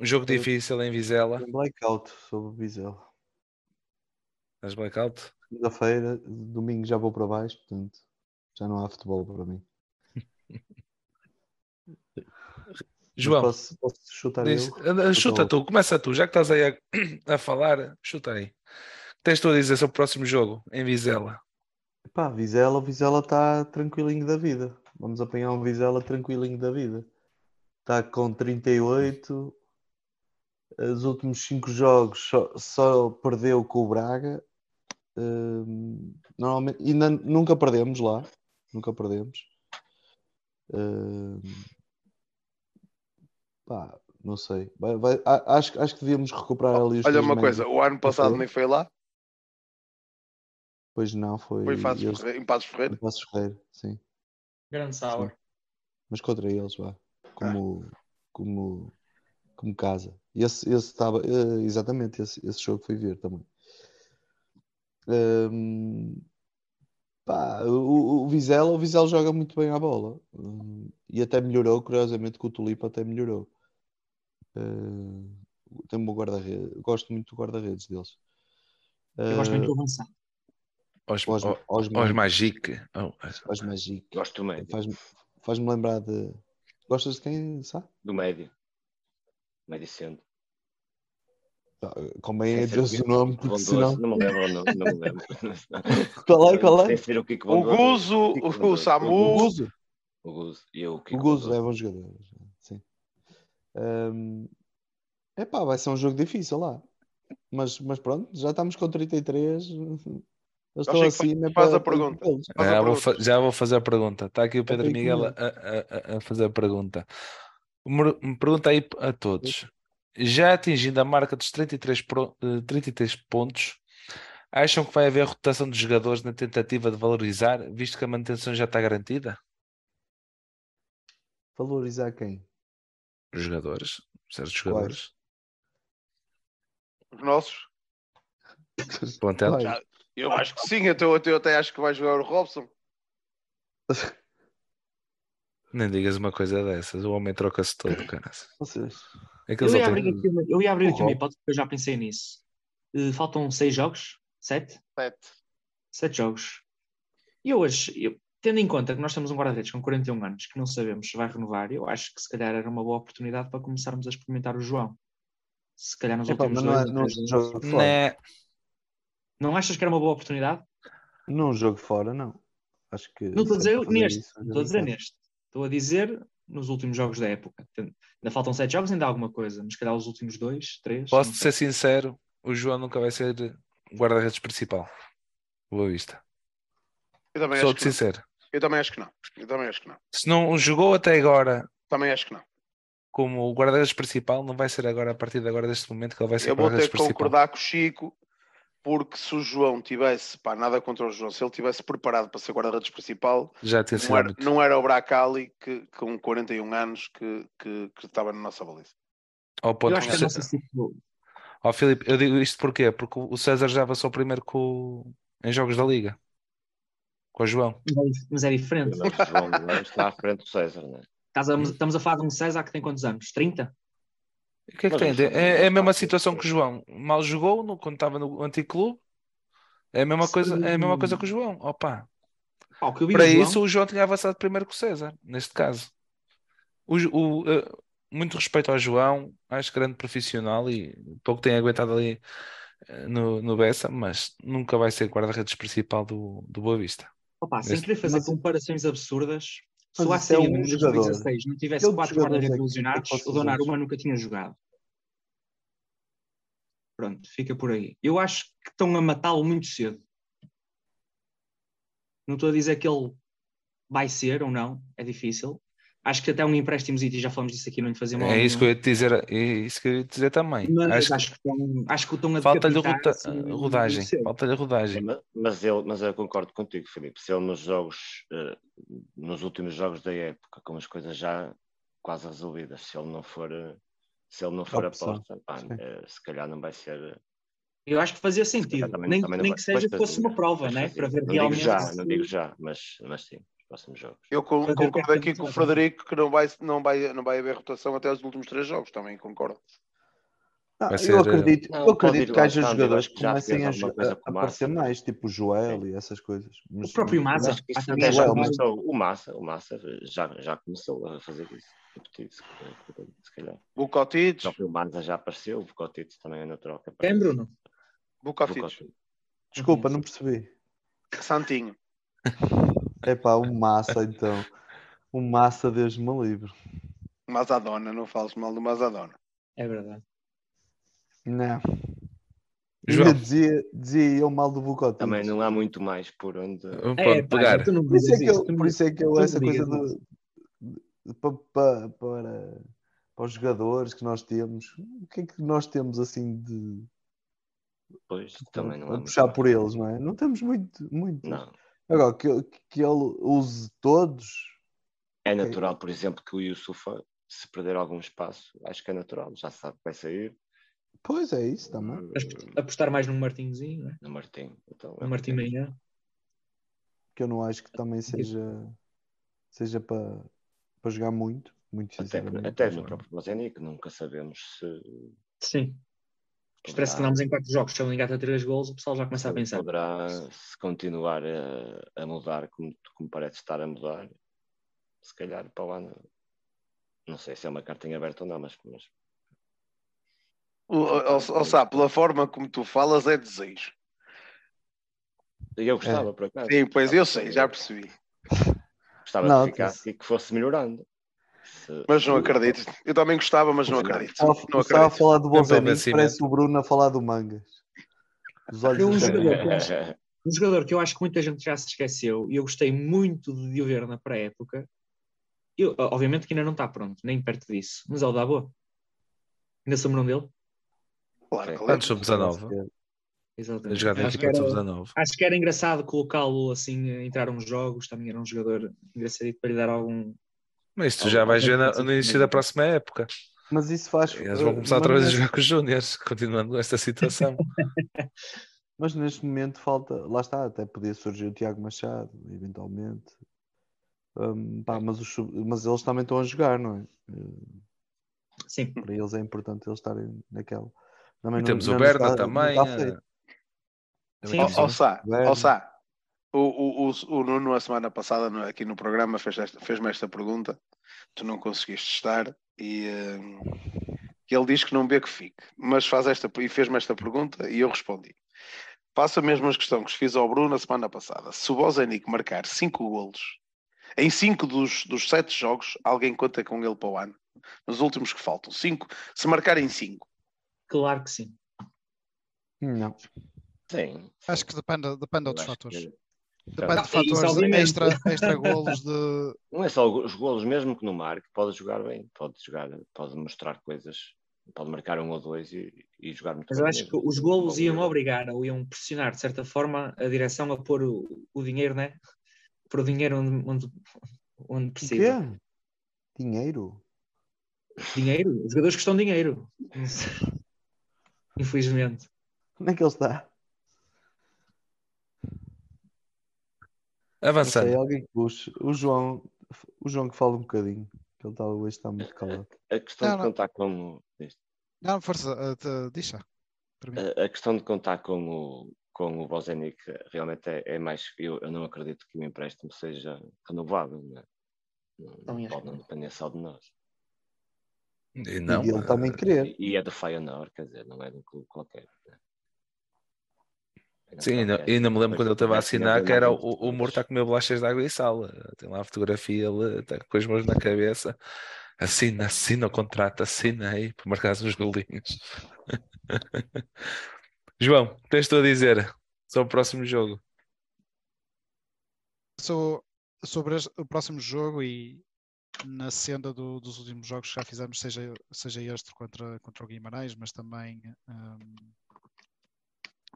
Um jogo difícil em Vizela. Blackout sobre Vizela. Estás blackout? Segunda-feira, domingo já vou para baixo, portanto já não há futebol para mim. João, posso, posso chutar diz, eu? chuta tu, começa tu, já que estás aí a, a falar, chuta aí. Tens tu a dizer sobre o próximo jogo em Vizela? Pá, Vizela, Vizela está tranquilinho da vida. Vamos apanhar um Vizela tranquilinho da vida. Está com 38. Os últimos 5 jogos só, só, perdeu com o Braga. Uh, normalmente, e nunca perdemos lá. Nunca perdemos. Uh, pá, não sei. Vai, vai, acho, acho que devíamos recuperar ali os Olha uma coisa, o ano passado nem foi lá? Pois não, foi. Foi em Passos Ferreira. Em Passos Ferreira, em Passos Ferreira sim. Grande sour. Mas contra eles, vá. Como, ah. como, como casa. E esse estava. Uh, exatamente, esse, esse jogo fui ver também. Um, pá, o, o Vizela, o Vizela joga muito bem a bola. Um, e até melhorou, curiosamente, com o Tulipa até melhorou. Uh, tem um bom guarda-redes. Gosto muito do guarda-redes deles. Eu gosto muito do avançado. Os, os, os, os Magic. Oh, os Magic. Gosto do médio. Faz-me faz lembrar de. Gostas de quem, sabe? Do médio. Médio centro. Tá, Convém é dizer o nome, porque senão. Não me lembro, não, não me lembro. qual é? Qual é? O, o Guzo, o, o Samu. O Guzo. O Guzo. E eu, o Guzo é bom jogador. Sim. Um, epá, vai ser um jogo difícil lá. Mas, mas pronto, já estamos com 33. Eu estou assim, faz, faz a pergunta. Faz já, a vou pergunta. já vou fazer a pergunta. Está aqui o Pedro Miguel a, a, a, fazer a pergunta. Me pergunta aí a todos. Já atingindo a marca dos 33, pro, 33 eh, pontos, acham que vai haver rotação de jogadores na tentativa de valorizar, visto que a manutenção já está garantida? Valorizar quem? Os jogadores, certos jogadores. Os nossos. Plantel. Eu acho que sim, eu, eu até acho que vai jogar o Robson. Nem digas uma coisa dessas, o homem troca-se todo, cara. É eu, ia abrir aqui, uma, eu ia abrir aqui uma hipótese porque eu já pensei nisso. Uh, faltam seis jogos? Sete? Sete. Sete jogos. E hoje, eu, tendo em conta que nós temos um guarda-redes com 41 anos que não sabemos se vai renovar, eu acho que se calhar era uma boa oportunidade para começarmos a experimentar o João. Se calhar nos últimos não, dois. Não, não, né. Não achas que era uma boa oportunidade? Num jogo fora, não. Acho que. Não estou a dizer neste. Estou a dizer neste. Estou a dizer nos últimos jogos da época. Ainda faltam sete jogos, ainda há alguma coisa, mas calhar os últimos dois, três. Posso ser sincero, o João nunca vai ser guarda-redes principal. Boa vista. Sou de sincero. Eu também acho que não. Eu também acho que não. Se não jogou até agora. Também acho que não. Como o guarda-redes principal, não vai ser agora, a partir de agora, deste momento, que ele vai ser Eu vou ter que concordar com o Chico porque se o João tivesse, pá, nada contra o João, se ele tivesse preparado para ser guarda-redes principal, já tinha não, era, não era o Bracali que, com 41 anos que, que, que estava na nossa baliza. Oh, pode, eu acho que nossa... oh, Filipe, eu digo isto porquê? Porque o César já avançou primeiro com... em jogos da Liga com o João. Mas é diferente. O João está à frente do César, não é? Estamos a falar de um César que tem quantos anos? 30? O que é que tem? É, é, a mesma situação que o João. Mal jogou no, quando estava no antigo clube. É a mesma coisa, é a mesma coisa que o João. Opa. Oh, Para o isso, João... o João tinha avançado primeiro que o César, neste caso. O, o, uh, muito respeito ao João, acho grande profissional e pouco tem aguentado ali uh, no, no Bessa, mas nunca vai ser guarda-redes principal do, do Boa Vista. Opa, sem querer fazer mas... comparações absurdas, se o um em 2016 não tivesse quatro guarda-redes é lesionados, o Donnarumma nunca tinha jogado. Pronto, fica por aí. Eu acho que estão a matá-lo muito cedo. Não estou a dizer que ele vai ser ou não, é difícil. Acho que até um empréstimo, e já falamos disso aqui, não lhe fazia mal. É isso que eu ia te dizer, é isso que eu ia te dizer também. Mas acho, acho, que, estão, acho que estão a Falta-lhe assim, rodagem. Falta-lhe rodagem. Mas, mas, ele, mas eu concordo contigo, Filipe. Se ele nos jogos, uh, nos últimos jogos da época, com as coisas já quase resolvidas, se ele não for, se ele não for aposta, pá, uh, se calhar não vai ser. Eu acho que fazia sentido, também, nem, também nem que seja fosse uma prova, né? para ver não realmente. Digo já, não digo já, mas, mas sim próximos jogos. Eu concordo aqui com o Frederico que não vai, não, vai, não vai haver rotação até os últimos três jogos, também concordo. Ah, ser... Eu acredito, não, eu acredito que haja jogadores que comecem a, a, aparecer mais, tipo o Joel Sim. e essas coisas. Mas, o próprio Massa. Mas, já começou, o Massa, o Massa já, já começou a fazer isso. Se calhar. O Cotides. O próprio Massa já apareceu, o Cotides também é natural. Quem, Bruno? Bucotides. Desculpa, não percebi. Santinho. É pá, o Massa então. O Massa, Deus me livre. Mazadona, não fales mal do Mazadona. É verdade. Não. João. Dizia, dizia eu mal do Bucotinho. Também não há muito mais por onde, é, pegar. Pá, por, isso é que eu, por isso é que eu, essa coisa do, para, para, para, para os jogadores que nós temos, o que é que nós temos assim de. Pois, também não é puxar por eles, não é? Não temos muito. muito. Não. Agora, que, que ele use todos. É natural, okay. por exemplo, que o Yusufa, se perder algum espaço, acho que é natural, já sabe que vai sair Pois é isso também. Apostar mais no Martinzinho, não é? No Martim. Então, no Martim Manhã. Que eu não acho que também seja, seja para, para jogar muito. Muito até, até no próprio Bozenic, nunca sabemos se. Sim. Parece que andamos em quatro jogos, se ele engata três gols, o pessoal já começa a pensar. Poderá, se continuar a, a mudar como, como parece estar a mudar, se calhar para o ano, não sei se é uma carta em aberto ou não, mas, mas ou, seja, pela forma como tu falas, é desejo. Eu gostava, é. por acaso. Sim, pois eu sei, já percebi. Gostava não, que ficasse e que fosse melhorando. Mas não acredito. Eu também gostava, mas não acredito. Estava, não estava a falar do Bonzanic, parece o Bruno a falar do Mangas. Os olhos um, jogador, um jogador que eu acho que muita gente já se esqueceu e eu gostei muito de o ver na pré-época. Eu, obviamente que ainda não está pronto, nem perto disso, mas é o Dabo. Ainda se lembram dele? Claro, claro. Antes sub 19. Exatamente. Acho que, era, acho que era engraçado colocá-lo assim a entrar uns jogos, também era um jogador engraçadito para lhe dar algum. Mas tu já vais ver no início da próxima época. Mas isso faz. Eles vão começar outra vez a jogar com os Júniors, continuando esta situação. mas neste momento falta, lá está, até podia surgir o Tiago Machado, eventualmente. Um, pá, mas, os, mas eles também estão a jogar, não é? Sim. Para eles é importante eles estarem naquela. Também temos o Berna também. Ouça, ouça. O, o, o, o Nuno, a semana passada, aqui no programa, fez-me esta, fez esta pergunta. Tu não conseguiste estar e uh, ele diz que não vê que fique, mas faz esta e fez-me esta pergunta e eu respondi. Faço a mesma questão que fiz ao Bruno a semana passada. Se o Bozenic marcar 5 golos em 5 dos, dos 7 jogos, alguém conta com ele para o ano? Nos últimos que faltam, 5. Se marcarem 5, Claro que sim. Não. Sim. Acho que depende, depende de outros fatores. Que... Depende de fatores extra, extra golos de. Não é só os golos, mesmo que no marque, pode jogar bem, pode jogar, pode mostrar coisas, pode marcar um ou dois e, e jogar muito Mas eu acho mesmo. que os golos iam obrigar ou iam pressionar, de certa forma, a direção a pôr o, o dinheiro, né? Pôr o dinheiro onde, onde, onde precisa. O quê? Dinheiro? Dinheiro? Os jogadores que estão dinheiro. Infelizmente. Onde é que ele está? Avançando. Sei, alguém que puxe. O João, o João que fala um bocadinho. Que ele está, hoje está muito calado. A, questão não, de contar com. Não, força, uh, deixa. A, a, questão de contar com o, com o Bozenic realmente é, é mais. Eu, eu, não acredito que o empréstimo seja renovável. Né? Não, não pode não depender só de nós. E, não, e ele também querer. E é do Feyenoord, quer dizer, não é de um clube qualquer. Né? Sim, ainda, ainda me lembro quando ele estava a assinar que era o, o morto a comer bolachas de água e sal. Tem lá a fotografia, ele está com as mãos na cabeça. Assina, assina o contrato, assina aí para marcar os golinhos. João, tens tu a dizer sobre o próximo jogo? So, sobre o próximo jogo e na senda do, dos últimos jogos que já fizemos, seja, seja este contra, contra o Guimarães, mas também um,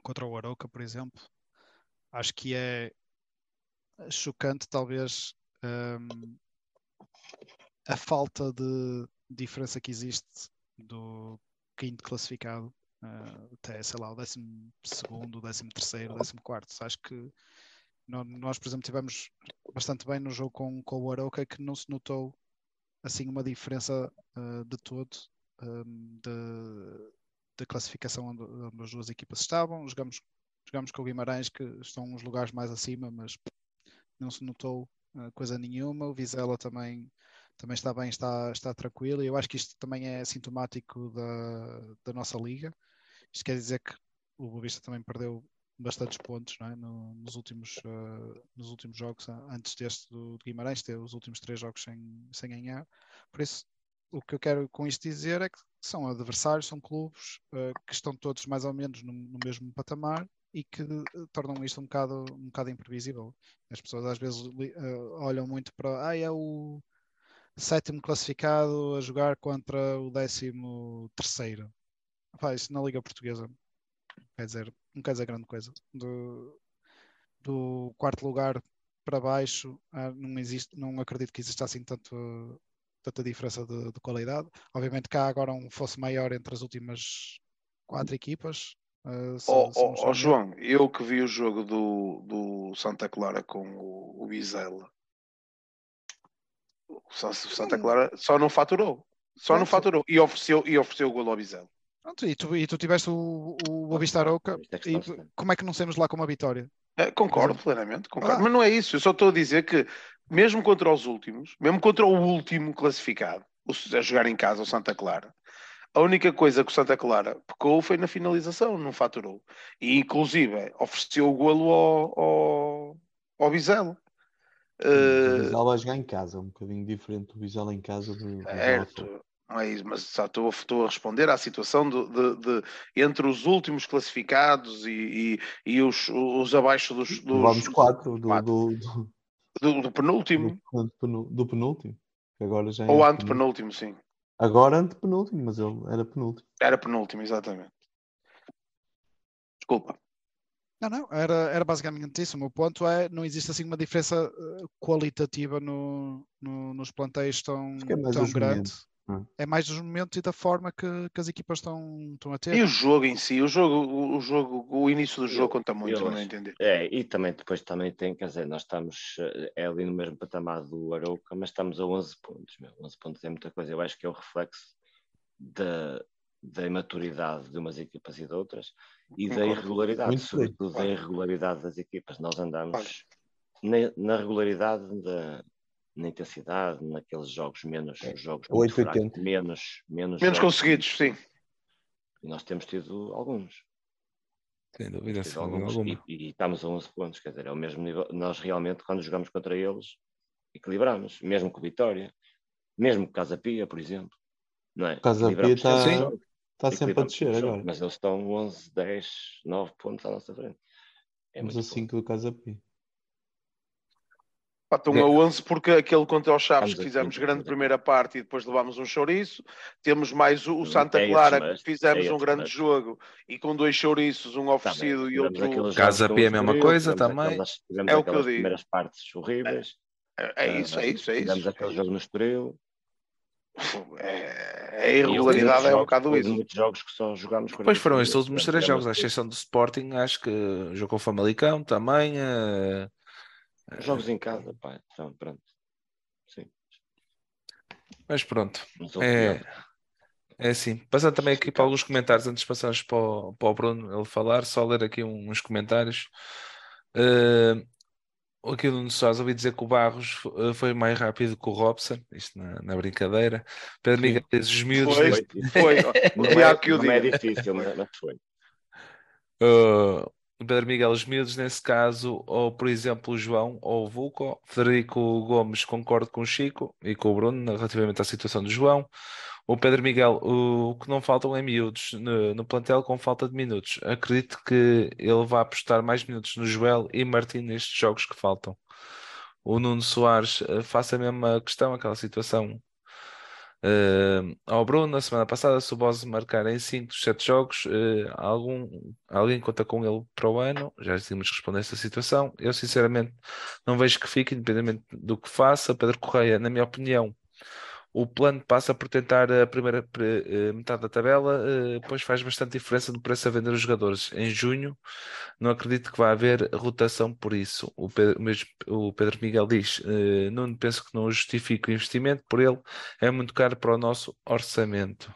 contra o Aroca, por exemplo. Acho que é chocante, talvez, um, a falta de diferença que existe do quinto classificado uh, até, sei lá, o décimo segundo, o décimo terceiro, o décimo quarto. Acho que nós, por exemplo, tivemos bastante bem no jogo com, com o Aroca que não se notou assim uma diferença uh, de todo um, de, da classificação onde, onde, as duas equipas estavam. Jogamos, jogamos com o Guimarães, que estão uns lugares mais acima, mas não se notou uh, coisa nenhuma. O Vizela também, também está bem, está, está tranquilo. E eu acho que isto também é sintomático da, da nossa liga. Isto quer dizer que o Boavista também perdeu bastantes pontos é? no, nos, últimos, uh, nos últimos jogos, antes deste do, do Guimarães, ter os últimos três jogos sem, sem ganhar. Por isso, o que eu quero com isto dizer é que são adversários, são clubes uh, que estão todos mais ou menos no, no mesmo patamar e que uh, tornam isto um bocado, um bocado imprevisível. As pessoas às vezes uh, olham muito para ah, é o sétimo classificado a jogar contra o décimo terceiro. Pá, isso na Liga Portuguesa quer dizer, não quer dizer grande coisa. Do, do quarto lugar para baixo, ah, não existe, não acredito que exista assim tanto tanta diferença de, de, qualidade. Obviamente cá agora um fosse maior entre as últimas quatro equipas. Uh, se, oh, se oh, oh João, eu que vi o jogo do, do Santa Clara com o, o Bizela, o Santa Clara só não faturou. Só não faturou e ofereceu, e ofereceu o gol ao Bizela. Pronto, e, tu, e tu tiveste o, o Boavista Arouca, e como é que não saímos lá com uma vitória? É, concordo plenamente, concordo. Ah. Mas não é isso, eu só estou a dizer que mesmo contra os últimos, mesmo contra o último classificado, a jogar em casa, o Santa Clara, a única coisa que o Santa Clara pecou foi na finalização, não faturou. E inclusive ofereceu o golo ao, ao, ao Bizelo. O Bizelo vai jogar em casa, um bocadinho diferente do Bizelo em casa. Do, certo, não é mas só estou, estou a responder à situação de, de, de, entre os últimos classificados e, e, e os, os abaixo dos. dos Vamos quatro, do, quatro. do, do do, do penúltimo. Do, do, penúltimo. Agora já é Ou antepenúltimo, sim. Agora antepenúltimo, mas ele era penúltimo. Era penúltimo, exatamente. Desculpa. Não, não, era, era basicamente isso. O meu ponto é não existe assim uma diferença eh, qualitativa no, no nos plantéis tão, é tão grande. É mais dos momentos e da forma que, que, as equipas estão, estão a ter. E o jogo em si, o jogo, o, jogo, o início do jogo eu, conta muito, eu, não entender. É, e também depois também tem, quer dizer, nós estamos eh, é ali no mesmo patamar do Arouca, mas estamos a 11 pontos, meu. 11 pontos é muita coisa. Eu acho que é o reflexo da, da imaturidade de umas equipas e de outras e da irregularidade, muito sobretudo bem. da irregularidade das equipas. Nós andamos na, na regularidade da, na intensidade, naqueles jogos menos é. jogos 880. menos menos, menos conseguidos, sim. E nós temos tido alguns. Sem dúvida, sem alguns, e, e, estamos a 11 pontos, quer dizer, é o mesmo nível. Nós realmente, quando jogamos contra eles, equilibramos, mesmo com Vitória, mesmo com Casa Pia, por exemplo. Não é? Casa Pia está, está sempre a descer agora. Mas eles estão 11, 10, 9 pontos à nossa frente. É Estamos a 5 do Casa Pia. Pá, estão a 11 porque aquele contra os Chaves que fizemos grande primeira parte e depois levámos um chouriço. Temos mais o, Santa é Clara que fizemos um grande jogo e com dois chouriços, um oferecido e outro. Casa P é a mesma coisa também. é o que eu digo. primeiras partes horríveis. É, é isso, é isso, é isso. Tivemos aquele jogo no Estoril. É, a irregularidade é um bocado isso. muitos jogos que só jogámos. Pois foram estes últimos três jogos, à exceção do Sporting, acho que jogou Famalicão também. Uh Jogos em casa, pá, então pronto. Sim. Mas pronto. É, é assim. Passando também aqui para alguns comentários antes de passarmos para o, para o Bruno ele falar, só ler aqui uns comentários. Uh, aqui no Sousa ouvi dizer que o Barros eh, foi mais rápido que o Robson, isto na, na brincadeira. Pedro Miguel diz os miúdos. Foi, deste... foi. não, é, não é difícil, mas foi. Uh, Pedro Miguel, os miúdos nesse caso, ou por exemplo o João ou o Vulco, Federico Gomes, concordo com o Chico e com o Bruno relativamente à situação do João. O Pedro Miguel, o que não faltam é miúdos no, no plantel com falta de minutos. Acredito que ele vai apostar mais minutos no Joel e Martim nestes jogos que faltam. O Nuno Soares eh, faça a mesma questão, aquela situação Uh, ao Bruno, na semana passada, se o Bose marcar em 5 dos 7 jogos, uh, algum, alguém conta com ele para o ano? Já tínhamos responder essa situação. Eu, sinceramente, não vejo que fique, independente do que faça. Pedro Correia, na minha opinião, o plano passa por tentar a primeira eh, metade da tabela, depois faz bastante diferença no preço a vender os jogadores. Em junho, não acredito que vá haver rotação por isso. O Pedro, mesmo, o Pedro Miguel diz: não penso que não justifique o investimento por ele, é muito caro para o nosso orçamento.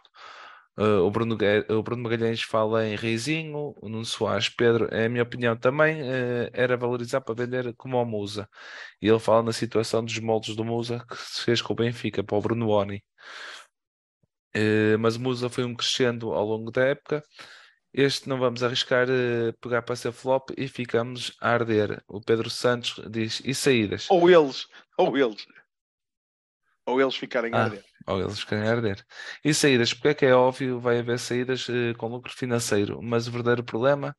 Uh, o, Bruno, o Bruno Magalhães fala em Reizinho, o Nuno Soares, Pedro, é a minha opinião também, uh, era valorizar para vender como o Musa. E ele fala na situação dos moldes do Musa que se fez com o Benfica para o Bruno Oni. Uh, mas o Musa foi um crescendo ao longo da época. Este não vamos arriscar pegar para ser flop e ficamos a arder. O Pedro Santos diz: e saídas? Ou eles, ou eles. Ou eles ficarem ah. a arder ou eles querem arder. E saídas, porque é que é óbvio, vai haver saídas eh, com lucro financeiro, mas o verdadeiro problema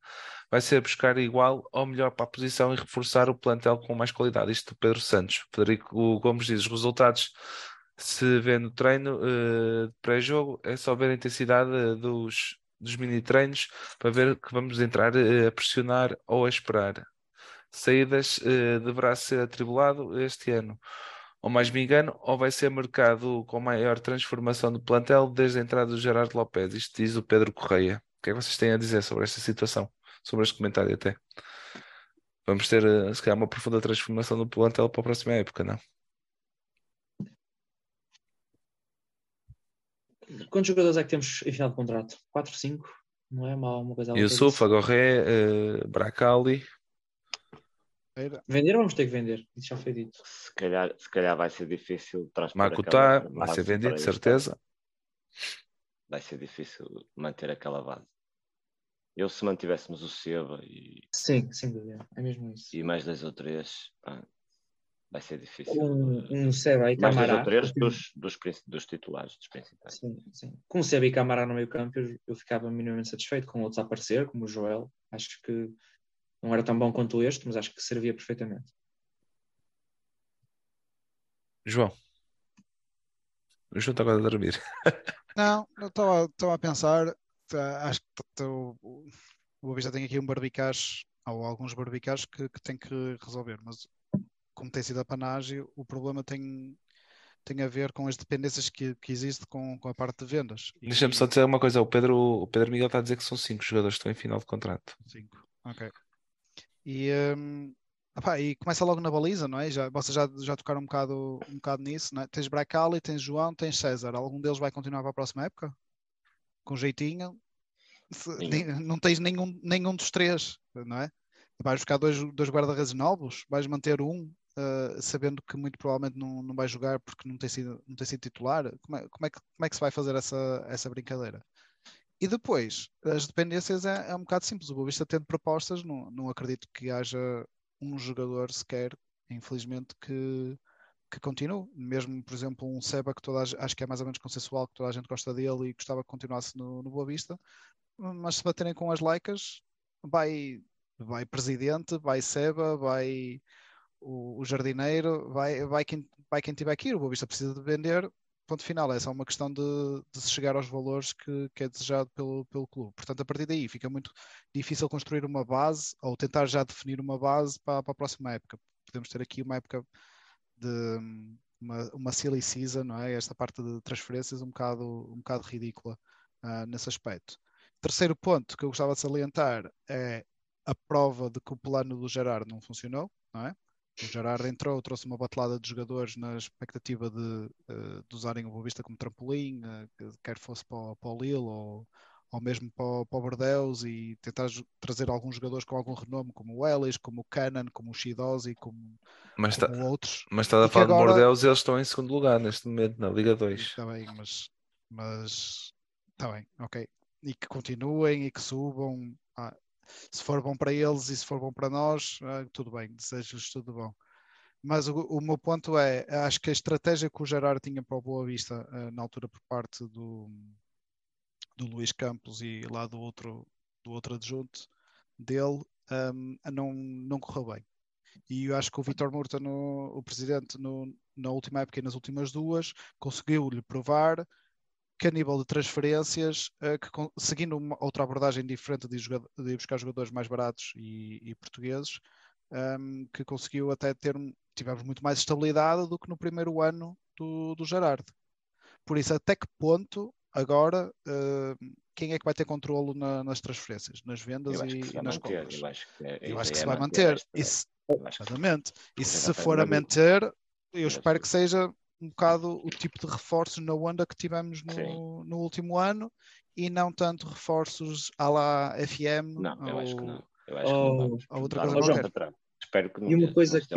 vai ser buscar igual ou melhor para a posição e reforçar o plantel com mais qualidade. Isto do Pedro Santos. Federico Gomes diz: os resultados se vê no treino eh, pré-jogo, é só ver a intensidade eh, dos, dos mini-treinos para ver que vamos entrar a pressionar ou a esperar. Saídas deverá ser atribulado este ano ou mais me engano, ou vai ser mercado com maior transformação do plantel desde a entrada do Gerardo Lopes. Isto diz o Pedro Correia. O que é que vocês têm a dizer sobre esta situação? Sobre este comentário até. Vamos ter, eh, se calhar, uma profunda transformação do plantel para a próxima época, não? Quantos jogadores é que temos em final de contrato? 4, 5? Não é mal uma coisa Yusuf, Agorré, uh, Bracali, Vender vamos ter que vender, isso já foi dito. Se calhar, se calhar vai ser difícil Makuta vai ser vendido, de certeza. Vai ser difícil manter aquela base. Eu se mantivéssemos o Seba e. Sim, sem dúvida, é mesmo isso. E mais dois ou três, vai ser difícil. Um, um Seba e mais Camará. Mais dois ou três dos, dos, dos, titulares, dos principais. Sim, sim. Com o Seba e Camará no meio campo, eu, eu ficava minimamente satisfeito. Com outros a aparecer, como o Joel, acho que não era tão bom quanto este, mas acho que servia perfeitamente. João. O João está agora a dormir. Não, estou a pensar. Tá, acho que tô, o Boa tem aqui um barbicaz, ou alguns barbicás que, que tem que resolver, mas como tem sido a panagem, o problema tem, tem a ver com as dependências que, que existe com, com a parte de vendas. Deixa-me só dizer uma coisa: o Pedro, o Pedro Miguel está a dizer que são cinco jogadores que estão em final de contrato. Cinco, ok. E, um, opá, e começa logo na baliza, não é? Já, vocês já, já tocaram um bocado, um bocado nisso, não é? Tens Bracali, tens João, tens César. Algum deles vai continuar para a próxima época? Com jeitinho? não tens nenhum, nenhum dos três, não é? Vais buscar dois, dois guarda-redes novos, vais manter um, uh, sabendo que muito provavelmente não, não vai jogar porque não tem sido, não tem sido titular. Como é, como, é que, como é que se vai fazer essa, essa brincadeira? E depois, as dependências é, é um bocado simples. O Boa Vista tendo propostas, não, não acredito que haja um jogador sequer, infelizmente, que, que continue. Mesmo, por exemplo, um Seba que toda a, acho que é mais ou menos consensual, que toda a gente gosta dele e gostava que continuasse no, no Boa Vista. Mas se baterem com as laicas, vai, vai presidente, vai Seba, vai o, o jardineiro, vai, vai, quem, vai quem tiver. O Boa Vista precisa de vender, ponto final, é só uma questão de, de se chegar aos valores que, que, é desejado pelo, pelo clube. Portanto, a partir daí fica muito difícil construir uma base ou tentar já definir uma base para, para a próxima época. Podemos ter aqui uma época de uma, uma silly season, não é? Esta parte de transferências um bocado, um bocado ridícula uh, nesse aspecto. Terceiro ponto que eu gostava de salientar é a prova de que o plano do Gerard não funcionou, não é? O Gerard entrou, trouxe uma batelada de jogadores na expectativa de, uh, de usarem o Boa Vista como trampolim, uh, quer fosse para, para o Lille ou, ou mesmo para, para o Bordeaux e tentar trazer alguns jogadores com algum renome, como o Ellis, como o Cannon, como o Shidozi, como, mas como tá, outros. Mas está a falar agora... de Bordeaux, eles estão em segundo lugar neste momento na Liga 2. Está bem, mas, mas está bem, ok. E que continuem e que subam. Ah, se for bom para eles e se for bom para nós, ah, tudo bem, desejo-lhes tudo bom. Mas o, o, meu ponto é, acho que a estratégia que o Gerard tinha para o Boa Vista uh, na altura por parte do, do Luís Campos e lá do outro, do outro adjunto dele um, não, não correu bem. E eu acho que o Vitor Murta, no, o presidente, no, na última época e nas últimas duas, conseguiu-lhe provar que a nível de transferências, uh, que, seguindo uma, outra abordagem diferente de, jogador, de buscar jogadores mais baratos e, e portugueses, um, ehm, que conseguiu até ter, tivemos muito mais estabilidade do que no primeiro ano do, do Gerard. Por isso, até que ponto agora uh, quem é que vai ter controlo na, nas transferências, nas vendas e, nas compras? Eu acho que, é, eu acho que se vai manter. manter. E se, exatamente. E se for a manter, eu espero que seja um bocado o tipo de reforços na onda que tivemos no, no último ano e não tanto reforços à la FM. Não, eu ou, acho que não. Eu acho ou, que não ou outra coisa qualquer. Espero que não. E uma coisa que.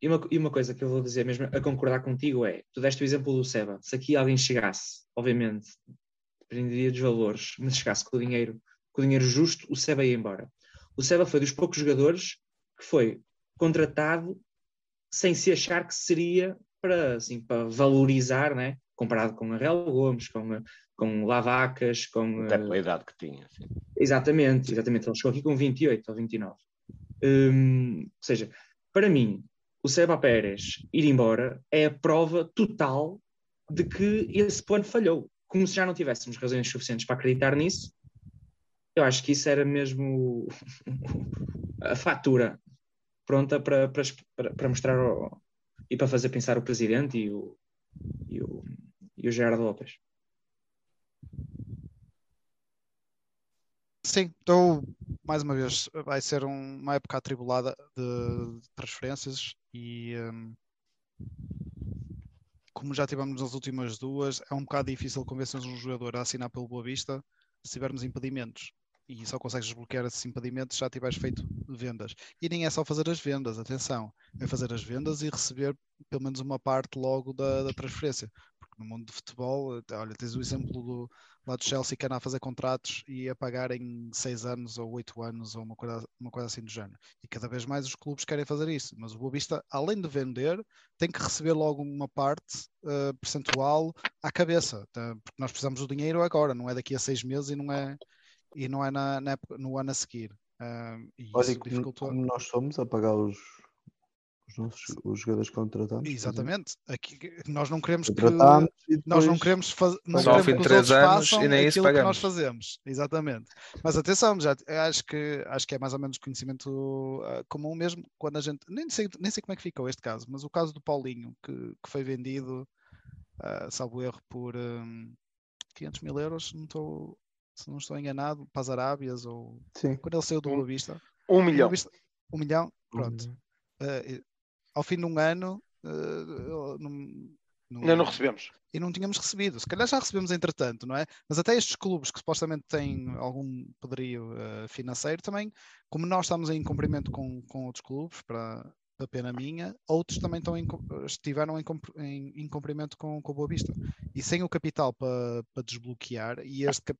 E uma, e uma coisa que eu vou dizer mesmo a concordar contigo é: tu deste o exemplo do Seba. Se aqui alguém chegasse, obviamente, dependeria dos valores, mas chegasse com o dinheiro, com o dinheiro justo, o Seba ia embora. O Seba foi dos poucos jogadores que foi contratado sem se achar que seria para, assim, para valorizar, né? comparado com a Real Gomes, com, com Lavacas, com. Até pela idade que tinha. Sim. Exatamente, exatamente. Ele chegou aqui com 28 ou 29. Hum, ou seja, para mim, o Seba Pérez ir embora é a prova total de que esse plano falhou. Como se já não tivéssemos razões suficientes para acreditar nisso, eu acho que isso era mesmo a fatura pronta para, para, para mostrar ao, e para fazer pensar o presidente e o, e o, e o Gerardo Lopes. Sim, então mais uma vez vai ser um, uma época atribulada de, transferências e um, como já tivemos nas últimas duas, é um bocado difícil convencer um jogador a assinar pelo Boa Vista se tivermos impedimentos e só consegues desbloquear esses impedimentos já tiveres feito vendas. E nem é só fazer as vendas, atenção, é fazer as vendas e receber pelo menos uma parte logo da, da transferência. Porque no mundo de futebol, olha, tens o exemplo do, lá do Chelsea que anda a fazer contratos e a pagar em 6 anos ou 8 anos ou uma coisa, uma coisa assim do género. E cada vez mais os clubes querem fazer isso. Mas o Boa Vista, além de vender, tem que receber logo uma parte uh, percentual à cabeça. Tá? Porque nós precisamos do dinheiro agora, não é daqui a 6 meses e não é, e não é na, na época, no ano a seguir. Uh, e Olha, como, como nós somos a pagar os, os nossos os jogadores que contratamos. Exatamente. Aqui, nós não queremos que nós não queremos fazer não Só ao fim de três anos e nem isso pagamos. que nós fazemos. Exatamente. Mas atenção, já acho que acho que é mais ou menos conhecimento uh, comum mesmo quando a gente nem sei, nem sei como é que ficou este caso, mas o caso do Paulinho que, que foi vendido, uh, salvo erro, por um, 500 mil euros, não estou se não estou enganado, para as Arábias ou Sim. quando ele saiu do Boa Vista. Um milhão. Vista, um milhão, pronto. Uhum. Uh, ao fim de um ano, uh, Ainda não recebemos. E não tínhamos recebido. Se calhar já recebemos entretanto, não é? Mas até estes clubes que supostamente têm algum poderio uh, financeiro também, como nós estamos em cumprimento com, com outros clubes, para, para pena minha, outros também estão em, estiveram em, em, em cumprimento com, com o Boa Vista. E sem o capital para, para desbloquear, e este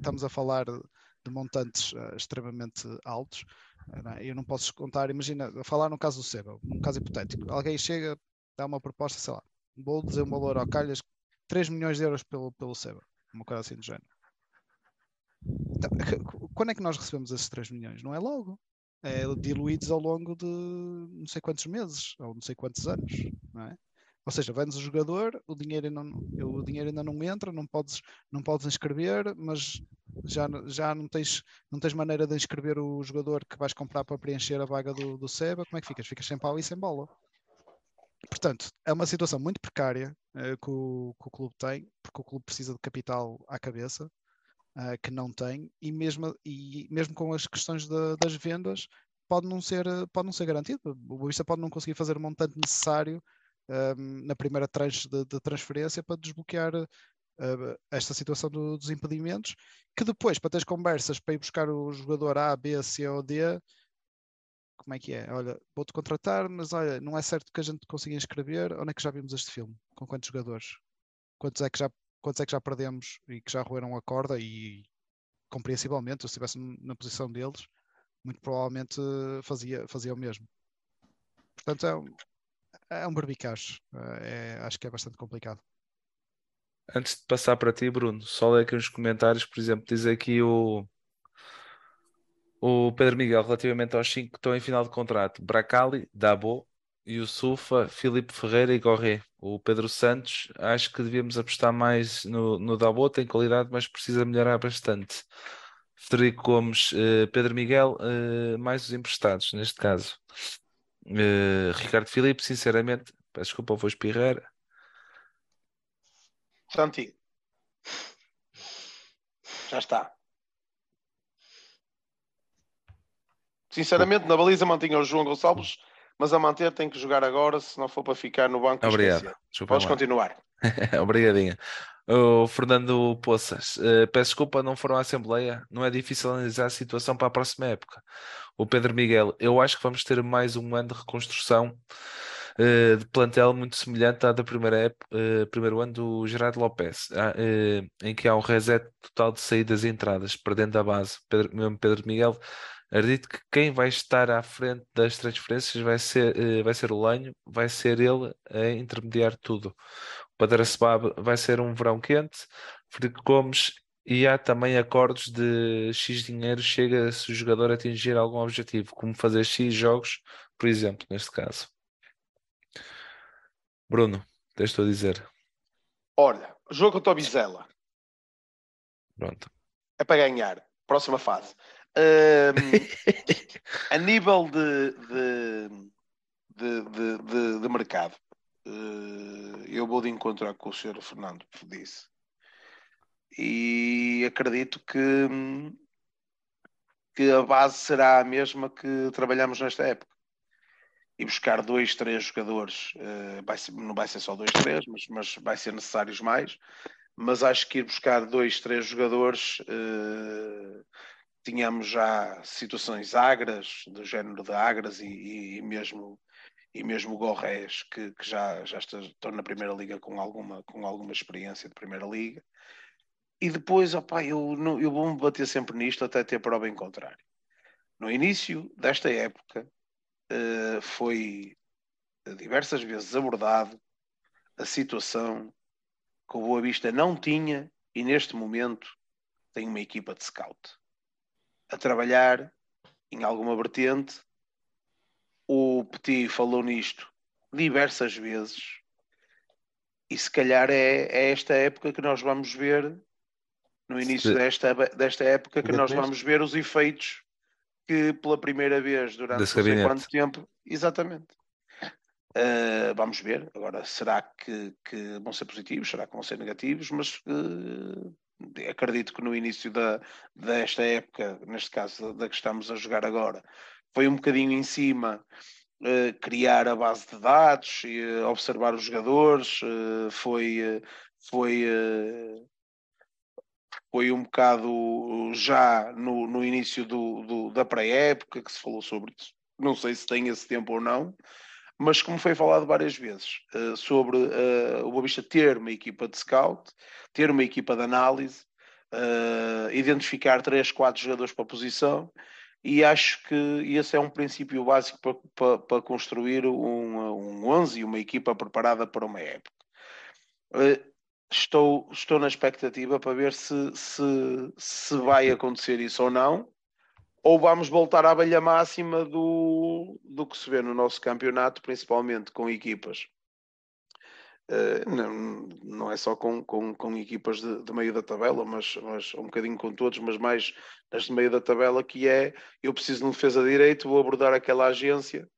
estamos a falar de montantes uh, extremamente altos, não é? Eu não posso contar, imagina, falar no caso do Seba, um caso hipotético. Alguém chega, dá uma proposta, sei lá, vou dizer um valor ao calhas, 3 milhões de euros pelo, pelo Seba, uma coisa assim do género. Então, quando é que nós recebemos esses 3 milhões? Não é logo. É diluídos ao longo de não sei quantos meses, ou não sei quantos anos, não é? Ou seja, vendes o jogador, o dinheiro, ainda não, o dinheiro ainda não entra, não podes, não podes inscrever, mas já, já não, tens, não tens maneira de inscrever o jogador que vais comprar para preencher a vaga do, do SEBA. Como é que ficas? Ficas sem pau e sem bola. Portanto, é uma situação muito precária uh, que, o, que, o, clube tem, porque o clube precisa de capital à cabeça, uh, que não tem, e mesmo, e mesmo com as questões de, das vendas, pode não ser, pode não ser garantido. O Boavista pode não conseguir fazer o montante necessário um, na primeira tranche de, de, transferência para desbloquear uh, esta situação do, dos impedimentos, que depois, para ter conversas para ir buscar o jogador A, B, C ou D, como é que é? Olha, vou-te contratar, mas olha, não é certo que a gente consiga inscrever. Onde é que já vimos este filme? Com quantos jogadores? Quantos é que já, quantos é que já perdemos e que já roeram a corda? E compreensivelmente, se estivesse na posição deles, muito provavelmente fazia, fazia o mesmo. Portanto, é, é um barbicacho. É, acho que é bastante complicado. Antes de passar para ti, Bruno, só ler aqui uns comentários, por exemplo, diz aqui o, o Pedro Miguel relativamente aos cinco que estão em final de contrato: Bracali, Dabo, Yusufa, Filipe Ferreira e Gorré. O Pedro Santos, acho que devíamos apostar mais no, no Dabo, tem qualidade, mas precisa melhorar bastante. Frederico Gomes, uh, Pedro Miguel, uh, mais os emprestados, neste caso. Uh, Ricardo Filipe, sinceramente, peço desculpa, vou espirrar. Santi. Já está. Sinceramente, na baliza mantinha o João Gonçalves, mas a manter tem que jogar agora, se não for para ficar no banco. Obrigado. Podes continuar. Obrigadinho. O Fernando Poças, uh, peço desculpa, não foram à Assembleia. Não é difícil analisar a situação para a próxima época. O Pedro Miguel, eu acho que vamos ter mais um ano de reconstrução uh, de plantel muito semelhante à da primeira época, uh, primeiro ano do Gerardo Lopes, em que há um reset total de saídas e entradas, perdendo a base. Pedro, mesmo Pedro Miguel, acredito que quem vai estar à frente das transferências vai ser, vai ser o Lanho, vai ser ele a intermediar tudo. Para Sebab vai ser um verão quente. Frederico Gomes e há também acordos de X dinheiro chega se o jogador atingir algum objetivo, como fazer X jogos, por exemplo, neste caso. Bruno, tens a dizer. Olha, jogo contra o Bizela. Pronto. É para ganhar. Próxima fase. Um, a nível de, de, de, de, mercado, eu vou de encontrar com o Sr. Fernando disse. E acredito que, que a base será a mesma que trabalhamos nesta época. E buscar dois, três jogadores, uh, vai ser, não vai ser só dois, três, mas, mas vai ser necessários mais. Mas acho que ir buscar dois, três jogadores uh, tínhamos já situações agras, do género de agras e, e mesmo e mesmo o Gorrés, que, que já, já está, estão na Primeira Liga com alguma, com alguma experiência de Primeira Liga. E depois, opa, eu, eu vou-me bater sempre nisto até ter prova em contrário. No início desta época, uh, foi diversas vezes abordado a situação que o Boa Vista não tinha e neste momento tem uma equipa de scout a trabalhar em alguma vertente o Petit falou nisto diversas vezes e se calhar é, é esta época que nós vamos ver no início desta, desta época que nós vamos ver os efeitos que pela primeira vez durante não sei quanto tempo. Exatamente. Uh, vamos ver. Agora será que, que, vão ser positivos? Será que vão ser negativos? Mas uh, acredito que no início da, desta época neste caso da que estamos a jogar agora foi um bocadinho em cima uh, criar a base de dados, e, uh, observar os jogadores, uh, foi, foi, foi um bocado já no, no início do, do da pré-época que se falou sobre isso. Não sei se tem esse tempo ou não, mas como foi falado várias vezes, sobre o Boavista ter uma equipa de scout, ter uma equipa de análise, identificar três, quatro jogadores para a posição e acho que esse é um princípio básico para, para, para construir um, um 11 e uma equipa preparada para uma época. Eh, estou, estou na expectativa para ver se, se, se vai acontecer isso ou não, ou vamos voltar à velha máxima do, do que se vê no nosso campeonato, principalmente com equipas não, não é só com, com, com equipas de, de, meio da tabela, mas, mas um bocadinho com todos, mas mais nas de meio da tabela, que é eu preciso de um defesa de direito, vou abordar aquela agência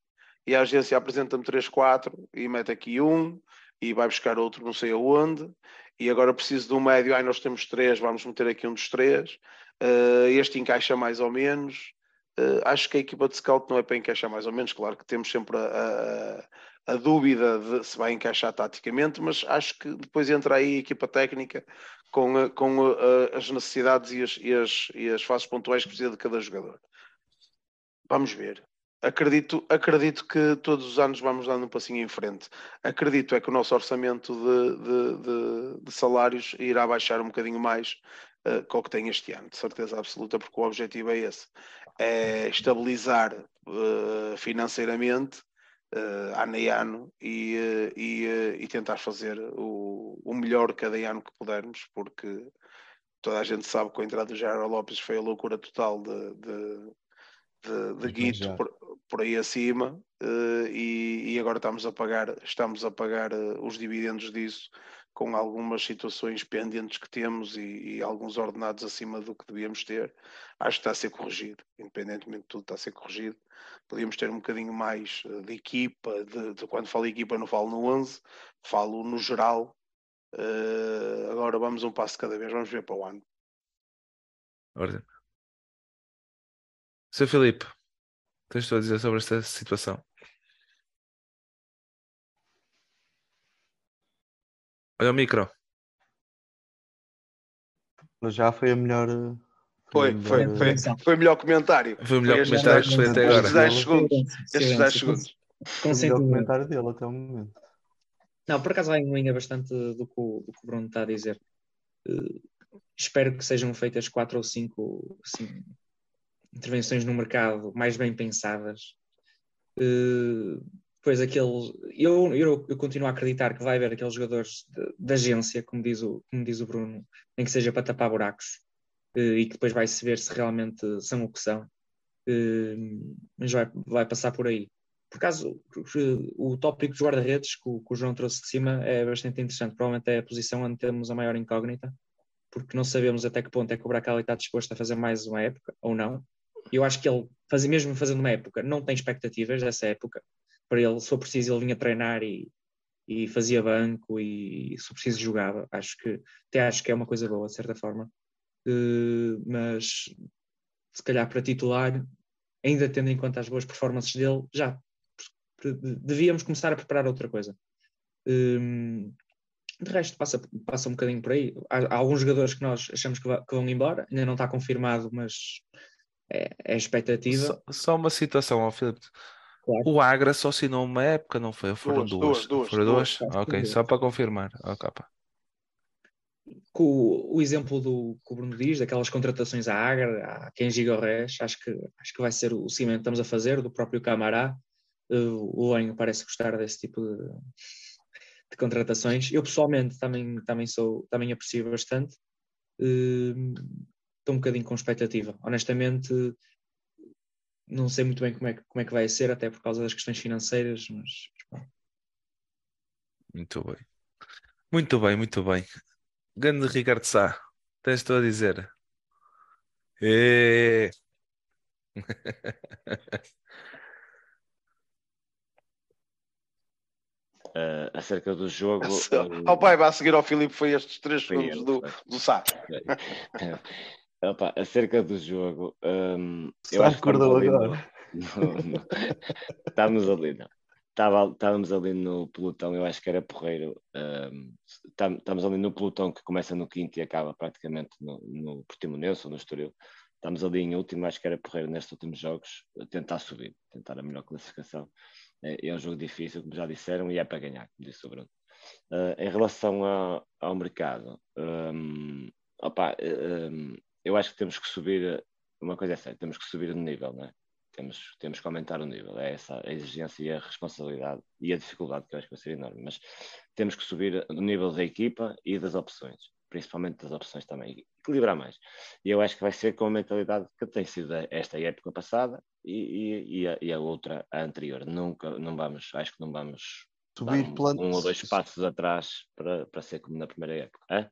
e a agência apresenta-me 3, 4 e mete aqui um e vai buscar outro não sei aonde e agora preciso de um médio, ai nós temos três, vamos meter aqui um dos três, uh, este encaixa mais ou menos. Uh, acho que a equipa de scout não é para encaixar mais ou menos, claro que temos sempre a, a a dúvida de se vai encaixar taticamente, mas acho que depois entra aí a equipa técnica com, com as necessidades e as, e, as, e as fases pontuais que precisa de cada jogador. Vamos ver. Acredito, acredito que todos os anos vamos dando um passinho em frente. Acredito é que o nosso orçamento de, de, de, de salários irá baixar um bocadinho mais uh, com o que tem este ano, de certeza absoluta, porque o objetivo é esse: é estabilizar uh, financeiramente uh, ano a ano e, uh, e, uh, e, tentar fazer o, o melhor cada ano que pudermos, porque toda a gente sabe que a entrada do Jairo Lopes foi a loucura total de, de, de, de guito por, por, aí acima e, e, agora estamos a pagar, estamos a pagar os dividendos disso com algumas situações pendentes que temos e, e, alguns ordenados acima do que devíamos ter, acho que está a ser corrigido, independentemente de tudo, está a ser corrigido. Podíamos ter um bocadinho mais eh, de equipa, de, de quando falo equipa, não falo no 11, falo no geral. Uh, agora vamos um passo cada vez, vamos ver para o ano. Ordem. Sr. Filipe, tens tu a dizer sobre esta situação? Olha o micro. Mas já foi a melhor. eh, Foi, foi, melhor, foi, eh, foi o melhor comentário. Foi o melhor Foi comentário que até estes agora. 10 segundos. Estes 10 segundos. foi o comentário dele até o momento. Não, por acaso vai em linha bastante do que o, do que o Bruno está a dizer. Eh, espero que sejam feitas quatro ou cinco assim, intervenções no mercado mais bem pensadas. Eh, Depois aquele. Eu, eu, eu continuo a acreditar que vai haver aqueles jogadores de agência, como diz, o, como diz o Bruno, nem que seja para tapar buracos, eh, e que depois vai se ver se realmente são o que são. Eh, Mas vai, vai passar por aí. Por acaso, o tópico dos guarda-redes que, o- João trouxe de cima é bastante interessante. Provavelmente é a posição onde temos a maior incógnita, porque não sabemos até que ponto é que o Bracali está disposto a fazer mais uma época ou não. Eu acho que ele, mesmo fazendo uma época, não tem expectativas dessa época. Para ele, se for preciso, ele vinha treinar e, e fazia banco e, se for preciso, jogava. Acho que, até acho que é uma coisa boa, de certa forma. Eh, mas, se calhar, para titular, ainda tendo em conta as boas performances dele, já devíamos começar a preparar outra coisa. Hum, de resto, passa, passa um bocadinho por aí. Há, há alguns jogadores que nós achamos que, que vão embora, ainda não está confirmado, mas é, é expectativa. Só, só uma situação, ó Filipe. Claro. O Agra só assinou uma época, não foi? Foram Duas, duas? duas, Foram duas. duas? Ok, só para confirmar. Com o, o exemplo do que o Bruno diz, daquelas contratações à Agra, a Kenji Gorres, acho que, acho que vai ser o cimento que estamos a fazer, do próprio Camará. Uh, o Lenho parece gostar desse tipo de, de contratações. Eu pessoalmente também, também, sou, também aprecio bastante. Uh, Estou um bocadinho com expectativa. Honestamente, não sei muito bem como é, que- como é que vai ser, até por causa das questões financeiras, mas bom. Muito bem. Muito bem, muito bem. Grande Ricardo Sá, tens tu a dizer? É. Eh, acerca do jogo. Ao pai, vai a seguir ao Filipe, foi estes 3 Foi segundos ele, do, do Sá. Opa, acerca do jogo, hum, eu acho que estamos acordou ali no- agora. no- no- estávamos ali, não. Estava- estávamos ali no pelotão, eu acho que era porreiro. tam- estamos ali no pelotão que começa no quinto e acaba praticamente no, no Portimonense ou no Estoril. Estamos ali em último, acho que era porreiro nestes últimos jogos, a tentar subir, tentar a melhor classificação. É, é um jogo difícil, como já disseram, e é para ganhar, como disse o Bruno. Uh, em relação a- ao mercado, hum, opa, hum, eu acho que temos que subir, uma coisa é certa, temos que subir o nível, não é? Temos, temos que aumentar o nível, é essa a exigência e a responsabilidade e a dificuldade que eu acho que vai ser enorme, mas temos que subir o nível da equipa e das opções, principalmente das opções também, equilibrar mais. E eu acho que vai ser com a mentalidade que tem sido esta época passada e, e- e a, e a outra, a anterior. Nunca, não vamos, acho que não vamos Subir um, um ou dois passos atrás para, para ser como na primeira época. Hã?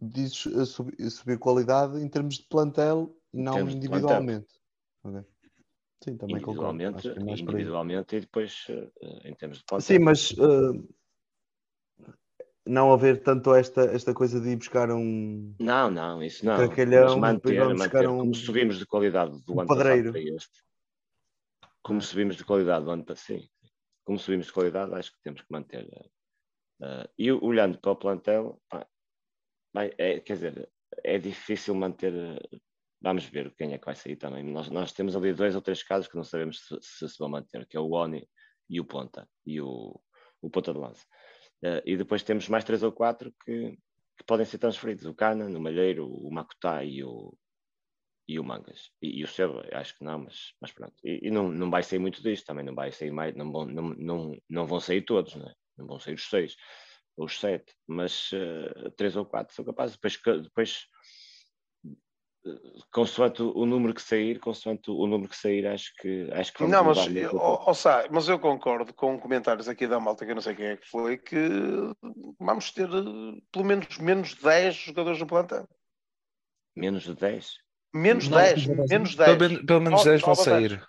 Dizes eh, subir, subir qualidade em termos de plantel e não individualmente. Ok. Sim, também concordo. individualmente, que é individualmente e depois eh, em termos de plantel. Sim, mas eh, não haver tanto esta, esta coisa de ir buscar um. Não, não, isso não. Mas manter, manter. um- Como subimos de qualidade do um ano padreiro. passado para este. Como subimos de qualidade do ano passado, sim. Como subimos de qualidade, acho que temos que manter. eh, eh, e olhando para o plantel, pá, é, quer dizer, é difícil manter. Vamos ver quem é que vai sair também. Nós, nós temos ali dois ou três casos que não sabemos se se, se vão manter, que é o Oni e o Ponta, e o, o Ponta de Lança. Eh, e depois temos mais três ou quatro que, que podem ser transferidos. O Cana, o Malheiro, o Macutá e o, e o Mangas. E, e o Seba, acho que não, mas, mas pronto. E, e não, não vai sair muito disto, também não vai sair mais, não vão, não, não, não vão sair todos, não, é? vão sair os seis, os sete, mas eh, três ou quatro são capazes. Depois, depois eh, consoante o número que sair, consoante o número que sair, acho que acho que vamos Não, mas, mudar muito o ó, pouco. ó, Sá, mas eu concordo com comentários aqui da malta, que eu não sei quem é que foi, que vamos ter eh, pelo menos menos 10 jogadores no plantel. menos de 10. Menos Não, 10, não, menos Pelo, 10. men- pelo menos Nove- 10 vão dez. sair.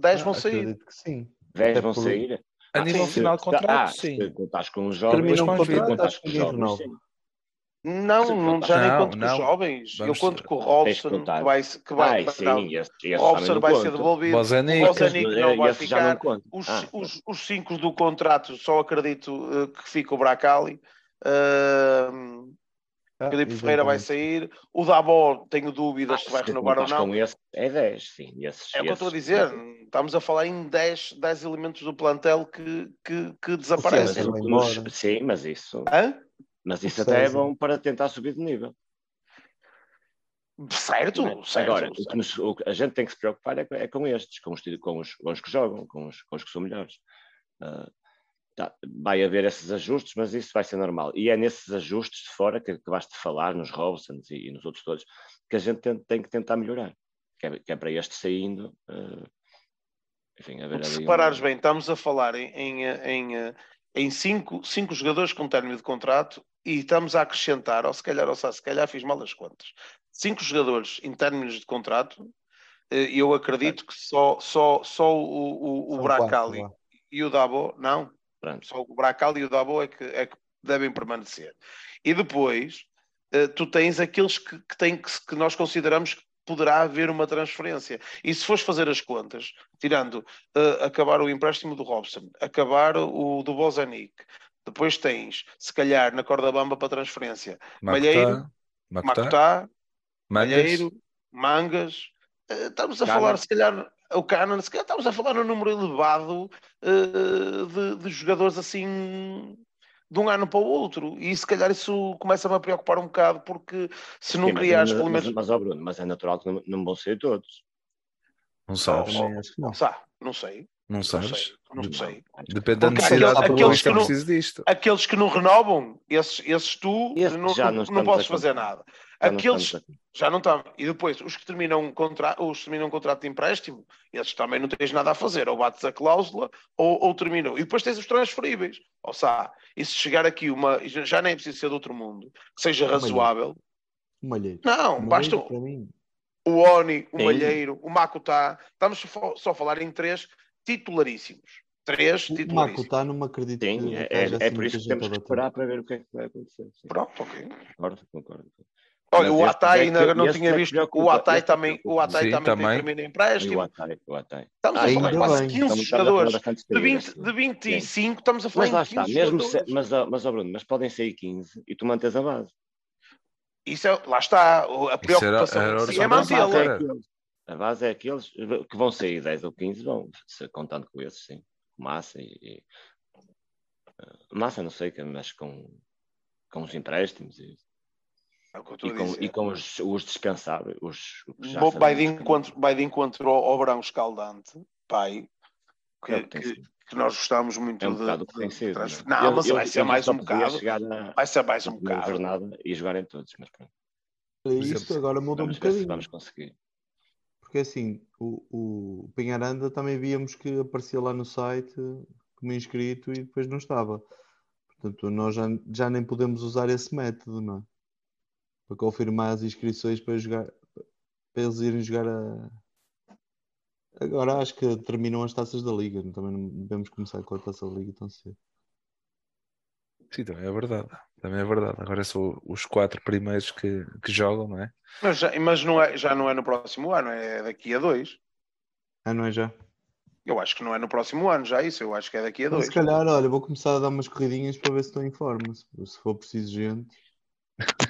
10 vão Ah, sair. Acredito que sim. 10 Até vão sair. A nível se- final de se- contrato, ah, sim. Se contares com os jovens, Termina um contrato, com os jovens, sim. Não, Sim, não, já nem Não, conto com não. os jovens. Vamos- eu conto com o Robson, que vai, que vai, Ai, não, sim, esse, esse o Robson vai não ser devolvido. Bozanic. O Bozanic Esse- não vai não ficar. conta. Os, Ah, os, os cinco do contrato, só acredito eh, que fica o Bracali. Uh, ah, Felipe Ferreira vai sair. O Dabó, tenho dúvidas ah, se vai renovar ou não. Com esse, é 10, sim. Esses, é o que eu estou a dizer. Estamos a falar em 10, 10 elementos do plantel que, que, que desaparecem. Sim, mas, sim, mas isso. Hã? Mas isso até é bom para tentar subir de nível. Certo, certo. Agora, certo. O que nos, o a gente tem que se preocupar é, é com estes, com os, com, os, com os que jogam, com os, com os que são melhores. Uh, tá, vai haver esses ajustes, mas isso vai ser normal. E é nesses ajustes de fora que, que vais-te falar, nos Robsons e, e, nos outros todos, que a gente tem, tem que tentar melhorar. Que é, que é, para este saindo. Uh, enfim, a ver se reparares bem, estamos a falar em, em, em, em cinco, cinco jogadores com término de contrato e estamos a acrescentar, ou se calhar, ou se calhar fiz mal as contas, cinco jogadores em términos de contrato, eh, eu acredito que só, só, só o, o, o Bracali e o Dabo, não, Pronto. só o Bracali e o Dabo é que, é que devem permanecer. E depois, eh, tu tens aqueles que, que, têm, que, que nós consideramos que poderá haver uma transferência. E se fores fazer as contas, tirando uh, acabar o empréstimo do Robson, acabar o do Bozanic, depois tens, se calhar, na corda bamba para transferência, Malheiro, Macutá, Malheiro, Mangas. Uh, estamos a falar, se calhar, o Canon, se calhar estamos a falar num número elevado uh, de, de jogadores assim de um ano para o outro. E se calhar isso começa-me a preocupar um bocado, porque se não criares pelo menos. Mas, mas, Bruno, mas é natural que não, não vão ser todos. Não sabes. Não, não, não, não sei. Não sabes? Não sei. Não sei. Depende da necessidade aqueles, que, não, disto. aqueles que não renovam, esses, esses tu Esse não, não, não podes fazer nada. Aqueles já não estão. E depois, os que terminam contra, os que terminam um contrato de empréstimo, esses também não tens nada a fazer. Ou bates a cláusula ou, ou terminam. E depois tens os transferíveis. Ou seja, e se chegar aqui uma. Já nem é preciso ser de outro mundo, que seja razoável. Um malheiro. Não, um basta. O Oni, o Sim. Malheiro, o Makutá. Estamos só a falar em três titularíssimos. Três titularíssimos. O Makutá não me acredito. Sim, é, é, é por isso que temos que esperar para ver o que é que vai acontecer. Sim. Pronto, ok. Concordo, concordo. Olha, o Atai ainda não tinha visto. O Atai também, o Atai Sim, também, também. termina empréstimo. O Atai, o Atai. Estamos a falar quase 15 jogadores. De, 20, de 25, estamos a falar mas lá está, mesmo se, mas, mas, oh Bruno, mas podem sair 15 e tu mantens a base. Isso é, lá está, a preocupação era, era, é mantê-la. A base é aqueles que vão sair 10 ou 15, vão, contando com esses, sim. Massa e, e Massa não sei, mas com, com os empréstimos e é e, com, e, com, os, os dispensáveis. Os, os vai, de encontro, vai de encontro ao, ao Brão Escaldante, pai, que, é que, que, nós gostamos muito é um de. Bocado de, de não, eu, mas eu, vai ser mais um bocado. Vai ser mais um bocado. Jornada e jogarem todos, mas pronto. Isso agora muda um bocadinho. Vamos conseguir. Porque assim, o, o Pinharanda também víamos que aparecia lá no site como inscrito e depois não estava. Portanto, nós já, já nem podemos usar esse método, não é? Para confirmar as inscrições para, jogar, para eles irem jogar a. Agora acho que terminam as taças da Liga, também não devemos começar com a taça da Liga tão cedo. Sim, também é verdade. Também é verdade. Agora são os quatro primeiros que, que jogam, não é? Mas, já, mas não é, já não é no próximo ano, é daqui a dois. Ah, não é já? Eu acho que não é no próximo ano já isso, eu acho que é daqui a dois. Mas, se calhar, olha, vou começar a dar umas corridinhas para ver se estou em forma, se, se for preciso gente.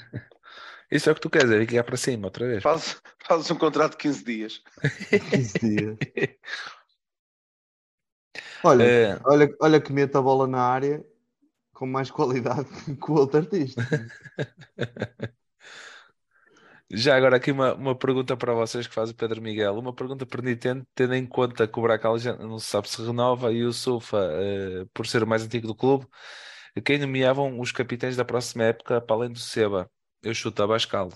Isso é o que tu queres, é ficar para cima outra vez. Faz, faz um contrato de 15 dias. 15 dias. Olha, é... olha, olha que mete a bola na área com mais qualidade que o outro artista. Já agora aqui uma, uma pergunta para vocês que faz o Pedro Miguel. Uma pergunta pertinente, tendo em conta que o Bracal já não se sabe se renova e o Sufa, uh, por ser o mais antigo do clube, quem nomeavam os capitães da próxima época para além do Seba? Eu chuto Abascal.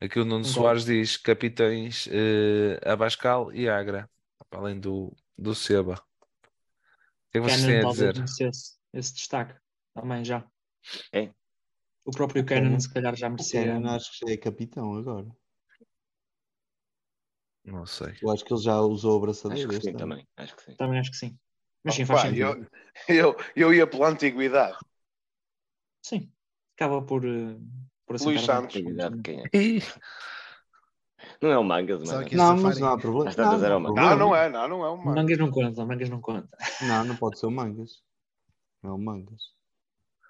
Aqui o Nuno Bom. Soares diz capitães uh, Abascal e Agra, além do, do Seba. O que é que vocês têm a dizer? Esse, esse destaque também já. É. O próprio Cannon, se calhar, já merecia. O acho que já é capitão agora. Não sei. Eu acho que ele já usou a braçadeira. Acho que sim, também. Acho que sim. Também acho que sim. Mas sim, faz sentido. Eu, eu, eu ia pela antiguidade. Sim. Acaba por, eh, por Luís Santos. Quem é? Não é o Mangas, mano. Não, mas não há problema. Não, não, não, não, não é, não, não é o Mangas. Mangas não conta, Mangas não conta. Não, não pode ser o Mangas. Não é o Mangas.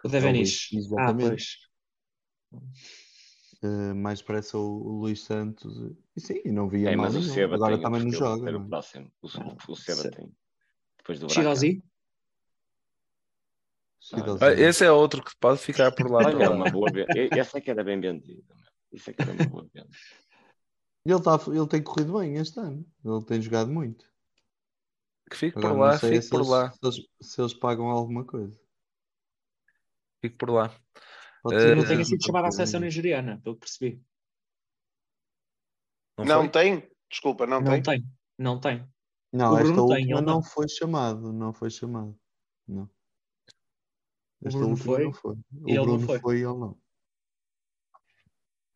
O Devenis. É exatamente. Ah, uh, mais parece o, o Luís Santos. E sim, não via é, nenhum. Agora também não joga. O próximo. O, o Seba tem. Depois do Chidozi? Ah, esse é outro que pode ficar por lá. é uma boa Essa é que era bem vendida. Isso é que era uma boa venda. Ele, tá, ele tem corrido bem este ano. Ele tem jogado muito. Que fique Agora, por lá, fique por eles, lá. Se eles, se eles, pagam alguma coisa. Fique por lá. Pode ser, uh, não tenha sido chamado à seleção nigeriana, pelo que percebi. Não, não tem? Desculpa, não, não tem? tem. Não tem. Não, esta última tem, não. não foi chamado. Não foi chamado. Não. Esta última foi? não foi. O ele Bruno não foi. foi e ele não.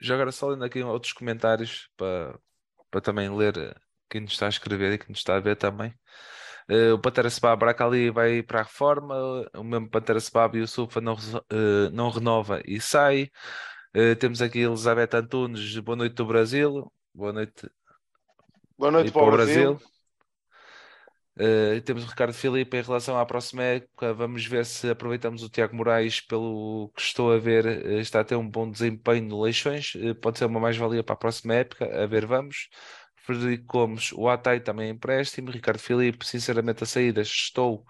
Já agora só lendo aqui outros comentários para, para também ler eh, quem nos está a escrever e quem nos está a ver também. Uh, o Pantera Sebab ali vai para a reforma, o mesmo Pantera Sebab e o Sufa não, uh, não renova e sai. Uh, temos aqui Elizabeth Antunes, boa noite do Brasil. Boa noite. Boa noite para o Brasil. Brasil. Uh, temos o Ricardo Filipe em relação à próxima época. Vamos ver se aproveitamos o Tiago Moraes, pelo que estou a ver, uh, está a ter um bom desempenho no Leixões. Uh, pode ser uma mais-valia para a próxima época. A ver, vamos. Frederico Gomes, o Atai também é empréstimo. Ricardo Filipe, sinceramente, a saídas estou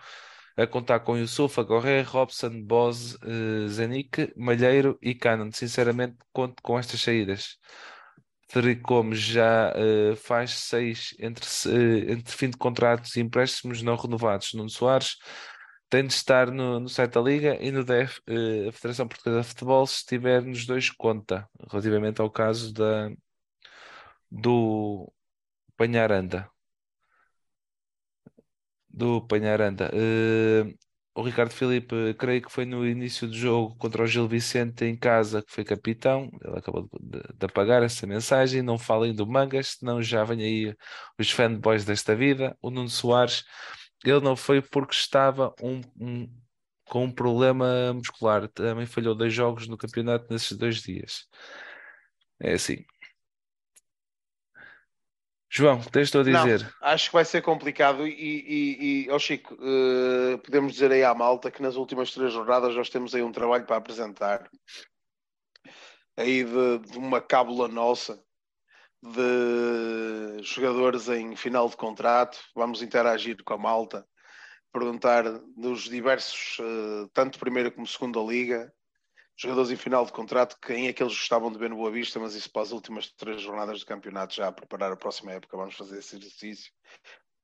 a contar com Yusufa, Gorré, Robson, Boz, uh, Malheiro e Cannon. Sinceramente, conto com estas saídas. Frederico já uh, faz seis entre, uh, entre fim de contratos e empréstimos não renovados. Nuno Soares tem de estar no, no site da Liga e no DEF, uh, a Federação Portuguesa de Futebol, se estiver nos dois, conta, relativamente ao caso da, do Panharanda. Do Panharanda. Uh, o Ricardo Filipe, creio que foi no início do jogo contra o Gil Vicente em casa que foi capitão. Ele acabou de, de apagar essa mensagem. Não falem do Mangas, senão já vem aí os fanboys desta vida. O Nuno Soares, ele não foi porque estava um, um, com um problema muscular. Também falhou dois jogos no campeonato nesses dois dias. É assim. João, tens a dizer? Não, acho que vai ser complicado e, e, e oh Chico, uh, podemos dizer aí à malta que nas últimas três jornadas nós temos aí um trabalho para apresentar aí de, de uma cábula nossa de jogadores em final de contrato, vamos interagir com a malta, perguntar dos diversos, uh, tanto primeira como segunda liga, jogadores em final de contrato, quem é que eles gostavam de ver no Boa Vista, mas isso para as últimas três jornadas do campeonato, já a preparar a próxima época, vamos fazer esse exercício.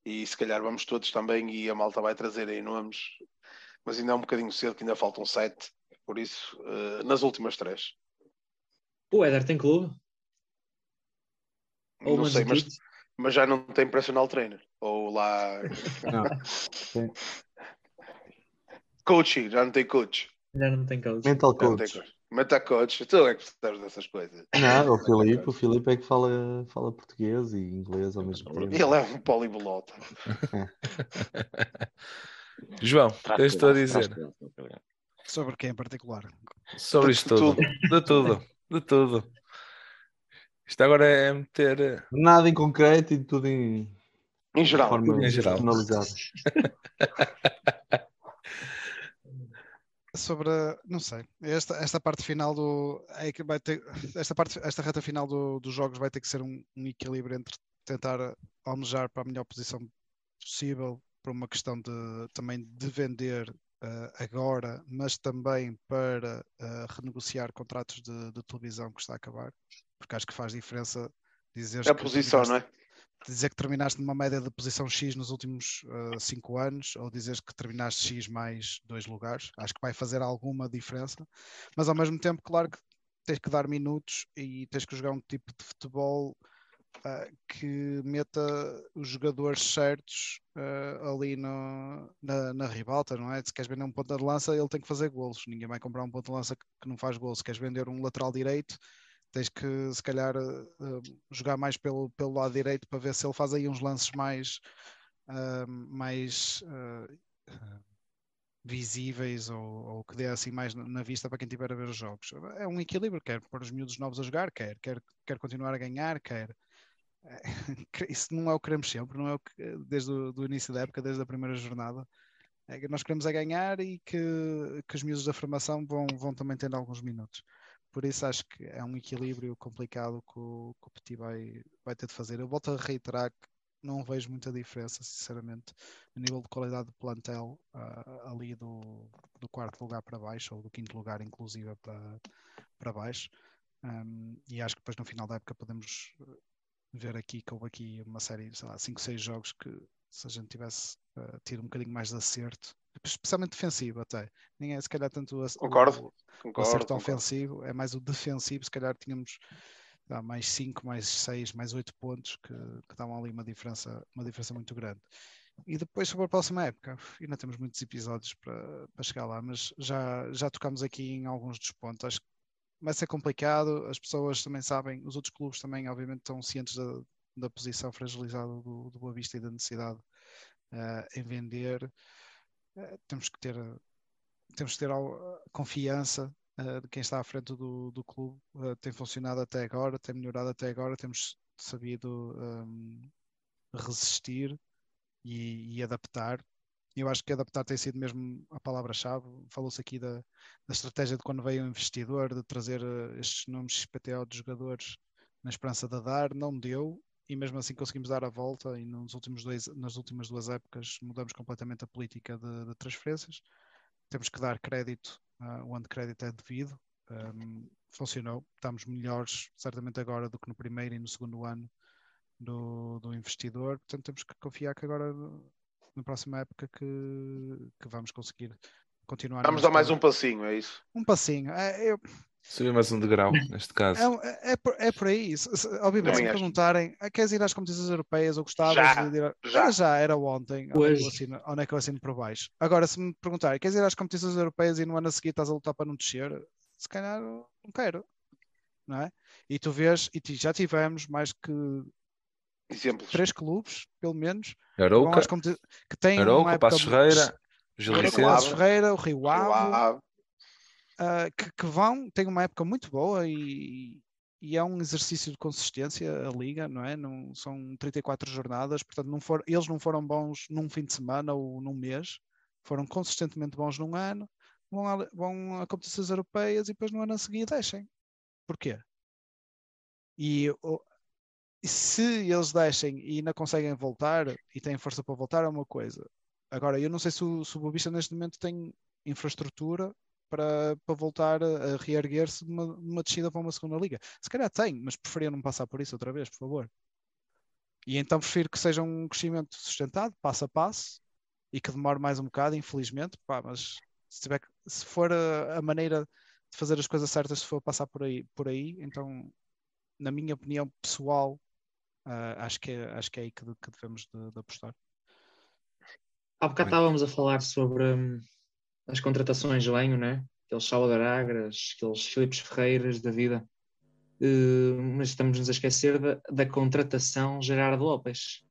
E se calhar vamos todos também, e a malta vai trazer aí nomes, mas ainda é um bocadinho cedo, que ainda faltam sete, por isso, uh, nas últimas três. O Éder tem clube? Ou não sei, mas, mas, já não tem personal trainer. Ou lá. Não. Coaching, já não tem coach. Já não tem coach. Mental coach. Mental coach, tu é que percebes dessas coisas. Não, o Filipe, o Filipe é que fala, fala português e inglês ao mesmo tempo. Ele é um polibolota. João, o que estou a dizer? Sobre quem em particular? Sobre isto tudo. De tudo. De tudo. Isto agora é meter. Eh, Nada em concreto e tudo em. Em geral. Em geral. sobre, não sei, esta, esta parte final do. É que vai ter, esta, parte, esta reta final do, dos jogos vai ter que ser um, um, equilíbrio entre tentar almejar para a melhor posição possível, por uma questão de também de vender uh, agora, mas também para uh, renegociar contratos de, de, televisão que está a acabar, porque acho que faz diferença dizer. É a posição, não é? Dizer que terminaste numa média de posição X nos últimos 5 uh, anos ou dizeres que terminaste X mais dois lugares. Acho que vai fazer alguma diferença, mas ao mesmo tempo, claro que tens que dar minutos e tens que jogar um tipo de futebol uh, que meta os jogadores certos uh, ali no, na, na ribalta, não é? Se queres vender um ponta de lança, ele tem que fazer golos. Ninguém vai comprar um ponta de lança que, que não faz golos. Se queres vender um lateral direito, tens que se calhar uh, jogar mais pelo, pelo lado direito para ver se ele faz aí uns lances mais, uh, mais visíveis ou, ou, que dê assim mais na vista para quem estiver a ver os jogos. É um equilíbrio, quer pôr os miúdos novos a jogar, quer, quer, quer continuar a ganhar, quer. Isso não é o que queremos sempre, não é o que desde o início da época, desde a primeira jornada. É, nós queremos é ganhar e que, que os miúdos da formação vão, vão também tendo alguns minutos. Por isso acho que é um equilíbrio complicado que o, que o Petit vai, vai ter de fazer. Eu volto a reiterar que não vejo muita diferença, sinceramente, a nível de qualidade de plantel uh, ali do, do quarto lugar para baixo, ou do quinto lugar, inclusive, para, para baixo. Um, e acho que depois no final da época podemos ver aqui que houve aqui uma série, sei lá, 5, 6 jogos que se a gente tivesse uh, tido um bocadinho mais de acerto, especialmente defensivo até. Nem é se calhar tanto o, concordo, o, concordo, o concordo. ofensivo, é mais o defensivo, se calhar tínhamos mais 5, mais 6, mais 8 pontos que, que davam ali uma diferença, uma diferença muito grande. E depois sobre a próxima época, ainda temos muitos episódios para, para chegar lá, mas já, já tocamos aqui em alguns dos pontos. Acho que vai ser complicado, as pessoas também sabem, os outros clubes também, obviamente, estão cientes da, da posição fragilizada do, do Boa Vista e da necessidade uh, em vender. Uh, temos que ter temos que ter confiança uh, de quem está à frente do, do clube. tem funcionado até agora, tem melhorado até agora, temos sabido um, resistir e, e adaptar. Eu acho que adaptar tem sido mesmo a palavra-chave. Falou-se aqui da, da, estratégia de quando veio o investidor, de trazer estes nomes XPTO de jogadores na esperança de dar, não deu e mesmo assim conseguimos dar a volta e nos últimos dois, nas últimas duas épocas mudamos completamente a política de, de transferências. Temos que dar crédito uh, onde crédito é devido. Um, funcionou, estamos melhores certamente agora do que no primeiro e no segundo ano do, do investidor, portanto temos que confiar que agora na próxima época que, que vamos conseguir continuar. Vamos dar mais um passinho, é isso? Um passinho. É, eu... Subir mais um degrau, neste caso. É, é, por, é por aí. Obviamente, se me perguntarem, ah, queres ir às competições europeias ou gostavas já, de ir? A... Já. já, era ontem. Onde é, que eu assino, onde é que eu assino por baixo? Agora, se me perguntarem, queres ir às competições europeias e no ano a seguir estás a lutar para não descer? Se calhar não quero. Não é? E tu vês, e já tivemos mais que Exemplos. três clubes, pelo menos, Arouca, que, que têm Arouca, Passos Ferreira, Gil Passos Ferreira, o Rio Ave, Ave. uh, que, que, vão, têm uma época muito boa e, e é um exercício de consistência a liga, não é? Não, são 34 jornadas, portanto não for, eles não foram bons num fim de semana ou num mês, foram consistentemente bons num ano, vão a, vão a competições europeias e depois no ano a seguir deixem. Porquê? E se eles deixem e ainda conseguem voltar e têm força para voltar, é uma coisa. Agora, eu não sei se o, se o Bobista neste momento tem infraestrutura para, para voltar a, reerguer-se de uma, uma descida para uma segunda liga. Se calhar tem, mas preferia não passar por isso outra vez, por favor. E então prefiro que seja um crescimento sustentado, passo a passo, e que demore mais um bocado, infelizmente, pá, mas se, tiver, se for a, a, maneira de fazer as coisas certas, se for passar por aí, por aí então, na minha opinião pessoal, Uh, acho, que é, acho que é aí que, que devemos de, de apostar. Há bocado estávamos a falar sobre hum, as contratações de lenho, né? aqueles Salvador Agras, aqueles Filipes Ferreiras da vida. Uh, mas estamos-nos a esquecer da, da contratação Gerardo Lopes.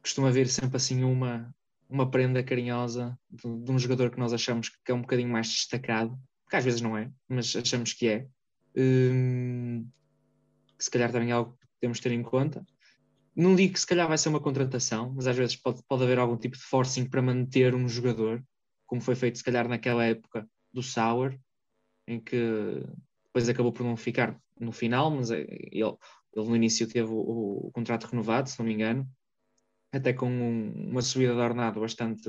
Costuma haver sempre assim uma, uma prenda carinhosa de, de, um jogador que nós achamos que é um bocadinho mais destacado, que às vezes não é, mas achamos que é. Uh, que se calhar também é algo temos de ter em conta. Não digo que se calhar vai ser uma contratação, mas às vezes pode, pode haver algum tipo de forcing para manter um jogador, como foi feito se calhar naquela época do Sauer, em que depois acabou por não ficar no final, mas ele, ele no início teve o, o contrato renovado, se não me engano, até com um, uma subida de ordenado bastante,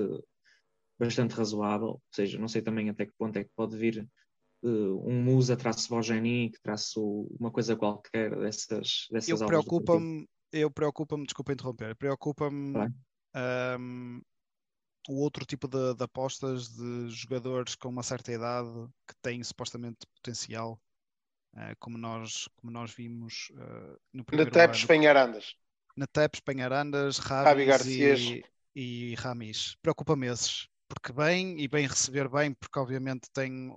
bastante razoável, ou seja, não sei também até que ponto é que pode vir uh, um Musa traço Bojani, que traço uma coisa qualquer dessas, dessas eu preocupa-me Eu preocupa-me, desculpa interromper, preocupa-me um, o outro tipo de, de, apostas de jogadores com uma certa idade que têm supostamente potencial, uh, como, nós, como nós vimos uh, no primeiro Netepes Penharandas. Netepes Penharandas, Rabi e, e Ramis. Preocupa-me esses, porque bem e bem receber bem, porque obviamente tem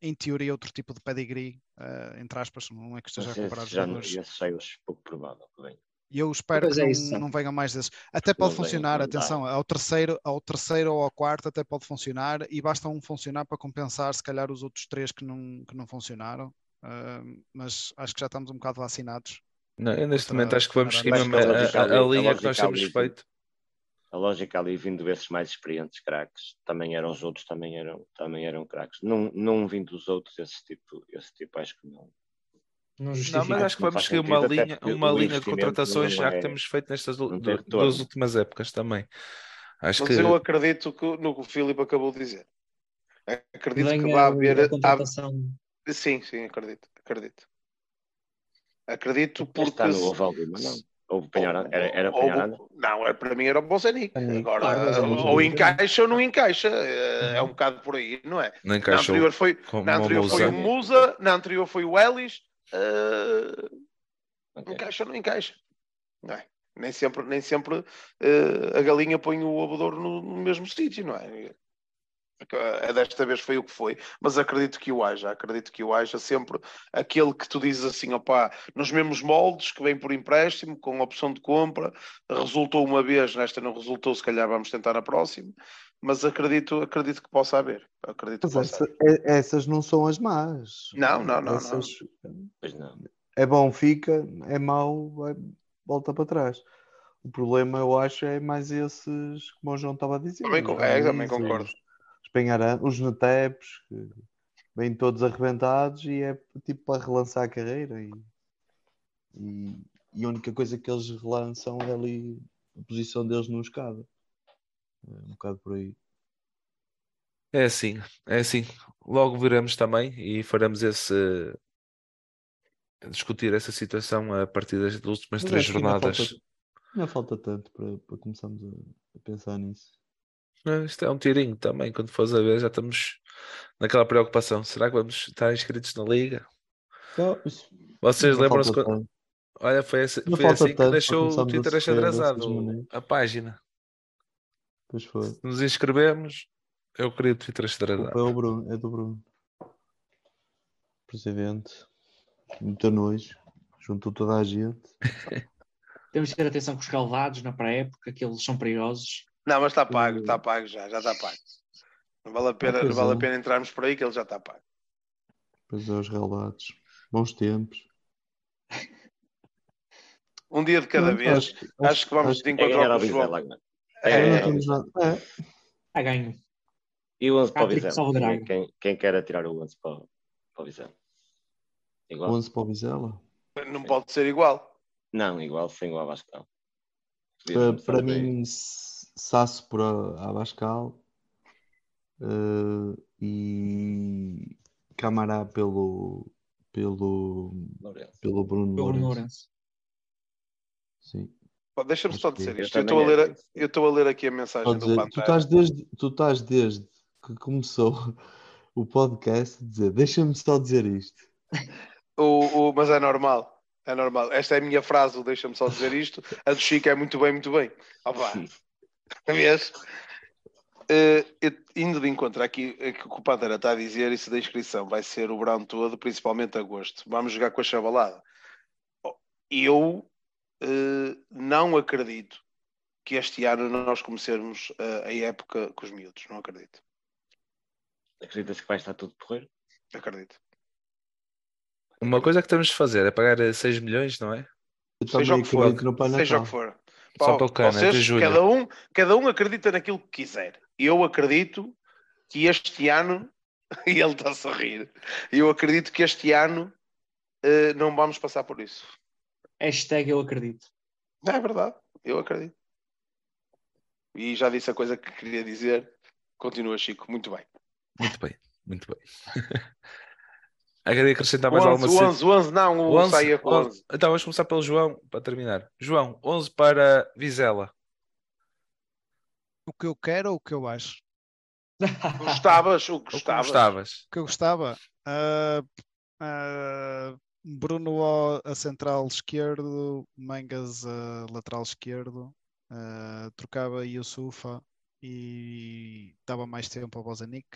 em teoria, outro tipo de pedigree, uh, entre aspas, não é que esteja a comparar já, jogadores. Já sei pouco provável que venha. E eu espero pois que é não, não venham mais desses. Até pode não funcionar, vem, atenção, ao terceiro, ao terceiro ou ao quarto até pode funcionar e basta um funcionar para compensar se calhar os outros três que não, que não funcionaram. Uh, mas acho que já estamos um bocado vacinados. Não, eu neste momento acho que vamos seguir a, a, a, a linha que nós temos respeito. a lógica ali vindo desses mais experientes craques, também eram os outros, também eram, também eram craques. Não, não vindo dos outros, esse tipo, esse tipo acho que não. Não, não mas acho que vamos seguir uma linha, uma linha de contratações já que é, temos feito nestas duas últimas épocas também. Acho mas que... eu acredito que, no que o Filipe acabou de dizer. Acredito que vai haver. A... Sim, sim, acredito, acredito. Acredito porque. Está no Ovaldo, não. Ou Penharanda? Era, era Penharanda? Não, para mim era o Bozanic. Agora, claro, ou encaixa ou não encaixa. É, é um bocado por aí, não é? Não na anterior foi, na anterior foi o Musa, na anterior foi o Ellis. Uh, okay. Encaixa ou não encaixa? Não é? Nem sempre, nem sempre uh, a galinha põe o abodor no, no mesmo sítio, não é? A desta vez foi o que foi, mas acredito que o haja, acredito que o haja sempre aquele que tu dizes assim, opá, nos mesmos moldes, que vem por empréstimo, com opção de compra, resultou uma vez, nesta não resultou, se calhar vamos tentar na próxima, mas acredito, acredito que possa haver. Acredito mas possa essa, haver. É, essas não são as más. Não, não, não, essas, não. não. É bom, fica, é mau, volta para trás. O problema, eu acho, é mais esses, como o João estava a dizer. Também, é, também concordo os Netepes, que vêm todos arrebentados e é tipo para relançar a carreira e, e, e, a única coisa que eles relançam é ali a posição deles no escada. É um bocado por aí. É assim, é assim. Logo veremos também e faremos esse discutir essa situação a partir das últimas três jornadas. Não falta, não falta tanto para, para começarmos a, a pensar nisso. Isto é um tirinho também, quando fores a ver, já estamos naquela preocupação. Será que vamos estar inscritos na liga? Então, Vocês lembram-se quando... Olha, foi, esse, foi assim que deixou o Twitter achadrazado a página. Pois foi. Se nos inscrevemos, eu queria o Twitter achadrazado. É o Bruno, é do Bruno. Presidente. Muito nojo. Juntou toda a gente. Temos que ter atenção com os calvados na pré-época, que eles são perigosos. Não, mas está pago, está pago já, já está pago. Não vale a pena, não vale a é. pena entrarmos por aí que ele já está pago. Pois é, os relatos. Bons tempos. Um dia de cada não, vez. Acho, acho, acho, que vamos acho, encontrar o João. É, é, é. é. ganho. E o 11 para o Vizela? Quem, quem quer atirar o 11 para, para o Vizela? Igual? 11 para o Vizela? Não pode ser igual. Não, igual, sem que não. Para, para mim, Sasso por Abascal uh, e Camará pelo pelo Lourenço. pelo Bruno, Bruno Lourenço. Sim. Deixa-me só dizer isto. Eu estou, a ler, eu estou a ler aqui a mensagem dizer, do Pantera. Tu estás, desde, tu estás desde que começou o podcast a dizer deixa-me só dizer isto. o, o, mas é normal. É normal. Esta é a minha frase, deixa-me só dizer isto. A do Chico é muito bem, muito bem. Opa. Vês? Uh, indo de encontro aqui que o Pantera está a dizer, isso da inscrição vai ser o verão todo, principalmente agosto. Vamos jogar com a chavalada. Eu uh, não acredito que este ano nós comecemos uh, a época com os miúdos. Não acredito. Acreditas que vai estar tudo porreiro? Acredito. Uma coisa que temos de fazer é pagar 6 milhões, não é? Seja o que for. Seja o que for. Só para o cano, vocês, é cada, um, cada um acredita naquilo que quiser. Eu acredito que este ano, e ele está a rir, eu acredito que este ano uh, não vamos passar por isso. Hashtag eu acredito. É verdade, eu acredito. E já disse a coisa que queria dizer. Continua, Chico. Muito bem. Muito bem, muito bem. Queria acrescentar mais 11, alguma coisa. 11, 11, não, o 11, saia com 11. 11. Então vamos começar pelo João, para terminar. João, 11 para Vizela. O que eu quero ou o que eu acho? Gostavas, o que gostavas. O que, gostavas. O que eu gostava? Uh, uh, Bruno a central esquerdo, Mangas a lateral esquerdo, uh, trocava Yusufa e dava mais tempo ao Bozanic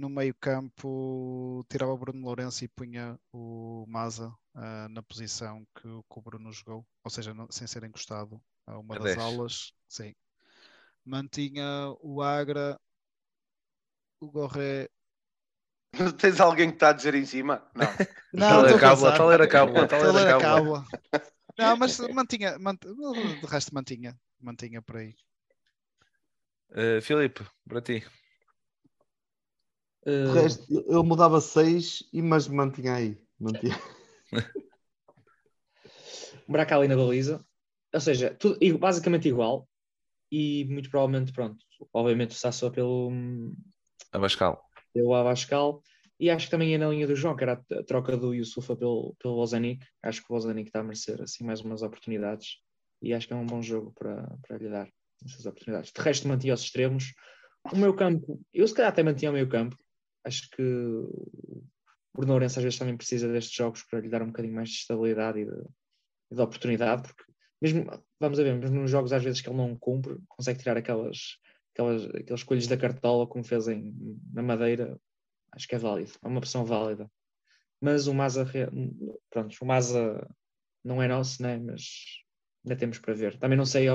no meio campo tirava o Bruno Lourenço e punha o Maza uh, na posição que, que, o Bruno jogou, ou seja, não, sem ser encostado a uma das 10. aulas. Sim. Mantinha o Agra, o Gorré. Tens alguém que está a dizer em cima? Não. não, tal era cábula, tal era cábula, tal era cábula. Não, mas mantinha, mant... de resto mantinha. mantinha por aí. Uh, Filipe, para ti. Uh... Resto, eu mudava 6 e mas mantinha aí. Mantinha. Braca ali na baliza. Ou seja, tudo, basicamente igual. E muito provavelmente, pronto, obviamente o Sassou pelo Abascal. Pelo Abascal. E acho que também é na linha do João, que era a troca do Yusufa pelo, pelo Bozanic. Acho que o Bozanic está a merecer assim mais umas oportunidades. E acho que é um bom jogo para, para lhe dar essas oportunidades. De resto, mantinha os extremos. O meu campo, eu se calhar até mantinha o meu campo. Acho que o Bruno Lourenço às vezes também precisa destes jogos para lhe dar um bocadinho mais de estabilidade e de, e de oportunidade, porque mesmo, vamos a ver, mesmo nos jogos às vezes que ele não cumpre, consegue tirar aquelas, aquelas, aqueles coelhos da cartola como fez em, na Madeira, acho que é válido, é uma opção válida. Mas o Maza, pronto, o Maza não é nosso, né? mas ainda temos para ver. Também não sei,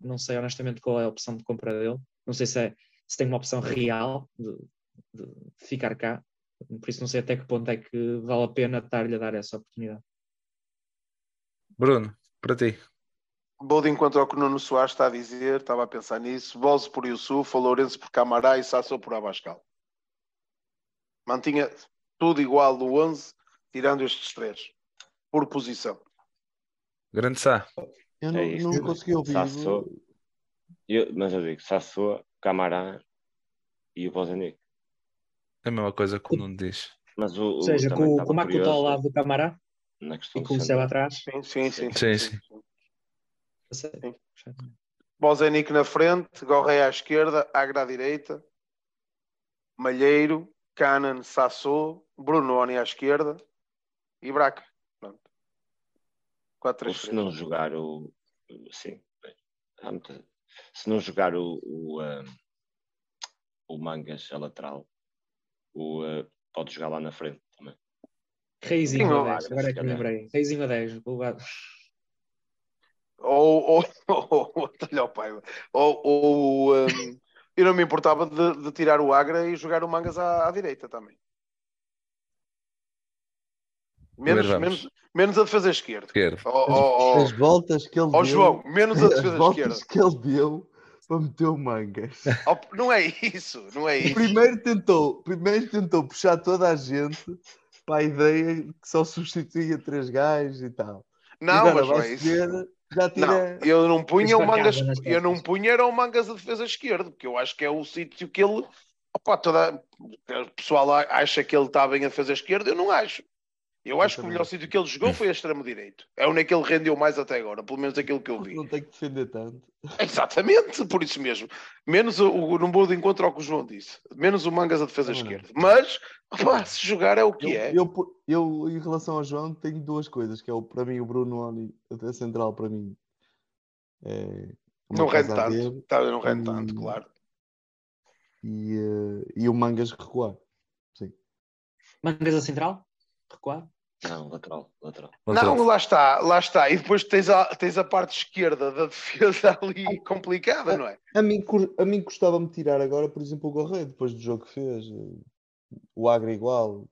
não sei honestamente qual é a opção de compra dele, não sei se, é, se tem uma opção real de, de ficar cá, por isso não sei até que ponto é que vale a pena estar-lhe a dar essa oportunidade. Bruno, para ti. Vou de encontro ao que o Nuno Soares está a dizer, estava a pensar nisso. Bolso por Yusuf, Lourenço por Camará e Sassou por Abascal. Mantinha tudo igual do 11, tirando estes três, por posição. Grande Sá. Eu não, é não consegui ouvir. Sassou, eu, mas eu digo Sassou, Camará e o Bozanic. É a mesma coisa que o Nuno diz. Mas o, Ou seja, com, com o Marco está ao lado do Camará e com o céu atrás. Sim, sim, sim. sim, sim. sim. Bozenic na frente, Gorreia à esquerda, Agra à direita, Malheiro, Canan, Sassou, Brunoni à esquerda e Braca. Pronto. 4 3 Se não jogar o. Sim. Se não jogar o, o, um, o Mangas a lateral, o, uh, pode jogar lá na frente também. Reizinho a 10, agora é que me lembrei. Reizinho a 10, ou, ou, ou, ou, pai, ou, ou um, eu não me importava de, de, tirar o Agra e jogar o Mangas à, à direita também. Menos, menos, menos a defesa esquerda. esquerda. Oh, as, as, voltas que ele oh, deu. João, menos a defesa as voltas esquerda. que ele deu para meter o Mangas. Oh, não é isso, não é isso. Primeiro tentou, primeiro tentou puxar toda a gente para a ideia que só substituía três gajos e tal. Não, mas não é isso. Ver, já tira... Não, eu não punha o mangas, eu não punha era o mangas de defesa esquerda, porque eu acho que é o sítio que ele. Opa, toda... O pessoal acha que ele está bem a defesa esquerda, eu não acho. Eu acho que o melhor sítio que ele jogou foi a extremo-direito. É onde é que ele rendeu mais até agora, pelo menos aquilo que eu vi. Não tem que defender tanto. Exatamente, por isso mesmo. Menos o, o no bolo de encontro ao que o João disse. Menos o Mangas a defesa não, esquerda. Não. Mas, opa, se jogar é o que eu, é. Eu, eu, em relação ao João, tenho duas coisas, que é o, para mim o Bruno Oni, até central para mim. É não rende tanto. Tá, não rende e, tanto, claro. E, uh, e o Mangas recuar. Sim. Mangas a central? Recuar? Não, lateral, lateral. Não, lá está, lá está. E depois tens a, tens a parte esquerda da defesa ali complicada, não é? A, a mim, a mim custava-me tirar agora, por exemplo, o Gorreio, depois do jogo que fez. O Agra igual.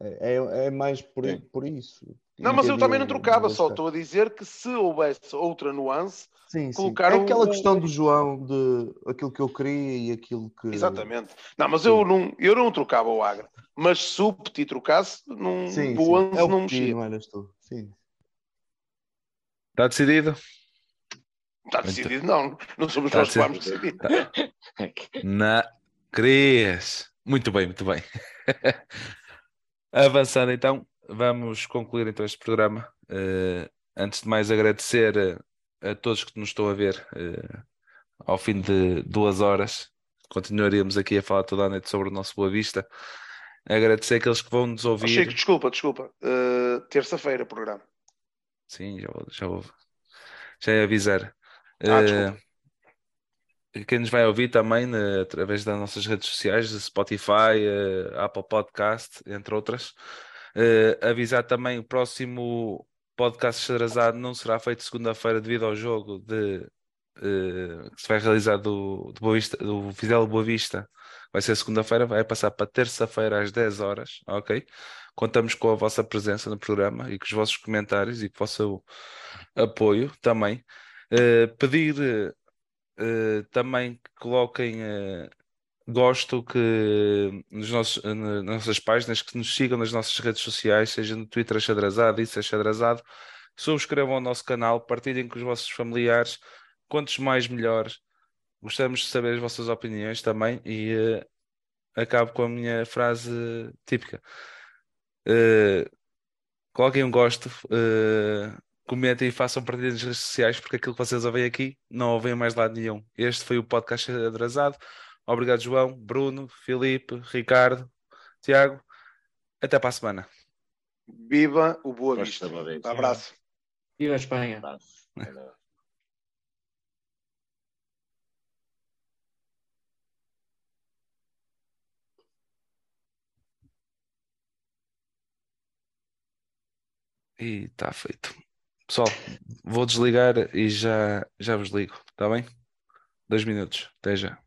É, é, é mais por, por isso. Não, mas eu também não trocava, só estou a dizer que se houvesse outra nuance, sim, colocar sim. É aquela questão do João de aquilo que eu queria e aquilo que. Exatamente. Não, mas eu não, eu não trocava o Agra. Mas se o Petit trocasse, não, sim, o 11 é o não mexia. Não eras tu. Sim. Está decidido? Está decidido, não. Não somos tá nós que vamos decidir. Tá. Na querias. Muito bem, muito bem. Avançando então, vamos concluir então este programa. Uh, antes de mais agradecer a, a, todos que nos estão a ver uh, ao fim de duas horas. Continuaríamos aqui a falar toda a noite sobre o nosso Boa Vista. Agradecer aqueles que vão nos ouvir. Oh, Chico, desculpa, desculpa. Uh, Terça-feira, programa. Sim, já vou, já vou. Já ia avisar. Ah, quem nos vai ouvir também né, através das nossas redes sociais, Spotify, Apple Podcast, entre outras. Uh, avisar também o próximo podcast xadrezado não será feito segunda-feira devido ao jogo de, uh, que se vai realizar do, do, Boa Vista, do Fidel Boa Vista. Vai ser segunda-feira, vai passar para terça-feira às 10 horas, ok? Contamos com a vossa presença no programa e com os vossos comentários e com o vosso apoio também. Uh, pedir uh, também que coloquem gosto que nos nossos, nas nossas páginas, que nos sigam nas nossas redes sociais, seja no Twitter Achadrazado, isso Achadrazado, subscrevam o nosso canal, partilhem com os vossos familiares, quantos mais melhor. Gostamos de saber as vossas opiniões também e uh, acabo com a minha frase típica. Uh, coloquem um gosto, uh, comentem e façam partilha nas redes sociais, porque aquilo que vocês ouvem aqui não ouvem mais lado nenhum. Este foi o podcast atrasado. Obrigado, João, Bruno, Filipe, Ricardo, Tiago. Até para a semana. Viva o Boa Vista. Um abraço. Viva a Espanha. E está feito. Pessoal, vou desligar e já, já vos ligo, está bem? Dois minutos, até já.